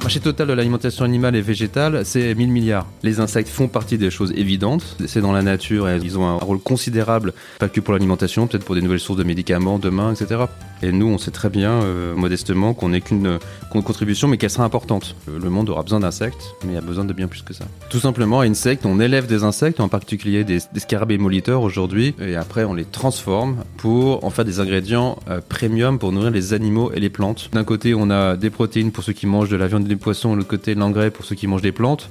Le marché total de l'alimentation animale et végétale, c'est 1000 milliards. Les insectes font partie des choses évidentes. C'est dans la nature et ils ont un rôle considérable, pas que pour l'alimentation, peut-être pour des nouvelles sources de médicaments demain, etc. Et nous, on sait très bien, euh, modestement, qu'on n'est qu'une contribution, mais qu'elle sera importante. Le monde aura besoin d'insectes, mais il a besoin de bien plus que ça. Tout simplement, insectes, on élève des insectes, en particulier des, scarabées moliteurs aujourd'hui, et après on les transforme pour en faire des ingrédients euh, premium pour nourrir les animaux et les plantes. D'un côté, on a des protéines pour ceux qui mangent de la viande des poissons, de l'autre côté l'engrais pour ceux qui mangent des plantes.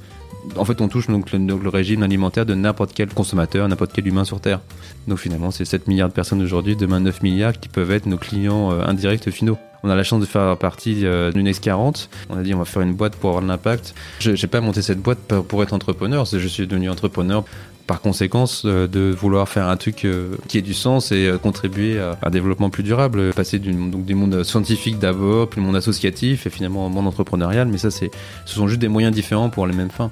En fait, on touche donc le, régime alimentaire de n'importe quel consommateur, n'importe quel humain sur Terre. Donc finalement, c'est 7 milliards de personnes aujourd'hui, demain 9 milliards qui peuvent être nos clients euh, indirects finaux. On a la chance de faire partie euh, d'une X40. On a dit on va faire une boîte pour avoir de l'impact. Je n'ai pas monté cette boîte pour être entrepreneur. Je suis devenu entrepreneur par conséquence euh, de vouloir faire un truc euh, qui ait du sens et contribuer à un développement plus durable, passer du, donc du monde scientifique d'abord, puis le monde associatif et finalement au monde entrepreneurial, mais ça ce sont juste des moyens différents pour les mêmes fins.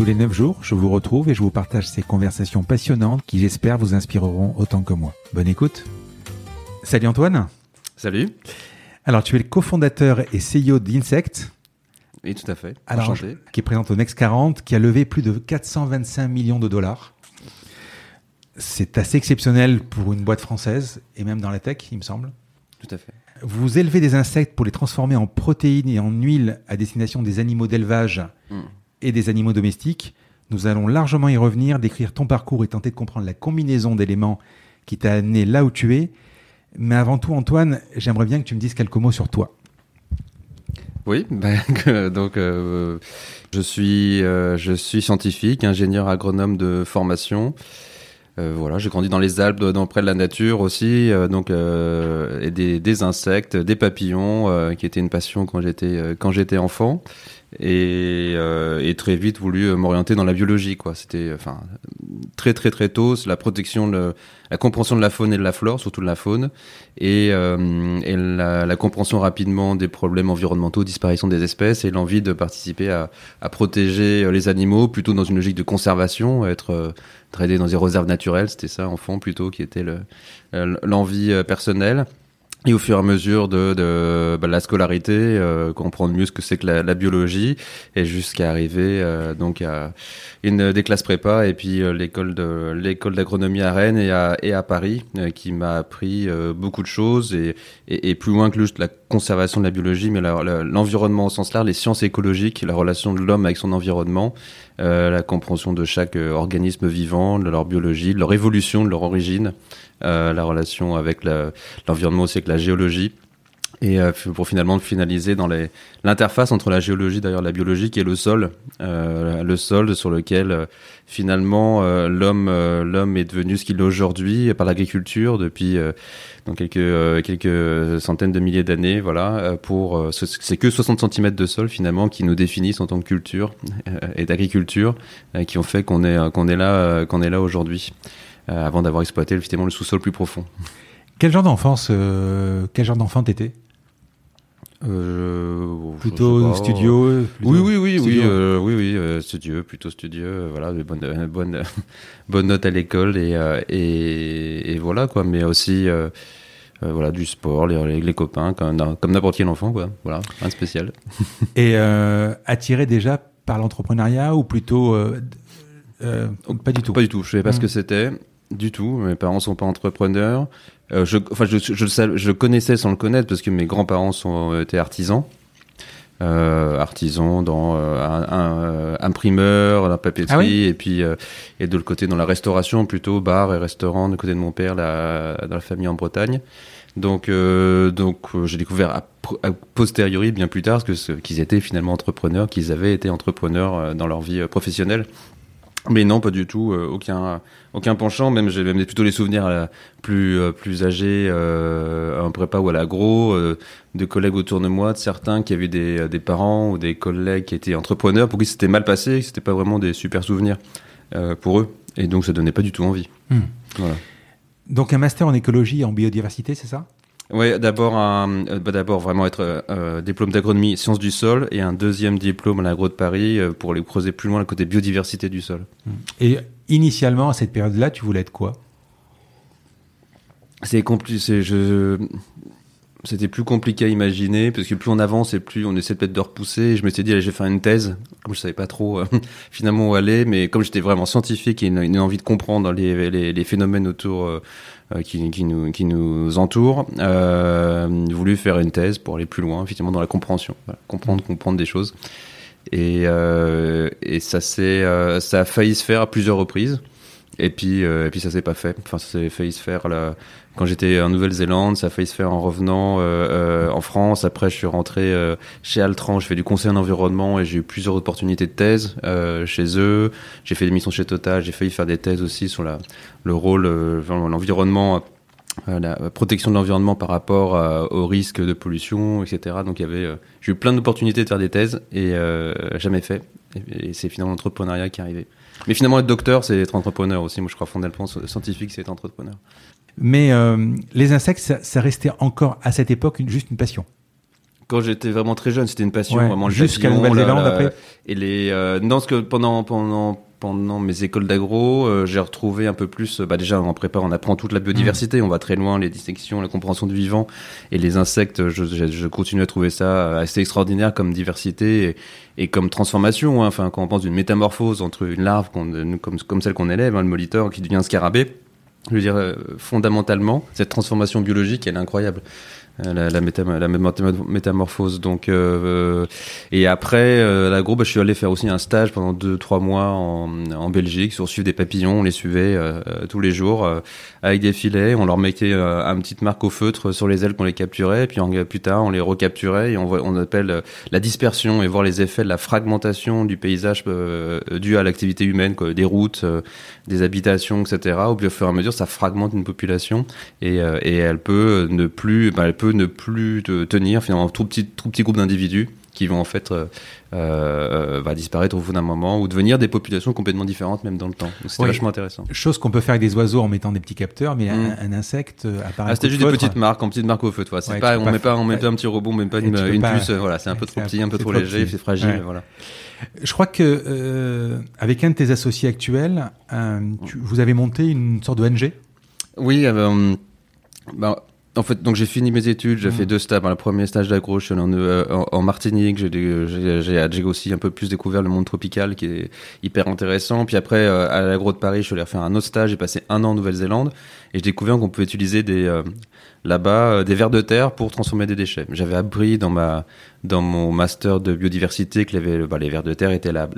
Tous les 9 jours, je vous retrouve et je vous partage ces conversations passionnantes qui j'espère vous inspireront autant que moi. Bonne écoute. Salut Antoine. Salut. Alors, tu es le cofondateur et CEO d'Insect. Oui, tout à fait. Alors, qui est présente au Next 40, qui a levé plus de 425 millions de dollars. C'est assez exceptionnel pour une boîte française et même dans la tech, il me semble. Tout à fait. Vous élevez des insectes pour les transformer en protéines et en huile à destination des animaux d'élevage hmm. Et des animaux domestiques. Nous allons largement y revenir, décrire ton parcours et tenter de comprendre la combinaison d'éléments qui t'a amené là où tu es mais avant tout, Antoine, j'aimerais bien que tu me dises quelques mots sur toi. Oui, ben, donc euh, je suis euh, je suis scientifique, ingénieur agronome de formation. Euh, voilà, j'ai grandi dans les Alpes, près de la nature aussi, donc et des, des, insectes, des papillons, qui était une passion quand j'étais quand j'étais enfant et, euh, et, très vite voulu euh, m'orienter dans la biologie quoi. C'était enfin très très très tôt la protection la compréhension de la faune et de la flore surtout de la faune et, euh, et la, la, compréhension rapidement des problèmes environnementaux disparition des espèces et l'envie de participer à, à, protéger euh, les animaux plutôt dans une logique de conservation être euh, trader dans des réserves naturelles. C'était ça enfant plutôt qui était l'envie personnelle et au fur et à mesure de, de bah, la scolarité, euh, comprendre mieux ce que c'est que la, la, biologie, et jusqu'à arriver euh, donc à une des classes prépa et puis euh, l'école de l'école d'agronomie à Rennes et à, et à Paris, euh, qui m'a appris beaucoup de choses et, et, plus loin que juste la conservation de la biologie, mais l'environnement au sens large, les sciences écologiques, la relation de l'homme avec son environnement, la compréhension de chaque organisme vivant, de leur biologie, de leur évolution, de leur origine. Euh, la relation avec l'environnement aussi, avec la géologie. Et euh, pour finalement finaliser dans l'interface entre la géologie, d'ailleurs la biologie, qui est le sol, euh, le sol sur lequel finalement l'homme l'homme est devenu ce qu'il est aujourd'hui par l'agriculture depuis dans quelques quelques centaines de milliers d'années. Voilà, pour c'est que 60 cm de sol finalement qui nous définissent en tant que culture et d'agriculture, qui ont fait qu'on est qu'on est là qu'on est là aujourd'hui. Euh, avant d'avoir exploité justement le sous-sol plus profond. Quel genre d'enfance, euh, quel genre d'enfant t'étais? Euh, plutôt studio oui oui oui oui euh, oui oui studieux plutôt studieux voilà des bonnes bonnes bonnes notes à l'école et, et, et voilà quoi. Mais aussi voilà du sport les, les copains comme, comme n'importe quel enfant quoi. Voilà un spécial. Et attiré déjà par l'entrepreneuriat ou plutôt pas du tout? Pas du tout. Je savais pas ce que c'était du tout. Mes parents sont pas entrepreneurs. Euh, je, enfin, je, je, je, connaissais sans le connaître parce que mes grands-parents sont étaient artisans. Euh, artisans dans euh, un, un, imprimeur, la papeterie, Ah et puis et de l'autre côté dans la restauration plutôt bar et restaurant du côté de mon père la, dans la famille en Bretagne. Donc donc j'ai découvert à, a posteriori bien plus tard que qu'ils étaient finalement entrepreneurs, qu'ils avaient été entrepreneurs dans leur vie professionnelle. Mais non, pas du tout, euh, aucun aucun penchant. Même j'ai même plutôt les souvenirs euh, plus euh, plus âgés, euh, en prépa ou à l'agro, de collègues autour de moi, de certains qui avaient des des parents ou des collègues qui étaient entrepreneurs, pour qui c'était mal passé, que c'était pas vraiment des super souvenirs pour eux, et donc ça donnait pas du tout envie. Hmm. Voilà. Donc un master en écologie et en biodiversité, c'est ça? Oui, d'abord un, bah d'abord vraiment être euh, diplôme d'agronomie sciences du sol et un deuxième diplôme à l'agro de Paris euh, pour aller creuser plus loin le côté biodiversité du sol. Et initialement à cette période-là, tu voulais être quoi? C'est compliqué. Je c'était plus compliqué à imaginer parce que plus on avance et plus on essaie peut-être de repousser. Et je me suis dit, allez, je vais faire une thèse. Comme je savais pas trop euh, finalement où aller, mais comme j'étais vraiment scientifique et une, une, envie de comprendre les, les, les phénomènes autour euh, qui, qui, nous, qui nous entourent, euh, voulu faire une thèse pour aller plus loin, effectivement, dans la compréhension, comprendre, comprendre des choses. Et, euh, et ça euh, ça a failli se faire à plusieurs reprises. Et puis, euh, et puis ça s'est pas fait. Enfin, ça s'est failli se faire là, quand j'étais en Nouvelle-Zélande, ça a failli se faire en revenant euh, euh, en France. Après, je suis rentré euh, chez Altran, je fais du conseil en environnement et j'ai eu plusieurs opportunités de thèse chez eux. J'ai fait des missions chez Total, j'ai failli faire des thèses aussi sur le rôle, l'environnement, la protection de l'environnement par rapport euh, aux risques de pollution, etc. Donc j'ai eu plein d'opportunités de faire des thèses et jamais fait. Et, et c'est finalement l'entrepreneuriat qui est arrivé. Mais finalement, être docteur, c'est être entrepreneur aussi. Moi, je crois fondamentalement scientifique, c'est être entrepreneur. Mais euh, les insectes, ça, ça, restait encore à cette époque une, juste une passion. Quand j'étais vraiment très jeune, c'était une passion, ouais, vraiment jusqu'à Nouvelle-Zélande après. Et les euh, non, parce que pendant pendant pendant mes écoles d'agro, euh, j'ai retrouvé un peu plus. Bah déjà en prépa, on apprend toute la biodiversité, mmh. on va très loin, les dissections, la compréhension du vivant et les insectes. Je, je, je, continue à trouver ça assez extraordinaire comme diversité et, et comme transformation. Hein. Enfin, quand on pense d'une métamorphose entre une larve comme comme celle qu'on élève, hein, le molitor qui devient un scarabée. Je veux dire, euh, fondamentalement, cette transformation biologique, elle est incroyable. Euh, la, la, métam la métamorphose. Donc, euh, et après, euh, la groupe, bah, je suis allé faire aussi un stage pendant deux, trois mois en, en Belgique sur suivre des papillons. On les suivait euh, tous les jours euh, avec des filets. On leur mettait euh, une petite marque au feutre sur les ailes qu'on les capturait. Puis en, plus tard, on les recapturait et on, on appelle la dispersion et voir les effets de la fragmentation du paysage dû à l'activité humaine, quoi, des routes, des habitations, etc. Au fur et à mesure, ça fragmente une population et, et elle peut ne plus, bah, elle peut ne plus tenir finalement un tout petit, tout petit groupe d'individus qui vont en fait euh, euh, va disparaître au bout d'un moment ou devenir des populations complètement différentes même dans le temps. C'était oui. vachement intéressant. Chose qu'on peut faire avec des oiseaux en mettant des petits capteurs, mais mmh. un, un, insecte apparaît. Ah, c'était juste des petites marques, en petites marques au feu. Toi. C'est ouais, pas, on met pas, on met pas un petit robot, met pas une, une pas, puce. Voilà, c'est un peu trop petit, un peu trop léger, c'est fragile. Voilà. Je crois que euh, avec un de tes associés actuels, tu, vous avez monté une sorte de NG. Oui. Euh, bah, en fait, donc j'ai fini mes études, j'ai mmh. fait deux stages. Le premier stage d'agro, je suis allé en, euh, en, en Martinique. J'ai aussi un peu plus découvert le monde tropical, qui est hyper intéressant. Puis après, euh, à l'agro de Paris, je suis allé faire un autre stage. J'ai passé un an en Nouvelle-Zélande et j'ai découvert qu'on pouvait utiliser des euh, là-bas euh, des vers de terre pour transformer des déchets. J'avais appris dans ma dans mon master de biodiversité que les, bah, vers de terre étaient la,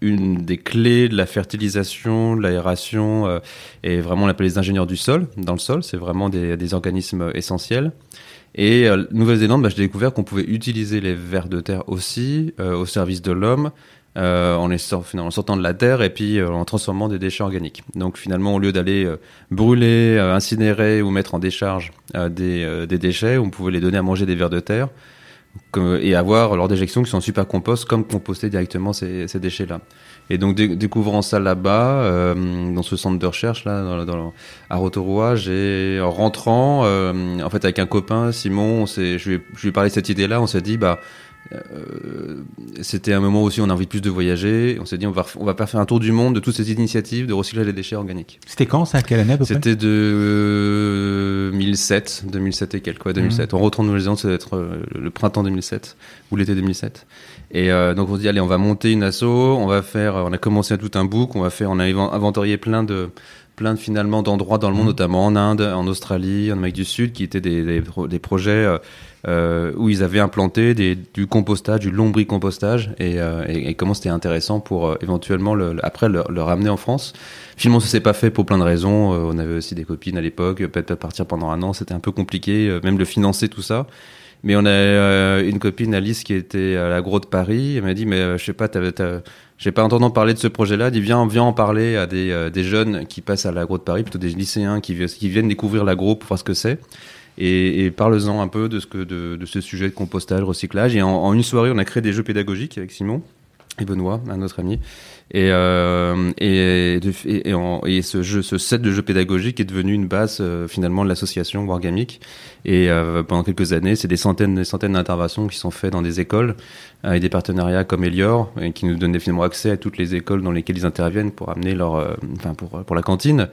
une des clés de la fertilisation, de l'aération euh, et vraiment on appelle les ingénieurs du sol dans le sol. C'est vraiment des, des organismes essentiels. Et euh, Nouvelle-Zélande, bah, j'ai découvert qu'on pouvait utiliser les vers de terre aussi au service de l'homme. Euh, en en sortant de la terre et puis euh, en transformant des déchets organiques. Donc finalement, au lieu d'aller euh, brûler, incinérer ou mettre en décharge des, déchets, on pouvait les donner à manger des vers de terre et avoir leur déjection qui sont super compost comme composter directement ces, déchets-là. Et donc dé découvrant ça là-bas, dans ce centre de recherche là, dans, à Rotorua, j'ai en rentrant, en fait avec un copain Simon, on je lui, je lui ai parlé de cette idée-là, on s'est dit bah euh, c'était un moment aussi où on a envie plus de voyager. On s'est dit on va on va pas faire un tour du monde de toutes ces initiatives de recyclage des déchets organiques. C'était quand ça Quelle année à peu C'était de euh, 2007, 2007 et quelques, quoi, 2007. Mmh. On retourne Nouvelle-Zélande, ça va être euh, le printemps 2007 ou l'été 2007. Et euh, donc on se dit allez on va monter une asso, on va faire, on a commencé à tout un book, on va faire, on a inventorié plein de plein de, finalement d'endroits dans le monde, Mhm. notamment en Inde, en Australie, en Amérique du Sud, qui étaient des, des, pro- des projets euh, où ils avaient implanté des, du compostage, du lombricompostage, et, euh, et, comment c'était intéressant pour euh, éventuellement le, après le, le ramener en France. Finalement, ça s'est pas fait pour plein de raisons. Euh, on avait aussi des copines à l'époque, peut-être pas partir pendant un an, c'était un peu compliqué, euh, même le financer tout ça. Mais on a euh, une copine Alice qui était à l'agro de Paris. Elle m'a dit mais je sais pas, t'as- j'ai pas entendu parler de ce projet-là. Elle dit viens, viens en parler à des, des jeunes qui passent à l'agro de Paris, plutôt des lycéens qui, qui viennent découvrir l'agro pour voir ce que c'est. Et, et parle-en un peu de ce que de, de ce sujet de compostage, recyclage. Et en, une soirée, on a créé des jeux pédagogiques avec Simon et Benoît, un autre ami. Et, euh, et, et, et ce jeu, ce set de jeux pédagogiques est devenu une base euh, finalement de l'association Wargamic. Et euh, pendant quelques années, c'est des centaines, des centaines d'interventions qui sont faites dans des écoles avec des partenariats comme Elior et qui nous donnent finalement accès à toutes les écoles dans lesquelles ils interviennent pour amener leur, euh, enfin pour pour la cantine.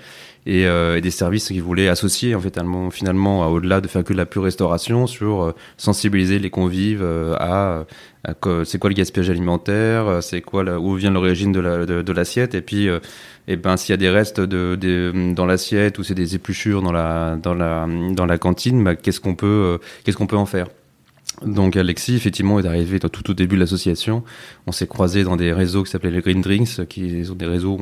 Et, euh, et des services qu'ils voulaient associer en fait finalement, au-delà de faire que de la pure restauration sur euh, sensibiliser les convives euh, à, à c'est quoi le gaspillage alimentaire, euh, c'est quoi la- où vient l'origine de la- de, de l'assiette. Et puis euh, et ben s'il y a des restes de, dans l'assiette ou c'est des épluchures dans la dans la dans la cantine, bah, qu'est-ce qu'on peut euh, qu'est-ce qu'on peut en faire? Donc Alexis, effectivement, est arrivé tout au début de l'association. On s'est croisés dans des réseaux qui s'appelaient les Green Drinks, qui sont des réseaux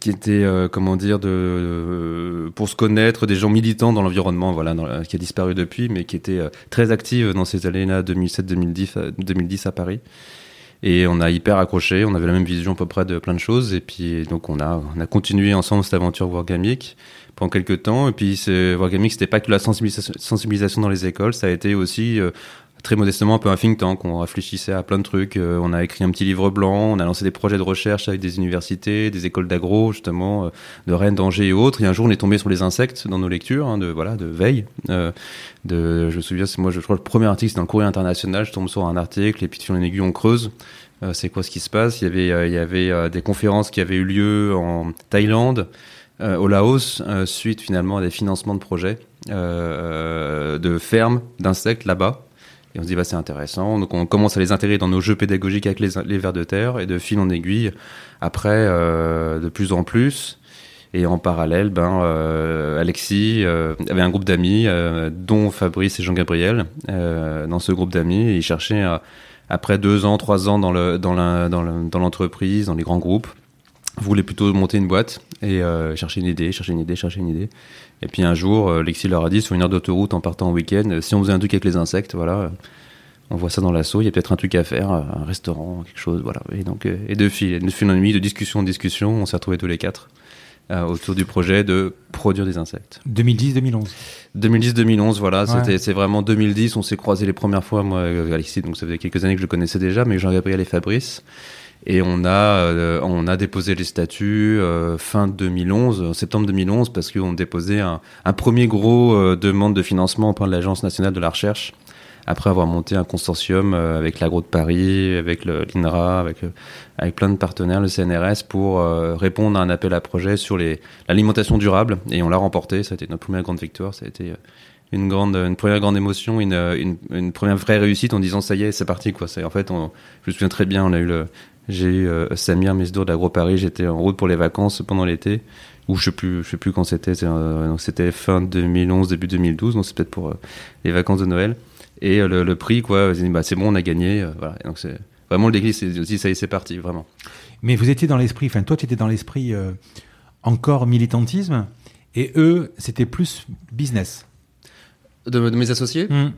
qui étaient, euh, comment dire, de, de- pour se connaître, des gens militants dans l'environnement, voilà, qui a disparu depuis, mais qui étaient euh, très actifs dans ces années-là, 2007-2010 à- 2010 à Paris. Et on a hyper accroché, on avait la même vision à peu près de plein de choses, et puis donc on a, on a continué ensemble cette aventure Wargamic pendant quelques temps. Et puis Wargamic, c'était pas que la sensibilisation, sensibilisation dans les écoles, ça a été aussi euh, très modestement un peu un think tank. On réfléchissait à plein de trucs. Euh, on a écrit un petit livre blanc, on a lancé des projets de recherche avec des universités, des écoles d'agro justement, euh, de Rennes, d'Angers et autres. Et un jour, on est tombé sur les insectes dans nos lectures, hein, de voilà, de veille. Euh, je me souviens, c'est moi, je, crois, le premier article, c'est dans le Courrier international. Je tombe sur un article et puis sur une aiguille, on creuse. C'est quoi ce qui se passe? Il y avait, il y avait des conférences qui avaient eu lieu en Thaïlande, au Laos, suite finalement à des financements de projets de fermes d'insectes là-bas. Et on se dit, bah, c'est intéressant. Donc, on commence à les intégrer dans nos jeux pédagogiques avec les, vers de terre et de fil en aiguille. Après, euh, de plus en plus. Et en parallèle, ben, euh, Alexis euh, avait un groupe d'amis, dont Fabrice et Jean-Gabriel. Dans ce groupe d'amis, ils cherchaient, après deux ans, trois ans dans le dans la- dans dans l'entreprise, dans les grands groupes, voulaient plutôt monter une boîte et chercher une idée, chercher une idée, chercher une idée. Et puis un jour, euh, Alexis leur a dit sur une heure d'autoroute en partant en week-end, euh, si on faisait un truc avec les insectes, voilà, euh, on voit ça dans l'assaut, il y a peut-être un truc à faire, un restaurant, quelque chose, voilà. Et donc, et de fil, de fil en de discussion en discussion, on s'est retrouvés tous les quatre euh, autour du projet de produire des insectes. 2010-2011. 2010-2011, voilà, Ouais. c'était c'est vraiment 2010. On s'est croisés les premières fois, moi, euh, Alexis, donc ça faisait quelques années que je le connaissais déjà, mais Jean-Gabriel et Fabrice. Et on a, euh, on a déposé les statuts euh, fin 2011, en septembre 2011, parce qu'on déposait un, un premier gros euh, demande de financement auprès de l'Agence nationale de la recherche, après avoir monté un consortium avec l'Agro de Paris, avec l'INRA, avec, avec plein de partenaires, le CNRS, pour répondre à un appel à projet sur l'alimentation durable. Et on l'a remporté, ça a été notre première grande victoire, ça a été... une grande, une première grande émotion, une, une, première vraie réussite en disant ça y est, c'est parti quoi. En fait, je me souviens très bien, on a eu le, j'ai eu euh, Samir Mesdour d'Agro Paris, j'étais en route pour les vacances pendant l'été, ou je sais plus, je sais plus quand c'était, euh, donc c'était fin 2011, début 2012, donc c'est peut-être pour euh, les vacances de Noël. Et euh, le, le prix quoi, bah c'est bon, on a gagné, euh, voilà. Et donc c'est vraiment le déclic, c'est aussi ça y est, c'est parti, vraiment. Mais vous étiez dans l'esprit, enfin toi tu étais dans l'esprit euh, encore militantisme et eux c'était plus business. De, de mes associés? Hmm.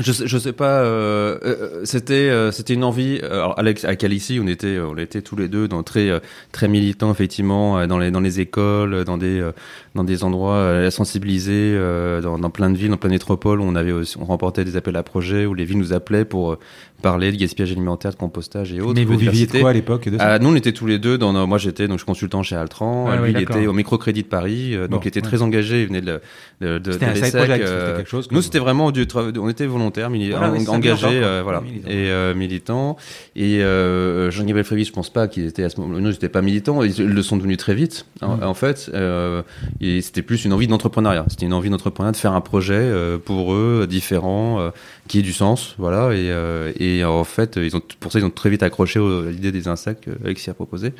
Je sais, je sais pas. euh, euh, c'était euh, c'était une envie. euh, Alors Alex, avec Alici, on était euh, on était tous les deux dans très euh, très militants effectivement euh, dans les dans les écoles, euh, dans des euh, dans des endroits euh, à sensibiliser, euh, dans, dans plein de villes, dans plein de métropoles. On avait aussi, on remportait des appels à projets où les villes nous appelaient pour euh, parler de gaspillage alimentaire, de compostage et autres. Mais vous viviez de quoi à l'époque de ça Ah, nous, on était tous les deux dans. nos- Moi, j'étais donc je suis consultant chez Altran. Ah lui, ouais, il était au microcrédit de Paris, euh, donc il était ouais. très engagé. Il venait de, de, de C'était de un side l'ESSEC, project, euh, quelque chose Nous, c'était vraiment du travail. On était volontaires, mili- Voilà, oui, engagés, euh, voilà, Militant. et euh, militants. Et euh, Jean-Gabriel Frévis, je pense pas qu'il était à ce moment. Nous, j'étais pas militant. Ils le sont devenus très vite. En, Mm. en fait, euh, et c'était plus une envie d'entrepreneuriat. C'était une envie d'entrepreneuriat de faire un projet euh, pour eux différent, euh, qui ait du sens, voilà. Et, euh, et en fait, ils ont pour ça ils ont très vite accroché au- à l'idée des insectes que Alexis a proposé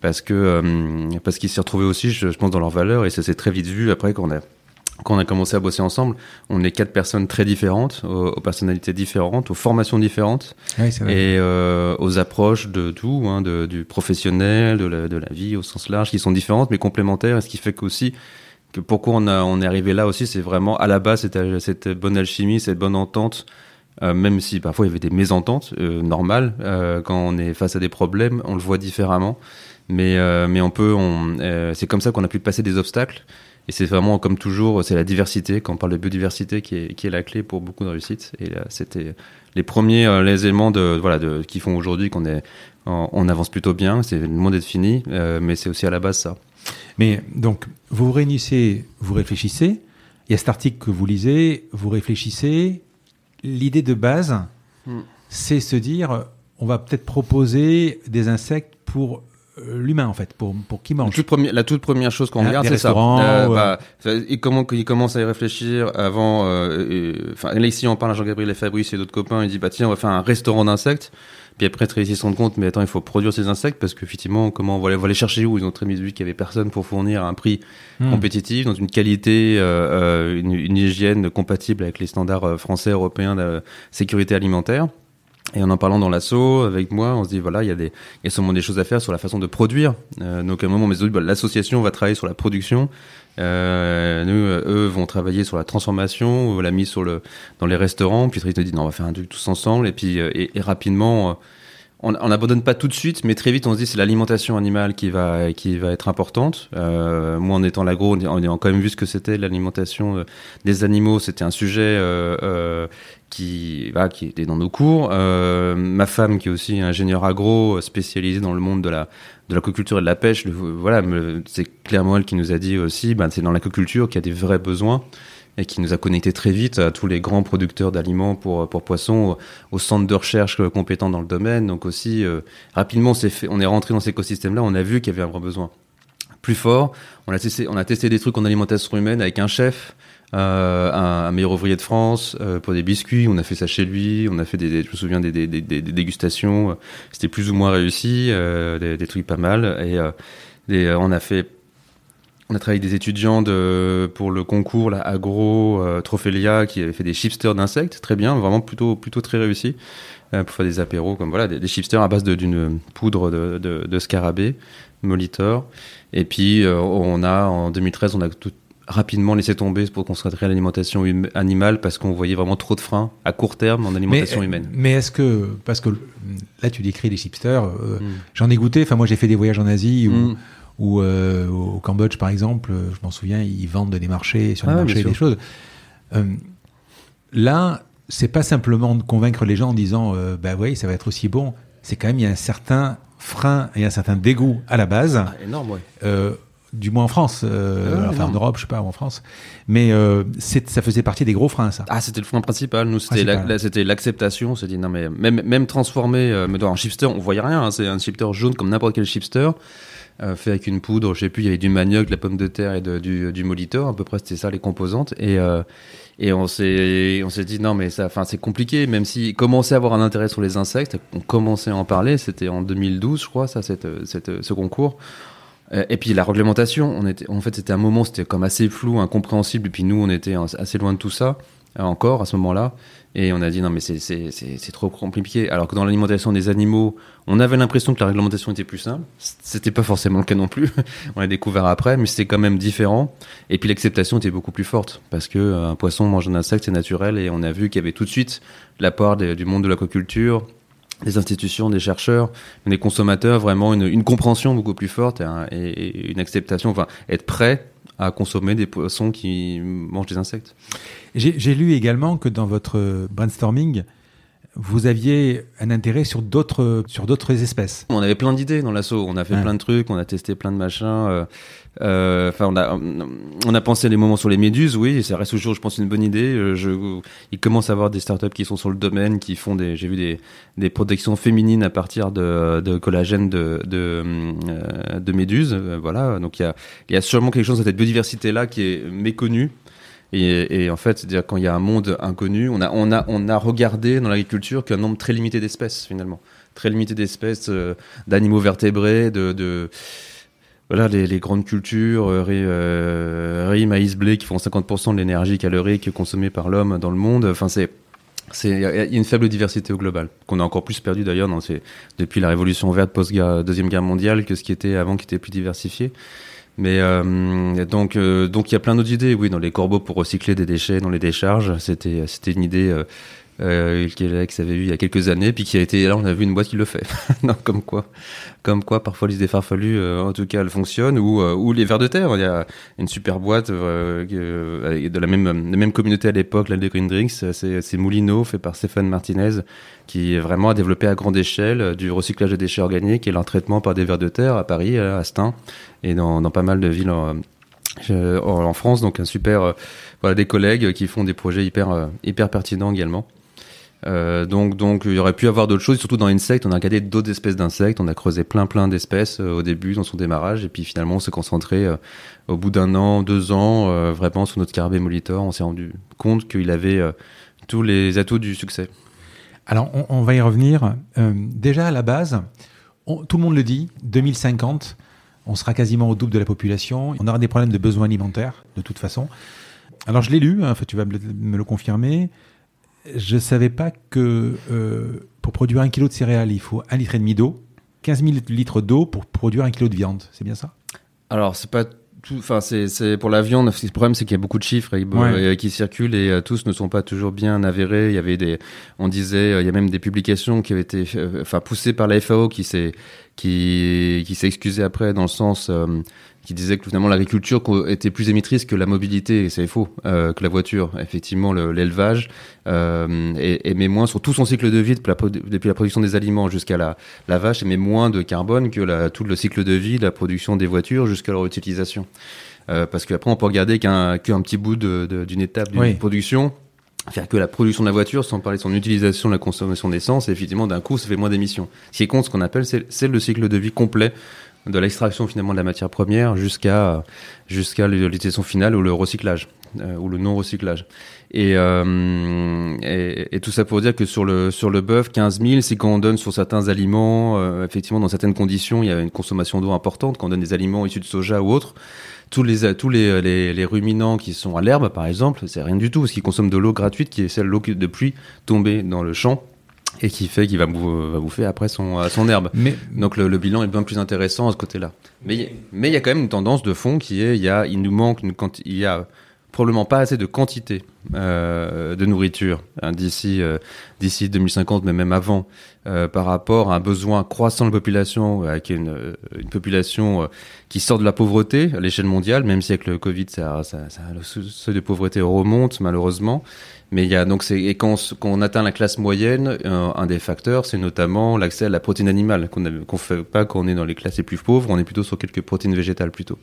parce que parce qu'ils s'y retrouvaient aussi, je, pense, dans leurs valeurs et ça s'est très vite vu après qu'on a quand on a commencé à bosser ensemble, on est quatre personnes très différentes, aux, personnalités différentes, aux formations différentes oui, et euh, aux approches de tout, hein, de, du professionnel, de la, de la, vie au sens large, qui sont différentes mais complémentaires. Et ce qui fait qu'aussi pourquoi on, a, on est arrivé là aussi, c'est vraiment à la base cette, cette bonne alchimie, cette bonne entente. Euh, même si parfois il y avait des mésententes euh, normales euh, quand on est face à des problèmes, on le voit différemment. Mais euh, mais on peut, on, euh, c'est comme ça qu'on a pu passer des obstacles et c'est vraiment, comme toujours, c'est la diversité. Quand on parle de biodiversité, qui est, qui est la clé pour beaucoup de réussites. Et c'était les premiers les éléments de, voilà, de, qui font aujourd'hui qu'on est, on, avance plutôt bien. C'est le monde d'être fini, mais c'est aussi à la base ça. Mais donc, vous vous réunissez, vous réfléchissez. Il y a cet article que vous lisez, vous réfléchissez. L'idée de base, hmm. c'est se dire, on va peut-être proposer des insectes pour euh, l'humain en fait pour pour qui mange. La toute première, la toute première chose qu'on regarde c'est ça. Euh, bah, et comment il commence à y réfléchir avant euh, enfin là ici on parle à Jean-Gabriel Fabrice et d'autres copains il dit bah tiens on va faire un restaurant d'insectes puis après très ils se rendent compte mais attends il faut produire ces insectes parce qu'effectivement comment on va, les, chercher où? Ils ont très mis qu'il y avait personne pour fournir un prix hmm. compétitif dans une qualité euh, une, une, hygiène compatible avec les standards français européens de sécurité alimentaire et en en parlant dans l'assaut avec moi, on se dit voilà, il y a des, il y a sûrement des choses à faire sur la façon de produire. Euh, donc à un moment, on bah, l'association va travailler sur la production. Euh, nous, euh, eux vont travailler sur la transformation, la mise sur le, dans les restaurants. Puis ils te disent non, on va faire un truc tous ensemble. Et puis euh, et, rapidement, on n'abandonne pas tout de suite, mais très vite on se dit c'est l'alimentation animale qui va qui va être importante. Moi en étant l'agro, on, a quand même vu ce que c'était l'alimentation des animaux. C'était un sujet qui était dans nos cours. Euh, ma femme qui est aussi ingénieure agro spécialisée dans le monde de la de l'aquaculture et de la pêche, voilà, c'est clairement elle qui nous a dit aussi, ben, c'est dans l'aquaculture qu'il y a des vrais besoins et qui nous a connecté très vite à tous les grands producteurs d'aliments pour, pour poissons, au, centre de recherche compétent dans le domaine. Donc aussi, euh, rapidement, on, est rentré dans cet écosystème-là, on a vu qu'il y avait un vrai besoin. Plus fort, on a testé des trucs en alimentation humaine avec un chef, euh, un, meilleur ouvrier de France euh, pour des biscuits. On a fait ça chez lui. On a fait des, je me souviens des, dégustations. C'était plus ou moins réussi, euh, des, trucs pas mal. Et, on a fait on a travaillé avec des étudiants pour le concours, la Agro euh, Trophelia, qui avaient fait des chipsters d'insectes, très bien, vraiment plutôt, plutôt très réussi, euh, pour faire des apéros, comme voilà, des, des chipsters à base d'une poudre de, scarabée, Molitor. Et puis, euh, on a, en 2013, on a tout, rapidement laissé tomber pour concentrer l'alimentation hum, animale parce qu'on voyait vraiment trop de freins à court terme en alimentation mais, humaine. Mais est-ce que, parce que là tu décris les chipsters, euh, mm. j'en ai goûté, enfin moi j'ai fait des voyages en Asie où, mm ou euh, au Cambodge par exemple, je m'en souviens, ils vendent des marchés sur les ah, marchés des choses. Euh, là, c'est pas simplement de convaincre les gens en disant euh, bah oui, ça va être aussi bon. C'est quand même il y a un certain frein et un certain dégoût à la base. Ah, énorme, ouais. Du moins en France, euh, ah, enfin en Europe, je sais pas, ou en France. Mais euh, ça faisait partie des gros freins, ça. Ah, c'était le frein principal. Nous, c'était la, c'était l'acceptation. On s'est dit non, mais même même transformer, euh, mais dans un chipster, on voyait rien. Hein, c'est un chipster jaune comme n'importe quel chipster. Euh, fait avec une poudre, je sais plus, il y avait du manioc, de la pomme de terre et de, du, du molitor, à peu près c'était ça les composantes. Et, euh, et on s'est on s'est dit non mais ça, enfin c'est compliqué, même si commençait à avoir un intérêt sur les insectes, on commençait à en parler, c'était en 2012 je crois ça, cette, cette, ce concours. Euh, et puis la réglementation, on était, en fait c'était un moment, c'était comme assez flou, incompréhensible, et puis nous on était assez loin de tout ça encore à ce moment-là. Et on a dit non mais c'est trop compliqué. Alors que dans l'alimentation des animaux, on avait l'impression que la réglementation était plus simple. C'était pas forcément le cas non plus. on l'a découvert après, mais c'était quand même différent. Et puis l'acceptation était beaucoup plus forte parce que euh, un poisson mange un insecte, c'est naturel. Et on a vu qu'il y avait tout de suite l'apport du monde de l'aquaculture, des institutions, des chercheurs, des consommateurs, vraiment une, une compréhension beaucoup plus forte et, et, une acceptation, enfin être prêt à consommer des poissons qui mangent des insectes. J'ai lu également que dans votre brainstorming, vous aviez un intérêt sur d'autres sur d'autres espèces. On avait plein d'idées dans l'assaut. On a fait plein de trucs, on a testé plein de machins. Euh, euh, enfin, on a on a pensé des moments sur les méduses. Oui, ça reste toujours, je pense, une bonne idée. Euh, je, il commence à avoir des startups qui sont sur le domaine, qui font des. J'ai vu des des protections féminines à partir de, de collagène de de, de méduses. Voilà. Donc il y a il y a sûrement quelque chose de cette biodiversité là qui est méconnue et, en fait, c'est-à-dire quand il y a un monde inconnu, on a, on a, on a regardé dans l'agriculture qu'un nombre très limité d'espèces finalement. très limité d'espèces, d'animaux vertébrés, de, voilà les, les, grandes cultures, riz, riz, maïs, blé qui font 50% de l'énergie calorique consommée par l'homme dans le monde. Enfin, c'est il y a une faible diversité au global qu'on a encore plus perdu d'ailleurs depuis la révolution verte post deuxième guerre mondiale que ce qui était avant qui était plus diversifié mais euh, donc euh, donc il y a plein d'autres idées oui dans les corbeaux pour recycler des déchets dans les décharges. C'était c'était une idée euh, qu'Alex avait eu il y a quelques années, puis qui a été là on a vu une boîte qui le fait. non, comme quoi, comme quoi parfois l'idée farfelue, euh, en tout cas elle fonctionne, ou euh, ou les vers de terre. Il y a une super boîte euh, de la même la même communauté à l'époque, la Green Drinks, c'est Moulineau fait par Stéphane Martinez, qui vraiment a développé à grande échelle du recyclage de déchets organiques et leur traitement par des vers de terre à Paris, à Stein et dans, pas mal de villes. En, en France, donc un super, voilà, des collègues qui font des projets hyper, hyper pertinents également. Euh, donc, donc, il y aurait pu avoir d'autres choses, surtout dans Insect. On a regardé d'autres espèces d'insectes. On a creusé plein, plein d'espèces euh, au début, dans son démarrage. Et puis finalement, on s'est concentré euh, au bout d'un an, deux ans, vraiment sur notre carabé molitor. On s'est rendu compte qu'il avait tous les atouts du succès. Alors, on, va y revenir. déjà, à la base, tout le monde le dit, 2050, on sera quasiment au double de la population. On aura des problèmes de besoins alimentaires, de toute façon. Alors, je l'ai lu, hein, tu vas me le confirmer je savais pas que euh, pour produire un kilo de céréales, il faut un litre et demi d'eau, 15 000 litres d'eau pour produire un kilo de viande. C'est bien ça? Alors, c'est pas tout. Enfin, c'est pour la viande. Le problème, c'est qu'il y a beaucoup de chiffres euh, qui circulent et euh, tous ne sont pas toujours bien avérés. Il y avait des, on disait, il y a même des publications qui avaient été, enfin, poussées par la FAO qui s'est qui qui s'est excusé après dans le sens qui disait que finalement l'agriculture était plus émettrice que la mobilité, et c'est faux, euh, que la voiture. Effectivement, l'élevage euh, émet moins sur tout son cycle de vie depuis la, production des aliments jusqu'à la, la vache émet moins de carbone que la, tout le cycle de vie de la production des voitures jusqu'à leur utilisation. Euh, parce qu'après on peut regarder qu'un petit bout d'une de, étape d'une production faire que la production de la voiture, sans parler de son utilisation, la consommation d'essence, effectivement, d'un coup, ça fait moins d'émissions. Ce qui compte, ce qu'on appelle, c'est le cycle de vie complet de l'extraction finalement de la matière première jusqu'à jusqu'à l'utilisation finale ou le recyclage euh, ou le non recyclage et, euh, et, tout ça pour dire que sur le sur le bœuf 15 000 c'est quand on donne sur certains aliments euh, effectivement dans certaines conditions il y a une consommation d'eau importante quand on donne des aliments issus de soja ou autres tous les tous les, les, les ruminants qui sont à l'herbe par exemple c'est rien du tout parce qu'ils consomment de l'eau gratuite qui est celle l'eau de pluie tombée dans le champ et qui fait qu'il va, bouffer après son, son herbe. Mais, Donc le, bilan est bien plus intéressant à ce côté-là. Mais mais il y a quand même une tendance de fond qui est il y a il nous manque une il y a probablement pas assez de quantité euh, de nourriture hein, d'ici euh, d'ici 2050 mais même avant euh, par rapport à un besoin croissant de la population avec une, une population qui sort de la pauvreté à l'échelle mondiale même si avec le Covid ça, ça, le seuil de pauvreté remonte malheureusement mais il y a donc c'est et quand on, atteint la classe moyenne, un, un des facteurs, c'est notamment l'accès à la protéine animale qu'on qu'on fait pas quand on est dans les classes les plus pauvres. On est plutôt sur quelques protéines végétales plutôt.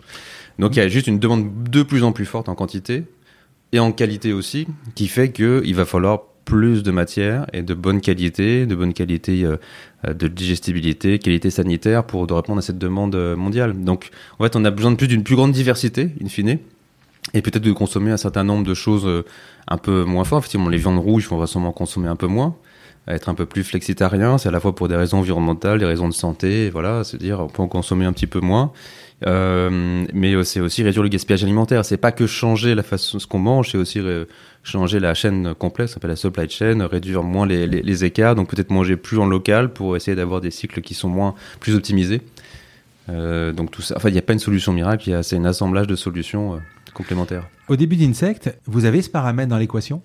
Donc il y a juste une demande de plus en plus forte en quantité et en qualité aussi, qui fait que il va falloir plus de matière et de bonne qualité, de bonne qualité euh, de digestibilité, qualité sanitaire pour répondre à cette demande euh, mondiale. Donc en fait, on a besoin de plus d'une plus grande diversité, in fine et peut-être de consommer un certain nombre de choses euh, un peu moins fortes. Effectivement, les viandes rouges, on va sûrement consommer un peu moins, être un peu plus flexitarien. C'est à la fois pour des raisons environnementales, des raisons de santé, voilà, à dire on peut en consommer un petit peu moins. Euh, mais c'est aussi réduire le gaspillage alimentaire. C'est pas que changer la façon ce qu'on mange, c'est aussi changer la chaîne complexe, ça s'appelle la supply chain, réduire moins les, écarts, donc peut-être manger plus en local pour essayer d'avoir des cycles qui sont moins plus optimisés. Euh, donc tout ça, enfin il n'y a pas une solution miracle, c'est un assemblage de solutions. Euh, complémentaire. Au début d'Insect, vous avez ce paramètre dans l'équation?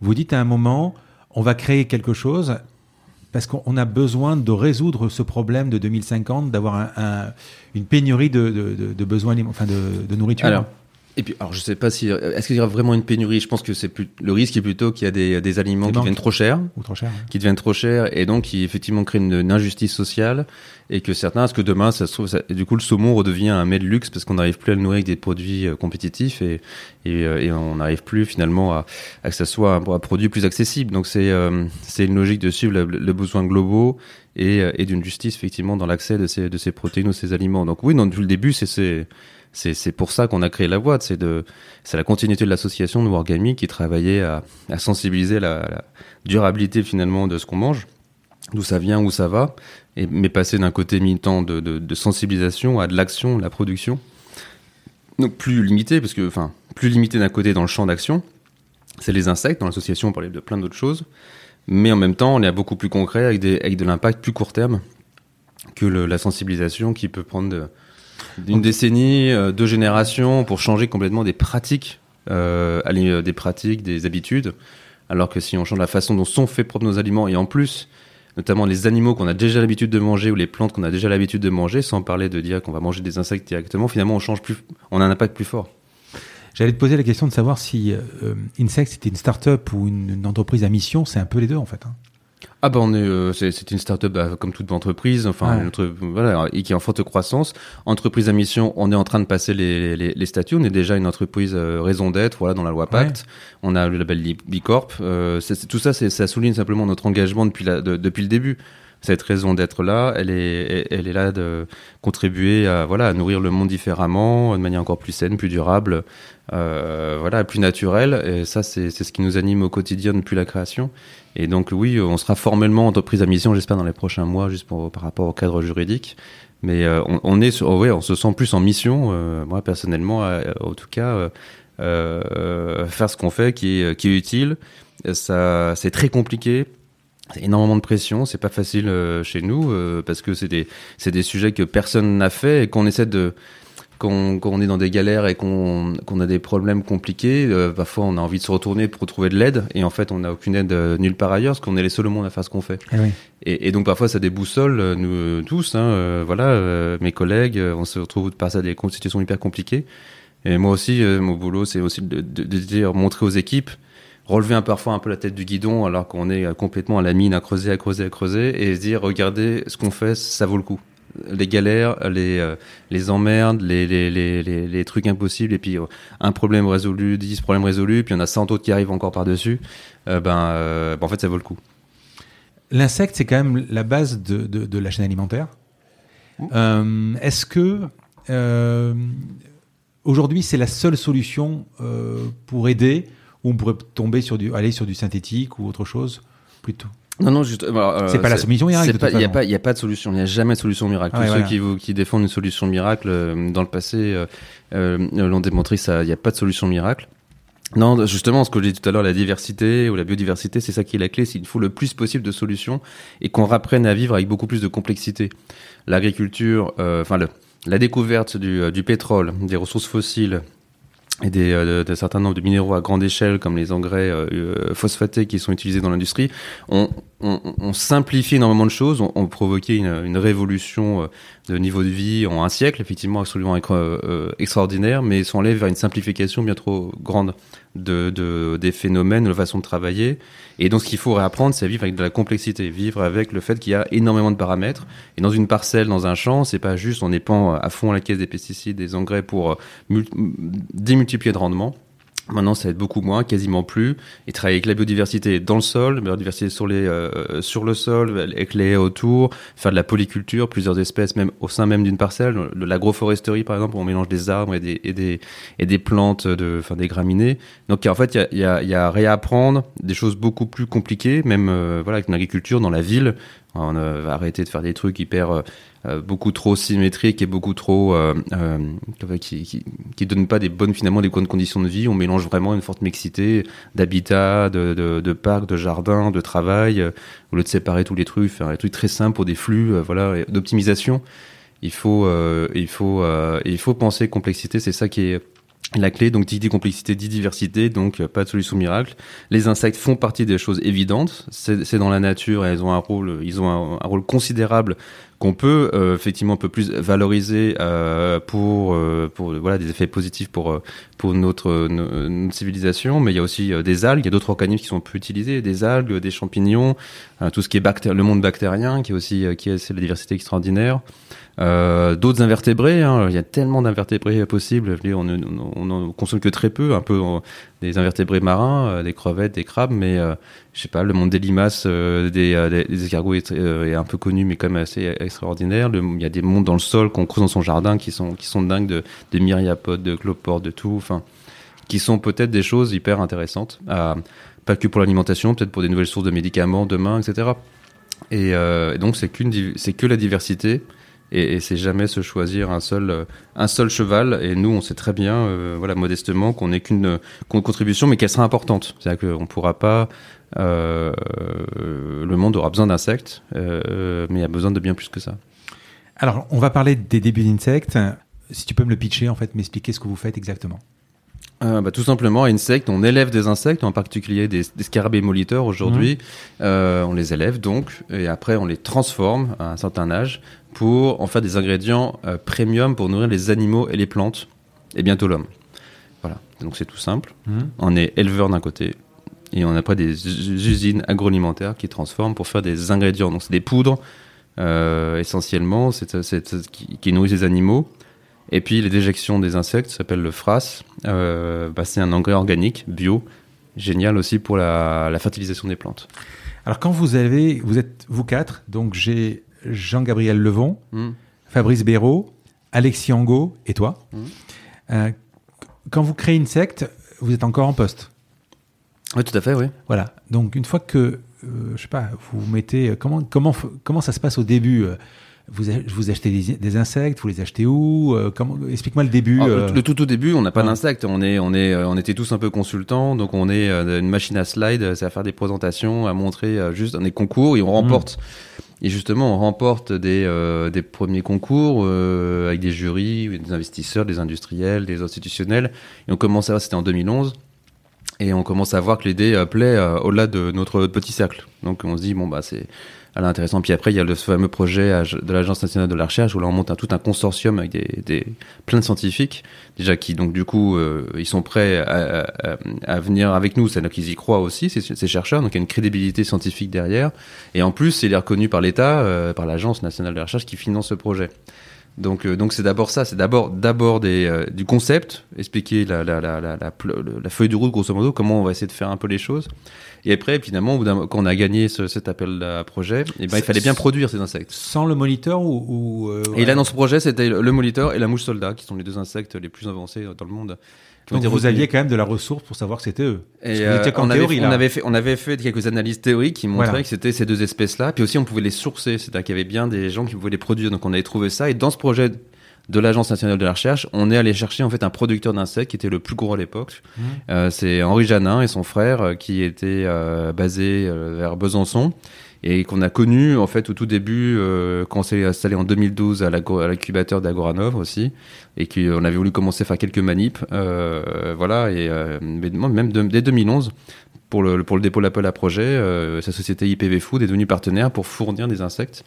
Vous dites à un moment, on va créer quelque chose parce qu'on a besoin de résoudre ce problème de 2050, d'avoir un, un, une pénurie de, besoins, enfin de, nourriture. Et puis, alors je sais pas si est-ce qu'il y aura vraiment une pénurie? Je pense que c'est plus le risque est plutôt qu'il y a des, des aliments qui deviennent trop chers, ou trop chers, qui deviennent trop chers, et donc qui effectivement créent une, une injustice sociale, et que certains, est-ce que demain, ça se trouve, ça, du coup, le saumon redevient un mets de luxe parce qu'on n'arrive plus à le nourrir avec des produits euh, compétitifs, et, et, euh, et on n'arrive plus finalement à, à, que ça soit un, un produit plus accessible. Donc c'est euh, c'est une logique de suivre le, le besoin globaux et, et d'une justice effectivement dans l'accès de ces de ces protéines ou ces aliments. Donc oui, non, depuis le début, c'est c'est pour ça qu'on a créé la boîte. C'est de la continuité de l'association de Wargaming qui travaillait à, sensibiliser la, durabilité finalement de ce qu'on mange d'où ça vient, où ça va, et, mais passer d'un côté militant de, de, sensibilisation à de l'action, de la production. Donc plus limité, parce que, enfin, plus limité d'un côté dans le champ d'action, c'est les insectes. Dans l'association, on parlait de plein d'autres choses. Mais en même temps, on est beaucoup plus concret avec, des, avec de l'impact plus court terme que la sensibilisation qui peut prendre d'une décennie, euh, deux générations pour changer complètement des pratiques, euh, euh, des pratiques, des habitudes. Alors que si on change la façon dont sont faits propres nos aliments et en plus, notamment les animaux qu'on a déjà l'habitude de manger ou les plantes qu'on a déjà l'habitude de manger, sans parler de dire qu'on va manger des insectes directement, finalement on change plus, on a un impact plus fort. J'allais te poser la question de savoir si euh, Insect c'était une start-up ou une, entreprise à mission, c'est un peu les deux en fait. Hein. Ah ben on est, euh, c'est une start-up bah, comme toute entreprise, enfin voilà, et qui est en forte croissance. Entreprise à mission, on est en train de passer les, les, les statuts. On est déjà une entreprise euh, raison d'être, voilà, dans la loi Pacte. On a le label B Corp. Euh, tout ça, ça souligne simplement notre engagement depuis la, depuis le début cette raison d'être là, elle est, elle est là de contribuer à, voilà, à nourrir le monde différemment, de manière encore plus saine, plus durable, euh, voilà, plus naturelle. Et ça, c'est ce qui nous anime au quotidien depuis la création. Et donc, oui, on sera formellement entreprise à mission, j'espère, dans les prochains mois, juste par rapport au cadre juridique. Mais euh, on, est sur, ouais, on se sent plus en mission, euh, moi personnellement, en tout cas, faire ce qu'on fait qui est, qui est utile. Ça, c'est très compliqué énormément de pression, c'est pas facile euh, chez nous euh, parce que c'est des c'est des sujets que personne n'a fait et qu'on essaie de quand, on est dans des galères et qu'on qu'on a des problèmes compliqués, euh, parfois on a envie de se retourner pour trouver de l'aide et en fait on n'a aucune aide nulle part ailleurs parce qu'on est les seuls au monde à faire ce qu'on fait. Eh oui. et, et, donc parfois ça déboussole nous tous, hein, voilà, mes collègues, on se retrouve par ça des situations hyper compliquées. Et moi aussi, mon boulot c'est aussi de, de, de dire montrer aux équipes relever un, parfois un peu la tête du guidon alors qu'on est euh, complètement à la mine à creuser, à creuser, à creuser et se dire regardez ce qu'on fait, ça vaut le coup. Les galères, les, euh, les emmerdes, les, les, les, les, trucs impossibles, et puis euh, un problème résolu, dix problèmes résolus, puis il y en a 100 autres qui arrivent encore par-dessus, ben, ben, en fait ça vaut le coup. L'insecte, c'est quand même la base de, de, de la chaîne alimentaire. Est-ce que aujourd'hui c'est la seule solution pour aider ou on pourrait tomber sur du, aller sur du synthétique ou autre chose plutôt. Non, non, juste. Euh, c'est pas la solution miracle. Il n'y a, a pas de solution. Il n'y a jamais de solution miracle. Tous ceux qui, vous, qui défendent une solution miracle euh, dans le passé euh, euh l'ont démontré. Il n'y a pas de solution miracle. Non, justement, ce que j'ai dit tout à l'heure, la diversité ou la biodiversité, c'est ça qui est la clé. C'est qu'il faut le plus possible de solutions et qu'on rapprenne à vivre avec beaucoup plus de complexité. L'agriculture, enfin, la découverte du, du pétrole, des ressources fossiles, et des, euh, de, certain nombre de minéraux à grande échelle, comme les engrais euh, euh, phosphatés qui sont utilisés dans l'industrie, ont on, on, simplifie énormément de choses, on, on provoqué une, une, révolution de niveau de vie en un siècle, effectivement absolument extraordinaire, mais sont allés vers une simplification bien trop grande de, de, des phénomènes, de la façon de travailler. Et donc ce qu'il faut réapprendre, c'est vivre avec de la complexité, vivre avec le fait qu'il y a énormément de paramètres. Et dans une parcelle, dans un champ, c'est pas juste on épand à fond la caisse des pesticides, des engrais pour démultiplier de rendement. Maintenant, ça va être beaucoup moins, quasiment plus, et travailler avec la biodiversité dans le sol, la biodiversité sur, les, euh, sur le sol, avec les autour, faire de la polyculture, plusieurs espèces même au sein même d'une parcelle. L'agroforesterie, par exemple, où on mélange des arbres et des, et des, et des plantes, de, enfin des graminées. Donc, en fait, il y a, y, a, y a réapprendre des choses beaucoup plus compliquées, même euh, voilà, avec une agriculture dans la ville. On va arrêter de faire des trucs hyper euh, euh, beaucoup trop symétrique et beaucoup trop euh, euh, qui, qui, qui donne pas des bonnes finalement des bonnes conditions de vie. On mélange vraiment une forte mixité d'habitat, de, de, de parcs, de jardins, de travail. au lieu de séparer tous les trucs, faire des trucs très simples pour des flux, voilà, d'optimisation. Il faut, il faut, il faut penser complexité. C'est ça qui est la clé, donc dit complexité, dit diversité, donc pas de solution miracle. Les insectes font partie des choses évidentes. C'est dans la nature et ils ont un rôle, ils ont un, rôle considérable qu'on peut euh, effectivement un peu plus valoriser euh, pour euh, pour voilà des effets positifs pour pour notre, notre civilisation mais il y a aussi des algues il y a d'autres organismes qui sont peu utilisés des algues des champignons tout ce qui est le monde bactérien qui est aussi qui est c'est la diversité extraordinaire euh, d'autres invertébrés, hein, il y a tellement d'invertébrés possibles. on, on, consomme que très peu, un peu des invertébrés marins, euh, des crevettes, des crabes, mais euh, je sais pas, le monde des limaces, des, des, escargots est, un peu connu, mais quand même assez extraordinaire. il y a des mondes dans le sol qu'on creuse dans son jardin qui sont qui sont dingues de, de myriapodes, de cloportes, de tout, enfin, qui sont peut-être des choses hyper intéressantes. pas que pour l'alimentation, peut-être pour des nouvelles sources de médicaments demain, etc. Et, euh, donc c'est c'est que la diversité. Et, et c'est jamais se choisir un seul, euh, un seul cheval. Et nous, on sait très bien, euh, voilà, modestement, qu'on n'est qu'une contribution, mais qu'elle sera importante. C'est-à-dire qu'on pourra pas. euh, le monde aura besoin d'insectes, euh, mais il y a besoin de bien plus que ça. Alors, on va parler des débuts d'Insect. Si tu peux me le pitcher, en fait, m'expliquer ce que vous faites exactement. Euh, bah, tout simplement, insectes, on élève des insectes, en particulier des, des scarabées moliteurs aujourd'hui. Euh, on les élève donc, et après on les transforme à un certain âge pour en faire des ingrédients euh, premium pour nourrir les animaux et les plantes, et bientôt l'homme. Voilà, donc c'est tout simple. On est éleveur d'un côté, et on a après des us- usines agroalimentaires qui transforment pour faire des ingrédients. Donc c'est des poudres, euh, essentiellement, c'est- qui, qui nourrissent les animaux. Et puis les déjections des insectes, ça s'appelle le FRAS. Euh, bah, c'est un engrais organique, bio, génial aussi pour la, la fertilisation des plantes. Alors, quand vous avez, vous êtes vous quatre, donc j'ai Jean-Gabriel Levon, Hmm. Fabrice Béraud, Alexis Angot et toi. Mhm. Euh, quand vous créez Insect, vous êtes encore en poste. Oui, tout à fait, oui. Voilà. Donc, une fois que, euh, je sais pas, vous mettez, comment, comment, f- comment ça se passe au début euh, vous, vous achetez des, des insectes, vous les achetez où euh, comment, Explique-moi le début. Ah, euh. le, le tout au début, on n'a pas d'insectes. On est, on est, euh, on était tous un peu consultants, donc on est euh, une machine à slide, euh, c'est à faire des présentations, à montrer euh, juste des concours et on remporte. Et justement, on remporte des, euh, des premiers concours euh, avec des jurys, des investisseurs, des industriels, des institutionnels. Et on commence à, c'était en 2011. Et on commence à voir que l'idée euh, plaît euh, au-delà de notre petit cercle. Donc on se dit, bon, bah, c'est elle est intéressant. Puis après, il y a le fameux projet à- de l'Agence nationale de la recherche où là, on monte un, tout un consortium avec des, des, plein de scientifiques, déjà qui, donc, du coup, euh, ils sont prêts à, à, à venir avec nous. C'est-à-dire qu'ils y croient aussi, ces, ces chercheurs. Donc, il y a une crédibilité scientifique derrière. Et en plus, il est reconnu par l'État, euh, par l'Agence nationale de la recherche qui finance ce projet. Donc, euh, donc c'est d'abord ça, c'est d'abord d'abord des euh, du concept, expliquer la la, la, la, la, pl- la feuille de route grosso modo, comment on va essayer de faire un peu les choses. Et après, finalement, quand on a gagné ce, cet appel à projet, eh ben, il fallait bien produire ces insectes. Sans le moniteur ou. ou, euh, Et là, dans ce projet, c'était le molitor et la mouche soldat, qui sont les deux insectes les plus avancés dans le monde. Donc vous retenus. aviez quand même de la ressource pour savoir que c'était eux. Et euh, on, avait, théorie, on là. avait fait, on avait fait quelques analyses théoriques qui montraient Voilà. que c'était ces deux espèces-là. Puis aussi, on pouvait les sourcer, c'est-à-dire qu'il y avait bien des gens qui pouvaient les produire. Donc, on avait trouvé ça. Et dans ce projet de l'Agence nationale de la recherche, on est allé chercher en fait un producteur d'insectes qui était le plus gros à l'époque. Mmh. Euh, c'est Henri Janin et son frère euh, qui étaient euh, basés vers Besançon et qu'on a connu en fait au tout début euh, quand on s'est installé en 2012 à l'incubateur d'Agoranov aussi et qu'on avait voulu commencer à faire quelques manips euh, voilà et euh, mais même dès 2011 pour le pour le dépôt de l'appel à projet euh, sa société IPV Food est devenue partenaire pour fournir des insectes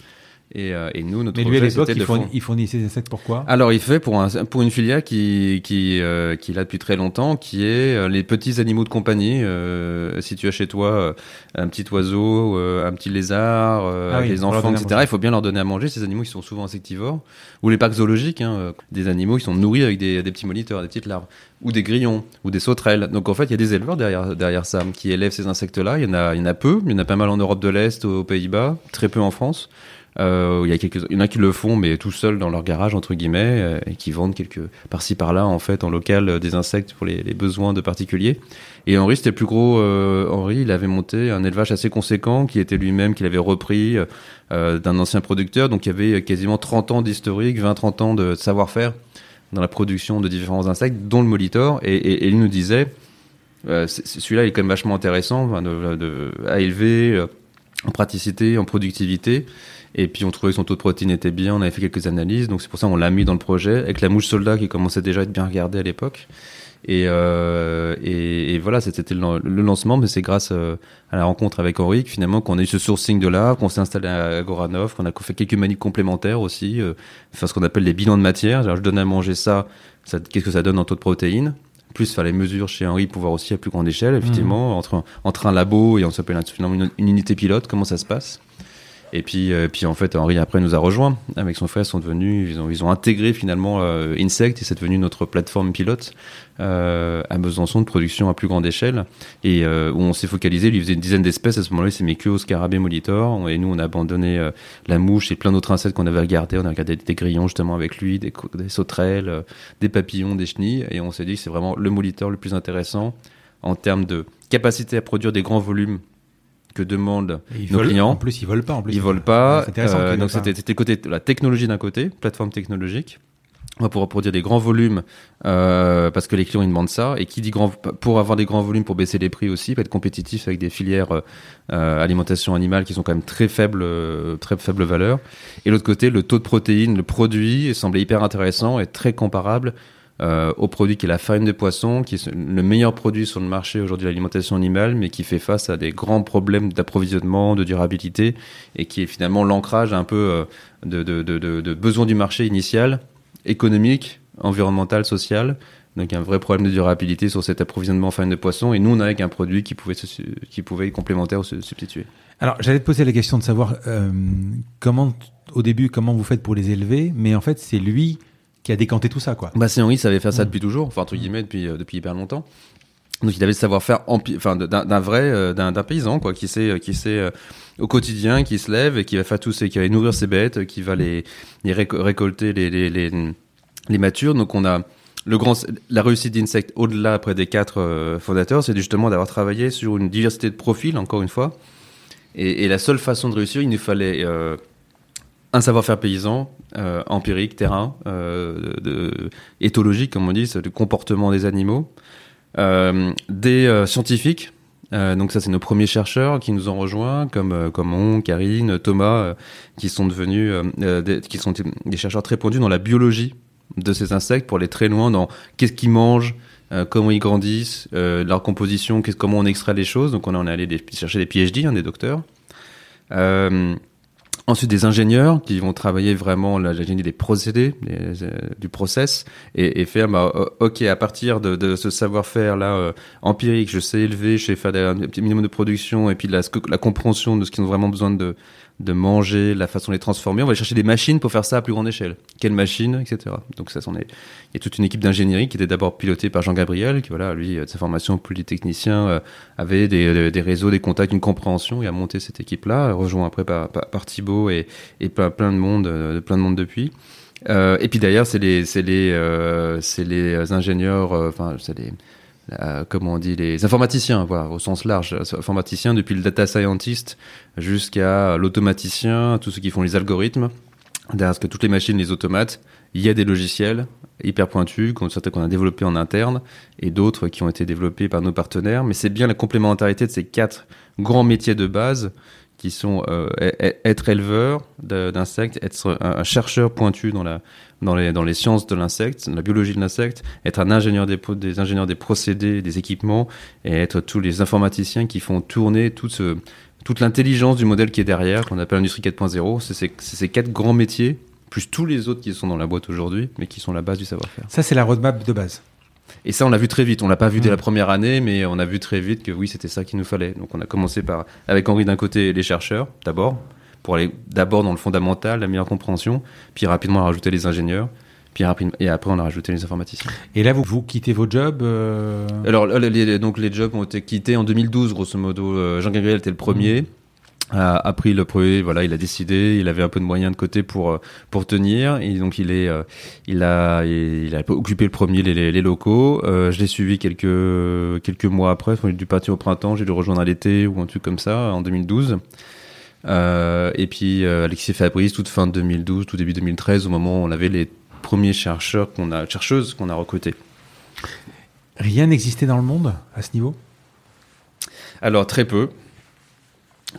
et, euh, et nous notre Mais lui, à l'époque, il, de fourni- fournir- il fournissait des insectes pourquoi alors, il fait pour, un, pour une filière qui, qui, euh, qui là depuis très longtemps, qui est euh, les petits animaux de compagnie. Euh, si tu as chez toi un petit oiseau, un petit lézard, Ah oui, des enfants, etc., il faut bien leur donner à manger. Ces animaux qui sont souvent insectivores. Ou les parcs zoologiques, hein, des animaux qui sont nourris avec des, des petits moniteurs, des petites larves. Ou des grillons, ou des sauterelles. Donc, en fait, il y a des éleveurs derrière, derrière ça qui élèvent ces insectes-là. Il y, en a, il y en a peu. Il y en a pas mal en Europe de l'Est, aux Pays-Bas, très peu en France. Euh, il y a quelques, il y en a qui le font, mais tout seuls dans leur garage entre guillemets, euh, et qui vendent quelques par-ci par-là en fait en local euh, des insectes pour les, les besoins de particuliers. Et Henri, c'était le plus gros. Euh, Henri, il avait monté un élevage assez conséquent, qui était lui-même, qu'il avait repris euh, d'un ancien producteur, donc il y avait quasiment 30 ans d'historique, 20-30 ans de savoir-faire dans la production de différents insectes, dont le molitor. Et, et, et il nous disait, celui-là il est quand même vachement intéressant de, de- à élever en praticité, en productivité. Et puis on trouvait que son taux de protéines était bien, on avait fait quelques analyses, donc c'est pour ça qu'on l'a mis dans le projet, avec la mouche soldat qui commençait déjà à être bien regardée à l'époque. Et, euh, et, et voilà, c'était le, le lancement, mais c'est grâce euh, à la rencontre avec Henri que finalement qu'on a eu ce sourcing de là, qu'on s'est installé à Goranov, qu'on a fait quelques manips complémentaires aussi, euh, faire ce qu'on appelle les bilans de matière. Alors, je donne à manger ça, ça qu'est-ce que ça donne en taux de protéines plus faire les mesures chez Henri pour voir aussi à plus grande échelle, effectivement, entre, entre un labo et on s'appelle une unité pilote, comment ça se passe. Et puis, euh, puis en fait, Henri après nous a rejoint avec son frère, ils sont devenus, ils ont, ils ont intégré finalement euh, Insect et c'est devenu notre plateforme pilote euh, à Besançon de production à plus grande échelle et où on s'est focalisé. Lui faisait une dizaine d'espèces à ce moment-là, il s'est mis que au scarabée molitor et nous on a abandonné la mouche et plein d'autres insectes qu'on avait regardé. On a regardé des grillons justement avec lui, des, sauterelles, des papillons, des chenilles et on s'est dit que c'est vraiment le molitor le plus intéressant en termes de capacité à produire des grands volumes que demandent nos clients. En plus, ils volent pas. En plus, Ils volent pas. Euh, donc c'était côté la technologie d'un côté, plateforme technologique. On va pouvoir produire des grands volumes euh, parce que les clients ils demandent ça. Et qui dit grand pour avoir des grands volumes pour baisser les prix aussi, pour être compétitif avec des filières euh, alimentation animale qui sont quand même très faibles, très faible valeur. Et l'autre côté, le taux de protéines, le produit semblait hyper intéressant et très comparable euh, au produit qui est la farine de poisson, qui est le meilleur produit sur le marché aujourd'hui de l'alimentation animale, mais qui fait face à des grands problèmes d'approvisionnement, de durabilité, et qui est finalement l'ancrage un peu euh, de, de, de, de, du marché initial, économique, environnemental, social. Donc un vrai problème de durabilité sur cet approvisionnement en farine de poisson, et nous on avait un produit qui pouvait, se, qui pouvait complémentaire ou se substituer. Alors, j'allais te poser la question de savoir euh, comment, au début, comment vous faites pour les élever, mais en fait, c'est lui qui a décanté tout ça, quoi. Bah, c'est Henri savait faire ça depuis toujours, enfin entre guillemets depuis euh, depuis hyper longtemps. Donc il avait le savoir-faire enfin d'un vrai euh, d'un paysan quoi, qui sait euh, qui sait euh, au quotidien, qui se lève et qui va faire tout ça, qui va nourrir ses bêtes, qui va les, les réco- récolter les les, les les matures. Donc on a le grand la réussite d'Insect au-delà après des quatre euh, fondateurs, c'est justement d'avoir travaillé sur une diversité de profils encore une fois. Et, et la seule façon de réussir, il nous fallait un savoir-faire paysan, euh, empirique, terrain, euh, éthologique, comme on dit, c'est le comportement des animaux, euh, des scientifiques. Donc ça, c'est nos premiers chercheurs qui nous ont rejoints, comme comme on, Karine, Thomas, qui sont devenus, des, qui sont des chercheurs très pointus dans la biologie de ces insectes pour aller très loin dans qu'est-ce qu'ils mangent, comment ils grandissent, leur composition, comment on extrait les choses. Donc on en est allé chercher des PhD, hein, des docteurs. Ensuite, des ingénieurs qui vont travailler vraiment l'ingénierie des procédés, des, euh, du process, et, et faire, bah, ok, à partir de, de ce savoir-faire là euh, empirique, je sais élever, je sais faire un petit minimum de production, et puis la, la compréhension de ce qu'ils ont vraiment besoin de, de manger, la façon de les transformer. On va aller chercher des machines pour faire ça à plus grande échelle. Quelles machines, etc. Donc ça, c'en est. Il y a toute une équipe d'ingénierie qui était d'abord pilotée par Jean Gabriel, qui voilà, lui, euh, de sa formation polytechnicien, euh, avait des, des- réseaux, des contacts, une compréhension et a monté cette équipe-là, rejoint après par, par, Thibaut et, et plein, de monde, euh, plein de monde depuis. Euh, et puis d'ailleurs, c'est les, les, euh, c'est les ingénieurs, enfin, c'est les, euh, comment on dit, les informaticiens, voilà, au sens large, informaticiens depuis le data scientist jusqu'à l'automaticien, tous ceux qui font les algorithmes. Derrière ce que toutes les machines, les automates, il y a des logiciels hyper pointus, certains qu'on a développés en interne et d'autres qui ont été développés par nos partenaires. Mais c'est bien la complémentarité de ces quatre grands métiers de base qui sont euh, e- e- être éleveur d'insectes, être un, chercheur pointu dans la dans les dans les sciences de l'insecte, la biologie de l'insecte, être un ingénieur des ingénieurs des procédés, des équipements et être tous les informaticiens qui font tourner tout toute l'intelligence du modèle qui est derrière, qu'on appelle l'industrie 4.0. C'est ces, c'est ces quatre grands métiers, plus tous les autres qui sont dans la boîte aujourd'hui, mais qui sont la base du savoir-faire. Ça, c'est la roadmap de base. Et ça, on l'a vu très vite. On l'a pas vu dès Mm. la première année, mais on a vu très vite que oui, c'était ça qu'il nous fallait. Donc, on a commencé par, avec Henri d'un côté, les chercheurs, d'abord, pour aller d'abord dans le fondamental, la meilleure compréhension, puis rapidement on a rajouté les ingénieurs, puis rapidement, et après on a rajouté les informaticiens. Et là, vous, vous quittez vos jobs. euh, Alors, les, donc les jobs ont été quittés en 2012, grosso modo. Euh, Jean Gabriel était le premier. A, a pris le premier, voilà, il a décidé, il avait un peu de moyens de côté pour euh, pour tenir, et donc il est, euh, il a, il a occupé le premier les, les, locaux. Euh, je l'ai suivi quelques quelques mois après, j'ai dû partir au printemps, j'ai dû rejoindre à l'été ou un truc comme ça en 2012. Euh, et puis euh, Alexis Fabrice, toute fin de 2012, tout début 2013, au moment où on avait les premiers chercheurs qu'on a, chercheuses qu'on a recrutés. Rien n'existait dans le monde à ce niveau? Alors très peu,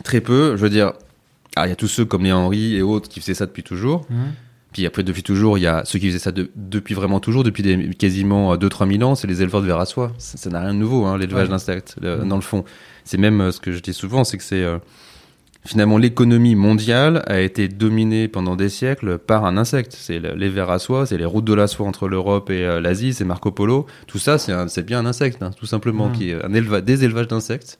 très peu. Je veux dire, alors, il y a tous ceux comme les Henri et autres qui faisaient ça depuis toujours. Puis après, depuis toujours, il y a ceux qui faisaient ça de- depuis vraiment toujours, depuis des, quasiment 2-3 000 ans, c'est les éleveurs de vers à soie. Ça n'a rien de nouveau, hein, l'élevage Ouais. d'insectes, le- Mhm. dans le fond. C'est même euh, ce que je dis souvent, c'est que c'est euh, finalement l'économie mondiale a été dominée pendant des siècles par un insecte. C'est le- les vers à soie, c'est les routes de la soie entre l'Europe et euh, l'Asie, c'est Marco Polo. Tout ça, c'est un- c'est bien un insecte, hein, tout simplement, Mhm. qui est un éleva- des élevages d'insectes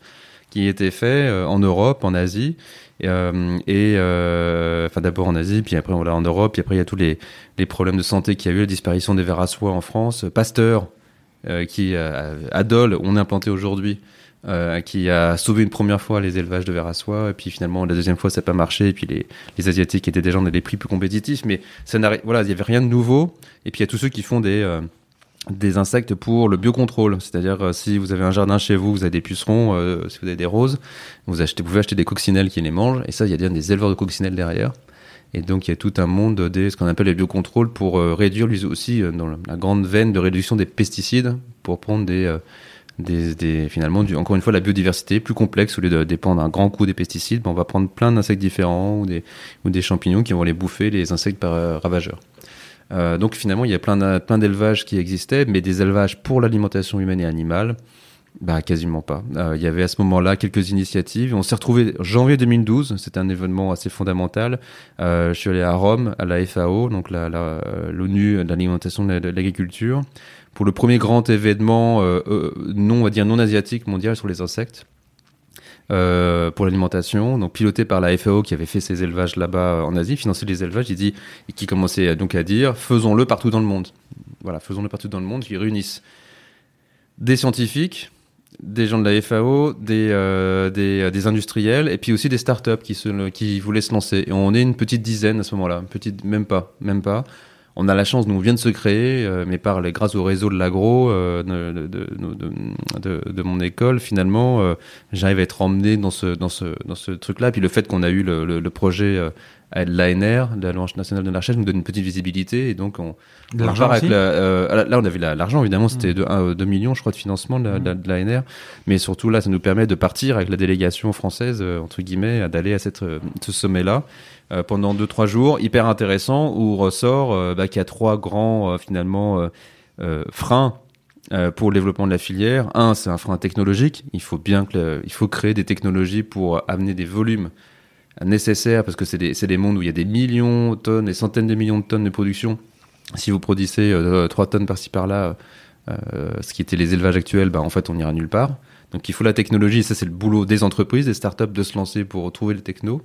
qui étaient faits euh, en Europe, en Asie, euh, et euh, enfin d'abord en Asie, puis après voilà en Europe, puis après il y a tous les, problèmes de santé qu'il y a eu, la disparition des vers à soie en France, Pasteur, euh, qui euh, à Dole, on a implanté aujourd'hui, qui a sauvé une première fois les élevages de vers à soie, et puis finalement la deuxième fois ça n'a pas marché, et puis les, asiatiques étaient déjà dans des prix plus compétitifs, mais ça n'arri- voilà, il y avait rien de nouveau, et puis il y a tous ceux qui font des des insectes pour le biocontrôle. C'est-à-dire, euh, si vous avez un jardin chez vous, vous avez des pucerons, euh, si vous avez des roses, vous, pouvez acheter des coccinelles qui les mangent. Et ça, il y a bien des éleveurs de coccinelles derrière. Et donc, il y a tout un monde des, ce qu'on appelle les biocontrôles pour euh, réduire, lui aussi, dans la, grande veine de réduction des pesticides, pour prendre des, des, des finalement, encore une fois, la biodiversité plus complexe. Au lieu de dépendre un grand coup des pesticides, ben, on va prendre plein d'insectes différents ou des, ou des champignons qui vont les bouffer, les insectes par, ravageurs. Euh, donc finalement, il y a plein d'élevages qui existaient, mais des élevages pour l'alimentation humaine et animale, bah quasiment pas. Euh, il y avait à ce moment-là quelques initiatives. On s'est retrouvé janvier 2012. C'était un événement assez fondamental. Euh, je suis allé à Rome, à la FAO, donc l'ONU de l'alimentation et de l'agriculture, pour le premier grand événement non asiatique mondial sur les insectes. Euh, pour l'alimentation, donc piloté par la FAO qui avait fait ses élevages là-bas en Asie, financé les élevages, il dit et qui commençait donc à dire faisons-le partout dans le monde. Voilà, faisons-le partout dans le monde, qui réunissent des scientifiques, des gens de la FAO, des, euh, des, euh, industriels et puis aussi des startups qui, se, qui voulaient se lancer. Et on est une petite dizaine à ce moment-là, petite, même pas, même pas. On a la chance, nous, on vient de se créer, euh, mais par les, grâce au réseau de l'agro euh, de, de, de, mon école, finalement, euh, j'arrive à être emmené dans ce, dans ce, dans ce truc-là. Puis le fait qu'on a eu le, le, le projet euh, à l'ANR, de l'Agence nationale de la recherche, nous donne une petite visibilité. Et donc, on, De on avec aussi la, euh, là, on avait la- l'argent, évidemment, c'était Mm. 2 millions, je crois, de financement de la- de la- de l'ANR. Mais surtout, là, ça nous permet de partir avec la délégation française, euh, entre guillemets, d'aller à cette, ce sommet-là euh, pendant 2-3 jours, hyper intéressant, où ressort euh, bah, qu'il y a trois grands, euh, finalement, freins pour le développement de la filière. Un, c'est un frein technologique. Il faut bien que il faut créer des technologies pour amener des volumes nécessaires, parce que c'est des, des mondes où il y a des millions de tonnes, des centaines de millions de tonnes de production. Si vous produisez euh, 3 tonnes par-ci par-là, ce qui était les élevages actuels, bah, en fait, on n'ira nulle part. Donc il faut la technologie, ça c'est le boulot des entreprises, des startups de se lancer pour trouver le techno.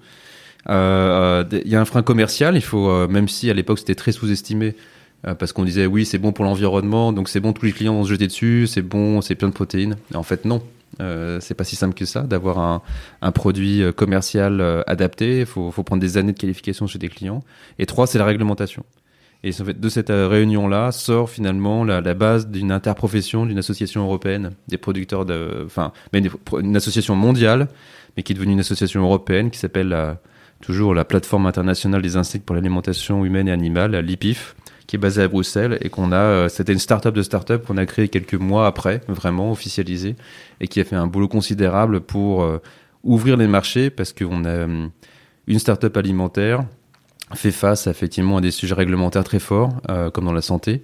Euh, euh, Il y a un frein commercial, il faut, euh, même si à l'époque c'était très sous-estimé, euh, parce qu'on disait oui c'est bon pour l'environnement, donc c'est bon, tous les clients vont se jeter dessus, c'est bon, c'est plein de protéines. En fait non, euh, c'est pas si simple que ça d'avoir un, produit euh, commercial euh, adapté. Il faut, prendre des années de qualification chez des clients. Et trois, c'est la réglementation. Et de cette euh, réunion-là sort finalement la, base d'une interprofession, d'une association européenne des producteurs enfin, une association mondiale, mais qui est devenue une association européenne qui s'appelle la- toujours la plateforme internationale des insectes pour l'alimentation humaine et animale, l'IPIF, qui est basée à Bruxelles et euh, c'était une start-up de start-up qu'on a créée quelques mois après, vraiment officialisée, et qui a fait un boulot considérable pour euh, ouvrir les marchés parce qu'on a hum, une start-up alimentaire fait face effectivement à des sujets réglementaires très forts, euh, comme dans la santé,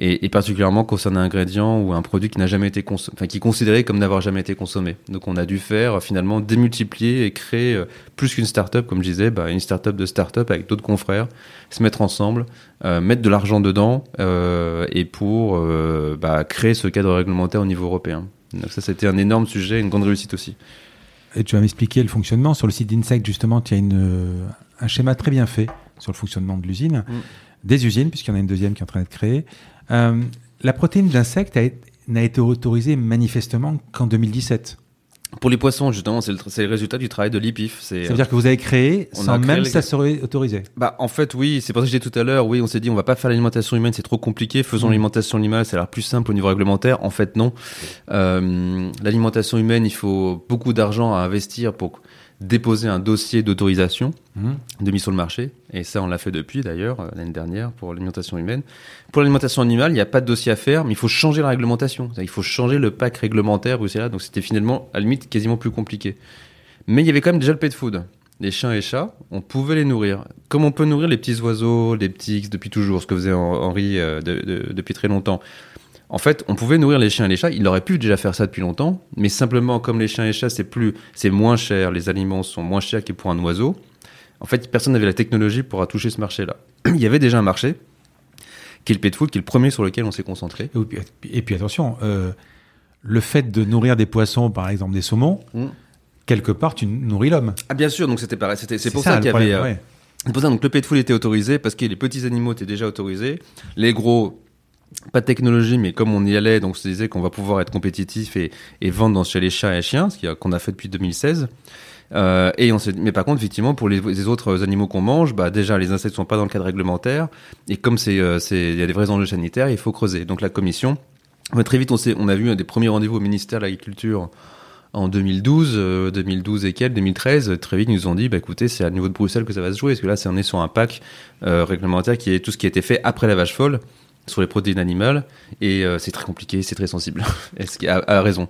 et, et particulièrement concernant un ingrédient ou un produit qui n'a jamais été consommé, enfin qui est considéré comme n'avoir jamais été consommé. Donc on a dû faire finalement démultiplier et créer euh, plus qu'une start-up, comme je disais, bah, une start-up de start-up avec d'autres confrères, se mettre ensemble, euh, mettre de l'argent dedans, euh, et pour bah, créer ce cadre réglementaire au niveau européen. Donc ça, c'était un énorme sujet, une grande réussite aussi. Et tu vas m'expliquer le fonctionnement. Sur le site d'Insect, justement, tu as une, un schéma très bien fait sur le fonctionnement de l'usine, Mm. des usines, puisqu'il y en a une deuxième qui est en train d'être créée. Euh, la protéine d'insecte n'a été autorisée manifestement qu'en 2017. Pour les poissons, justement, c'est le, résultat du travail de l'IPIF. Ça veut dire que vous avez créé sans même les- ça serait autorisé. Bah, en fait, oui, c'est pour ça que je disais tout à l'heure, oui, on s'est dit, on va pas faire l'alimentation humaine, c'est trop compliqué, faisons Mm. l'alimentation animale, ça a l'air plus simple au niveau réglementaire. En fait, non. Euh, l'alimentation humaine, il faut beaucoup d'argent à investir pour déposer un dossier d'autorisation Mhm. de mise sur le marché. Et ça, on l'a fait depuis, d'ailleurs, euh, l'année dernière, pour l'alimentation humaine. Pour l'alimentation animale, il n'y a pas de dossier à faire, mais il faut changer la réglementation. Il faut changer le pack réglementaire bruxellois. Donc, c'était finalement, à la limite, quasiment plus compliqué. Mais il y avait quand même déjà le pet food. Les chiens et chats, on pouvait les nourrir. Comme on peut nourrir les petits oiseaux, les petits X depuis toujours, ce que faisait Hen- Henri euh, de- de- depuis très longtemps. En fait, on pouvait nourrir les chiens et les chats. Il aurait pu déjà faire ça depuis longtemps, mais simplement comme les chiens et les chats, c'est plus, c'est moins cher. Les aliments sont moins chers que pour un oiseau. En fait, personne n'avait la technologie pour toucher ce marché-là. Il y avait déjà un marché, qui est le pet food, qui est le premier sur lequel on s'est concentré. Et puis, et puis attention, euh, le fait de nourrir des poissons, par exemple des saumons, Mm. quelque part, tu nourris l'homme. Ah bien sûr, donc c'était pareil. C'était, c'est pour ça, qu'il y avait. problème, euh, ouais. C'est pour ça donc le pet food était autorisé parce que les petits animaux étaient déjà autorisés. Les gros, pas de technologie, mais comme on y allait, donc on se disait qu'on va pouvoir être compétitif et, vendre dans, chez les chats et chiens, ce qu'on a fait depuis 2016. Euh, et on mais par contre, effectivement, pour les, autres animaux qu'on mange, bah déjà les insectes sont pas dans le cadre réglementaire, et comme euh, il y a des vrais enjeux sanitaires, il faut creuser. Donc la commission, très vite, on a vu un des premiers rendez-vous au ministère de l'Agriculture en 2012, 2012 euh, et quel, 2013, très vite ils nous ont dit, bah écoutez, c'est à niveau de Bruxelles que ça va se jouer, parce que là, c'est on est sur un pack réglementaire qui est tout ce qui a été fait après la vache folle sur les protéines animales, et euh, c'est très compliqué, c'est très sensible. Qu'il a, raison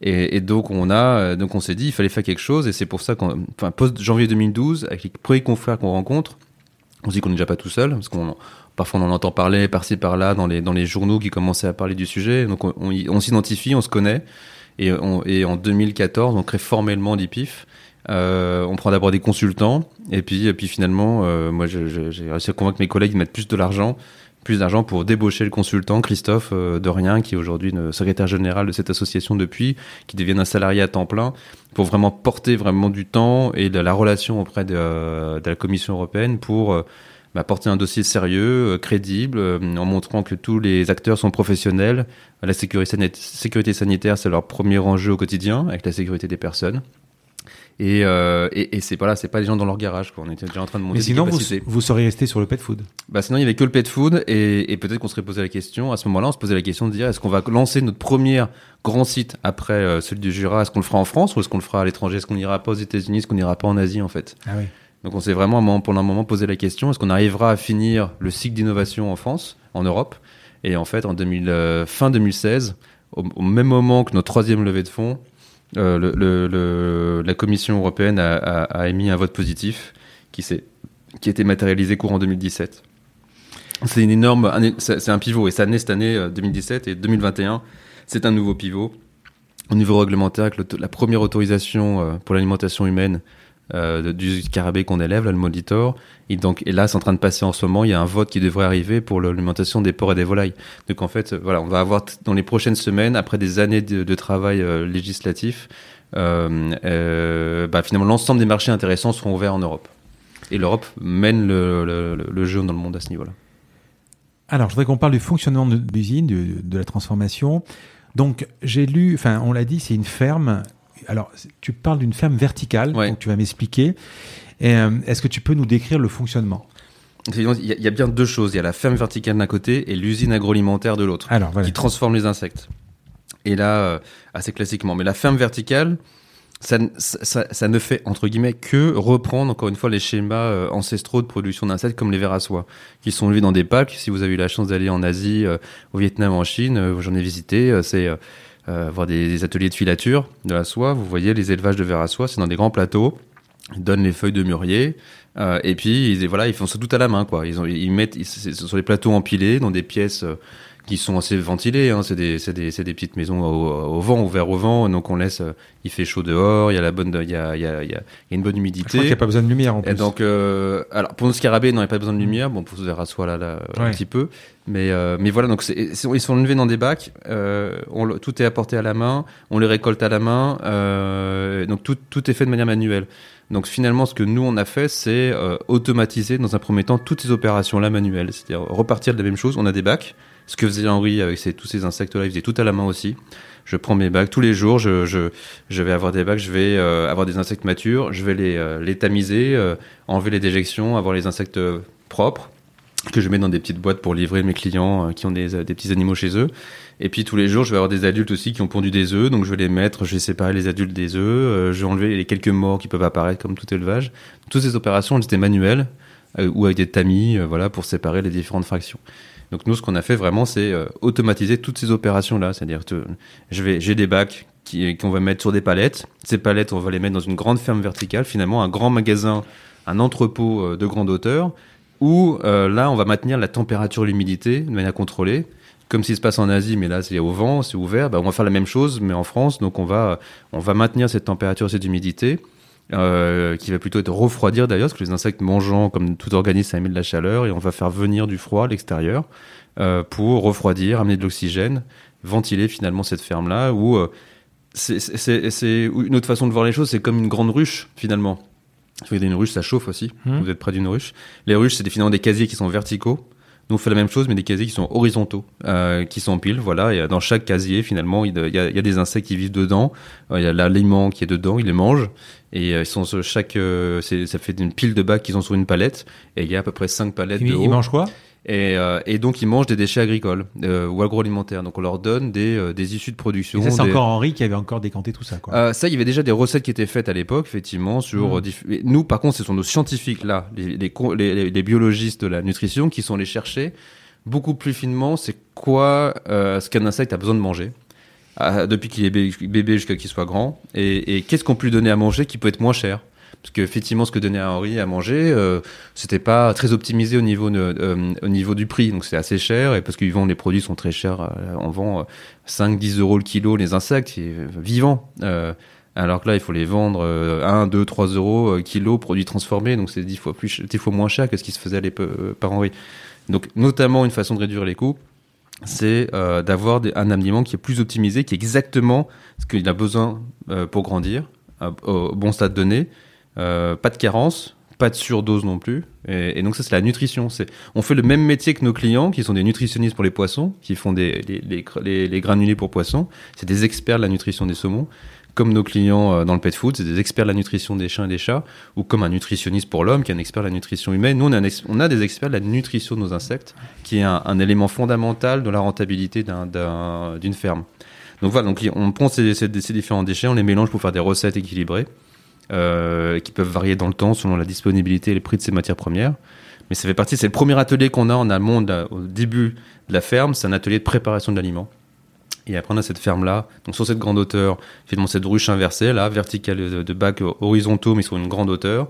et, et, donc on a, donc on s'est dit, il fallait faire quelque chose, et c'est pour ça enfin, post janvier 2012, avec les premiers confrères qu'on rencontre, on se dit qu'on n'est déjà pas tout seul, parce qu'on parfois on en entend parler par-ci par-là dans les dans les journaux qui commençaient à parler du sujet. Donc on, s'identifie, on se connaît. Et, et en 2014, on crée formellement l'IPIF. Euh, on prend d'abord des consultants, et puis, et puis finalement, euh, moi j'ai réussi à convaincre mes collègues de mettre plus de l'argent, plus d'argent pour débaucher le consultant Christophe euh, qui est aujourd'hui le secrétaire général de cette association depuis, qui devient un salarié à temps plein, pour vraiment porter vraiment du temps et de la relation auprès de, euh, la Commission européenne pour euh, apporter un dossier sérieux, euh, crédible, euh, en montrant que tous les acteurs sont professionnels. La sécurité sanitaire, c'est leur premier enjeu au quotidien, avec la sécurité des personnes. Et, euh, et, et c'est pas là, c'est pas les gens dans leur garage. Quoi. On était déjà en train de monter. Mais sinon, vous, vous, seriez resté sur le pet food. Bah sinon, il y avait que le pet food, et, et peut-être qu'on serait posé la question. À ce moment-là, on se posait la question de dire est-ce qu'on va lancer notre premier grand site après euh, celui du Jura? Est-ce qu'on le fera en France ou est-ce qu'on le fera à l'étranger? Est-ce qu'on ira pas aux États-Unis? Est-ce qu'on ira pas en Asie en fait? Ah oui. Donc on s'est vraiment pendant un moment posé la question est-ce qu'on arrivera à finir le cycle d'innovation en France, en Europe? Et en fait, en 2000, euh, fin 2016, au, au, même moment que notre troisième levée de fonds, euh, la Commission européenne a, émis un vote positif qui qui a été matérialisé courant 2017. C'est une énorme, c'est un pivot et ça naît cette année 2017 et 2021, c'est un nouveau pivot au niveau réglementaire avec la première autorisation euh, pour l'alimentation humaine euh, du scarabée qu'on élève, là, le monitor. Et donc, et là, c'est en train de passer en ce moment. Il y a un vote qui devrait arriver pour l'alimentation des porcs et des volailles. Donc, en fait, voilà, on va avoir dans les prochaines semaines, après des années de, travail euh, législatif, euh, euh, bah, finalement, l'ensemble des marchés intéressants seront ouverts en Europe. Et l'Europe mène le, jeu dans le monde à ce niveau-là. Alors, je voudrais qu'on parle du fonctionnement de l'usine, de, de la transformation. Donc, j'ai lu, enfin, on l'a dit, c'est une ferme alors, tu parles d'une ferme verticale, ouais. donc tu vas m'expliquer. Euh, Est-ce que tu peux nous décrire le fonctionnement? Il y, a bien deux choses. Il y a la ferme verticale d'un côté et l'usine agroalimentaire de l'autre, voilà. qui transforme les insectes. Et là, euh, assez classiquement. Mais la ferme verticale, ça, ça, ça, ne fait, entre guillemets, que reprendre, encore une fois, les schémas euh, ancestraux de production d'insectes comme les vers à soie, qui sont élevés dans des packs. Si vous avez eu la chance d'aller en Asie, au Vietnam, en Chine, j'en ai visité, c'est euh, voir des, ateliers de filature de la soie. Vous voyez les élevages de verre à soie, c'est dans des grands plateaux. Ils donnent les feuilles de mûrier euh, et puis ils, voilà, ils font ça tout à la main quoi. Ils, ont, ils mettent ils, sur les plateaux empilés dans des pièces euh, qui sont assez ventilées. Hein. C'est des, des, des, petites maisons au, au, vent, ouvertes au vent. Donc on laisse, euh, il fait chaud dehors, il y a la bonne, il y a, il y a, il y a une bonne humidité. Je crois qu'il n'y a pas besoin de lumière en plus. Et donc, euh, alors pour nos scarabées, non, il n'y a pas besoin de lumière. Bon, pour à soie là, là ouais. un petit peu. Mais, euh, mais voilà, donc ils sont levés dans des bacs. Euh, on, tout est apporté à la main. On les récolte à la main. Donc tout, tout est fait de manière manuelle. Donc finalement, ce que nous on a fait, c'est euh, automatiser dans un premier temps toutes ces opérations-là manuelles, c'est-à-dire repartir de la même chose. On a des bacs. Ce que faisait Henri avec tous ces insectes-là, il faisait tout à la main aussi. Je prends mes bacs tous les jours. Je, je, je vais avoir des bacs. Je vais euh, avoir des insectes matures. Je vais les, euh, les tamiser, euh, enlever les déjections, avoir les insectes propres que je mets dans des petites boîtes pour livrer mes clients qui ont des, des petits animaux chez eux. Et puis tous les jours, je vais avoir des adultes aussi qui ont pondu des œufs, donc je vais les mettre, je vais séparer les adultes des œufs, euh, je vais enlever les quelques morts qui peuvent apparaître comme tout élevage. Toutes ces opérations, elles étaient manuelles euh, ou avec des tamis, euh, voilà, pour séparer les différentes fractions. Donc nous, ce qu'on a fait vraiment, c'est euh, automatiser toutes ces opérations-là, c'est-à-dire je vais, j'ai des bacs qu'on va mettre sur des palettes. Ces palettes, on va les mettre dans une grande ferme verticale, finalement un grand magasin, un entrepôt de grande hauteur où euh, là, on va maintenir la température, l'humidité de manière contrôlée, comme s'il se passe en Asie, mais là, c'est au vent, c'est ouvert. Bah, on va faire la même chose, mais en France. Donc, on va, on va maintenir cette température, cette humidité, euh, qui va plutôt être refroidir d'ailleurs, parce que les insectes mangeant, comme tout organisme, ça émet de la chaleur, et on va faire venir du froid à l'extérieur euh, pour refroidir, amener de l'oxygène, ventiler finalement cette ferme-là, où euh, c'est une autre façon de voir les choses, c'est comme une grande ruche finalement. Si vous avez une ruche, ça chauffe aussi. Mmh. Vous êtes près d'une ruche. Les ruches, c'est finalement des casiers qui sont verticaux. Nous, on fait la même chose, mais des casiers qui sont horizontaux, euh, qui sont pile. Voilà, et dans chaque casier, finalement, il y a, il y a des insectes qui vivent dedans. Euh, il y a l'aliment qui est dedans, ils les mangent. Et euh, ils sont sur chaque, euh, c'est- ça fait une pile de bacs qui sont sur une palette. Et il y a à peu près cinq palettes Il, de il haut. mange quoi? Et, euh, et donc, ils mangent des déchets agricoles euh, ou agroalimentaires. Donc, on leur donne des, euh, des issues de production. Et ça, c'est des- encore Henri qui avait encore décanté tout ça. Quoi. ça, il y avait déjà des recettes qui étaient faites à l'époque, effectivement, sur diff- et Nous, par contre, ce sont nos scientifiques là, les, les, les- les- les biologistes de la nutrition, qui sont allés chercher beaucoup plus finement, c'est quoi ce qu'un insecte a besoin de manger. Depuis qu'il est bé- bébé jusqu'à qu'il soit grand, et, et qu'est-ce qu'on peut lui donner à manger qui peut être moins cher parce qu'effectivement, ce que donnait à Henri à manger, euh, c'était pas très optimisé au niveau, euh, du prix. Donc c'est assez cher. Et parce qu'ils vendent, les produits sont très chers. euh, on vend euh, 5-10 euros le kilo les insectes vivants. Euh, alors que là, il faut les vendre euh, 1, 2, 3 euros euh, kilo produits transformés. Donc c'est 10 fois, 10 moins cher que ce qui se faisait par Henri. Donc notamment, une façon de réduire les coûts, c'est d'avoir un aliment qui est plus optimisé, qui est exactement ce qu'il a besoin pour grandir, au bon stade donné. Euh, pas de carence, pas de surdose non plus. Et, donc ça, c'est la nutrition. On fait le même métier que nos clients, qui sont des nutritionnistes pour les poissons, qui font des, les, granulés pour poissons. C'est des experts de la nutrition des saumons. Comme nos clients euh, dans le pet food, c'est des experts de la nutrition des chiens et des chats, ou comme un nutritionniste pour l'homme, qui est un expert de la nutrition humaine. Nous, on a, des experts de la nutrition de nos insectes, qui est un, élément fondamental de la rentabilité d'un- d'un- d'une ferme. Donc voilà, donc on prend ces- ces différents déchets, on les mélange pour faire des recettes équilibrées euh, qui peuvent varier dans le temps selon la disponibilité et les prix de ces matières premières. Mais ça fait partie, c'est le premier atelier qu'on a en amont, au début de la ferme, c'est un atelier de préparation de l'aliment. Et après, on a cette ferme-là, donc sur cette grande hauteur, finalement cette ruche inversée, là, verticale de, de bacs horizontaux, mais sur une grande hauteur,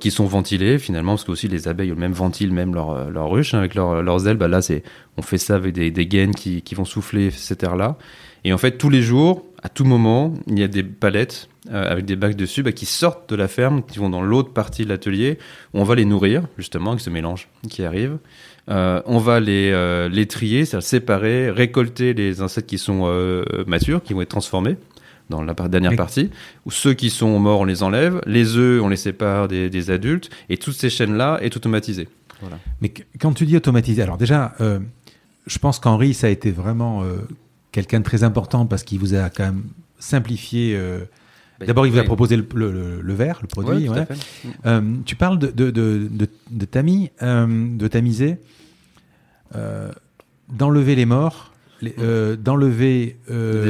qui sont ventilés finalement, parce que aussi les abeilles ont même ventile, même leur, euh, leur ruche, hein, avec leur- leurs ailes. Bah là, c'est, on fait ça avec des, des gaines qui, qui vont souffler cet air-là. Et en fait, tous les jours, à tout moment, il y a des palettes euh, avec des bacs dessus bah, qui sortent de la ferme, qui vont dans l'autre partie de l'atelier, où on va les nourrir, justement, avec ce mélange qui arrive. Euh, on va les, euh, les trier, c'est-à-dire séparer, récolter les insectes qui sont matures, qui vont être transformés dans la dernière partie, ou ceux qui sont morts, on les enlève, les œufs, on les sépare des, des adultes, et toutes ces chaînes-là est automatisée. Voilà. Mais qu- quand tu dis automatisé, alors déjà, je pense qu'Henri, ça a été vraiment quelqu'un de très important parce qu'il vous a quand même simplifié. Euh, D'abord, il vous a proposé le, le, le- le verre, le produit. Ouais, ouais. Euh, tu parles de, de, de, de, de tamis, euh, de tamiser, euh, d'enlever les morts, euh, d'enlever euh,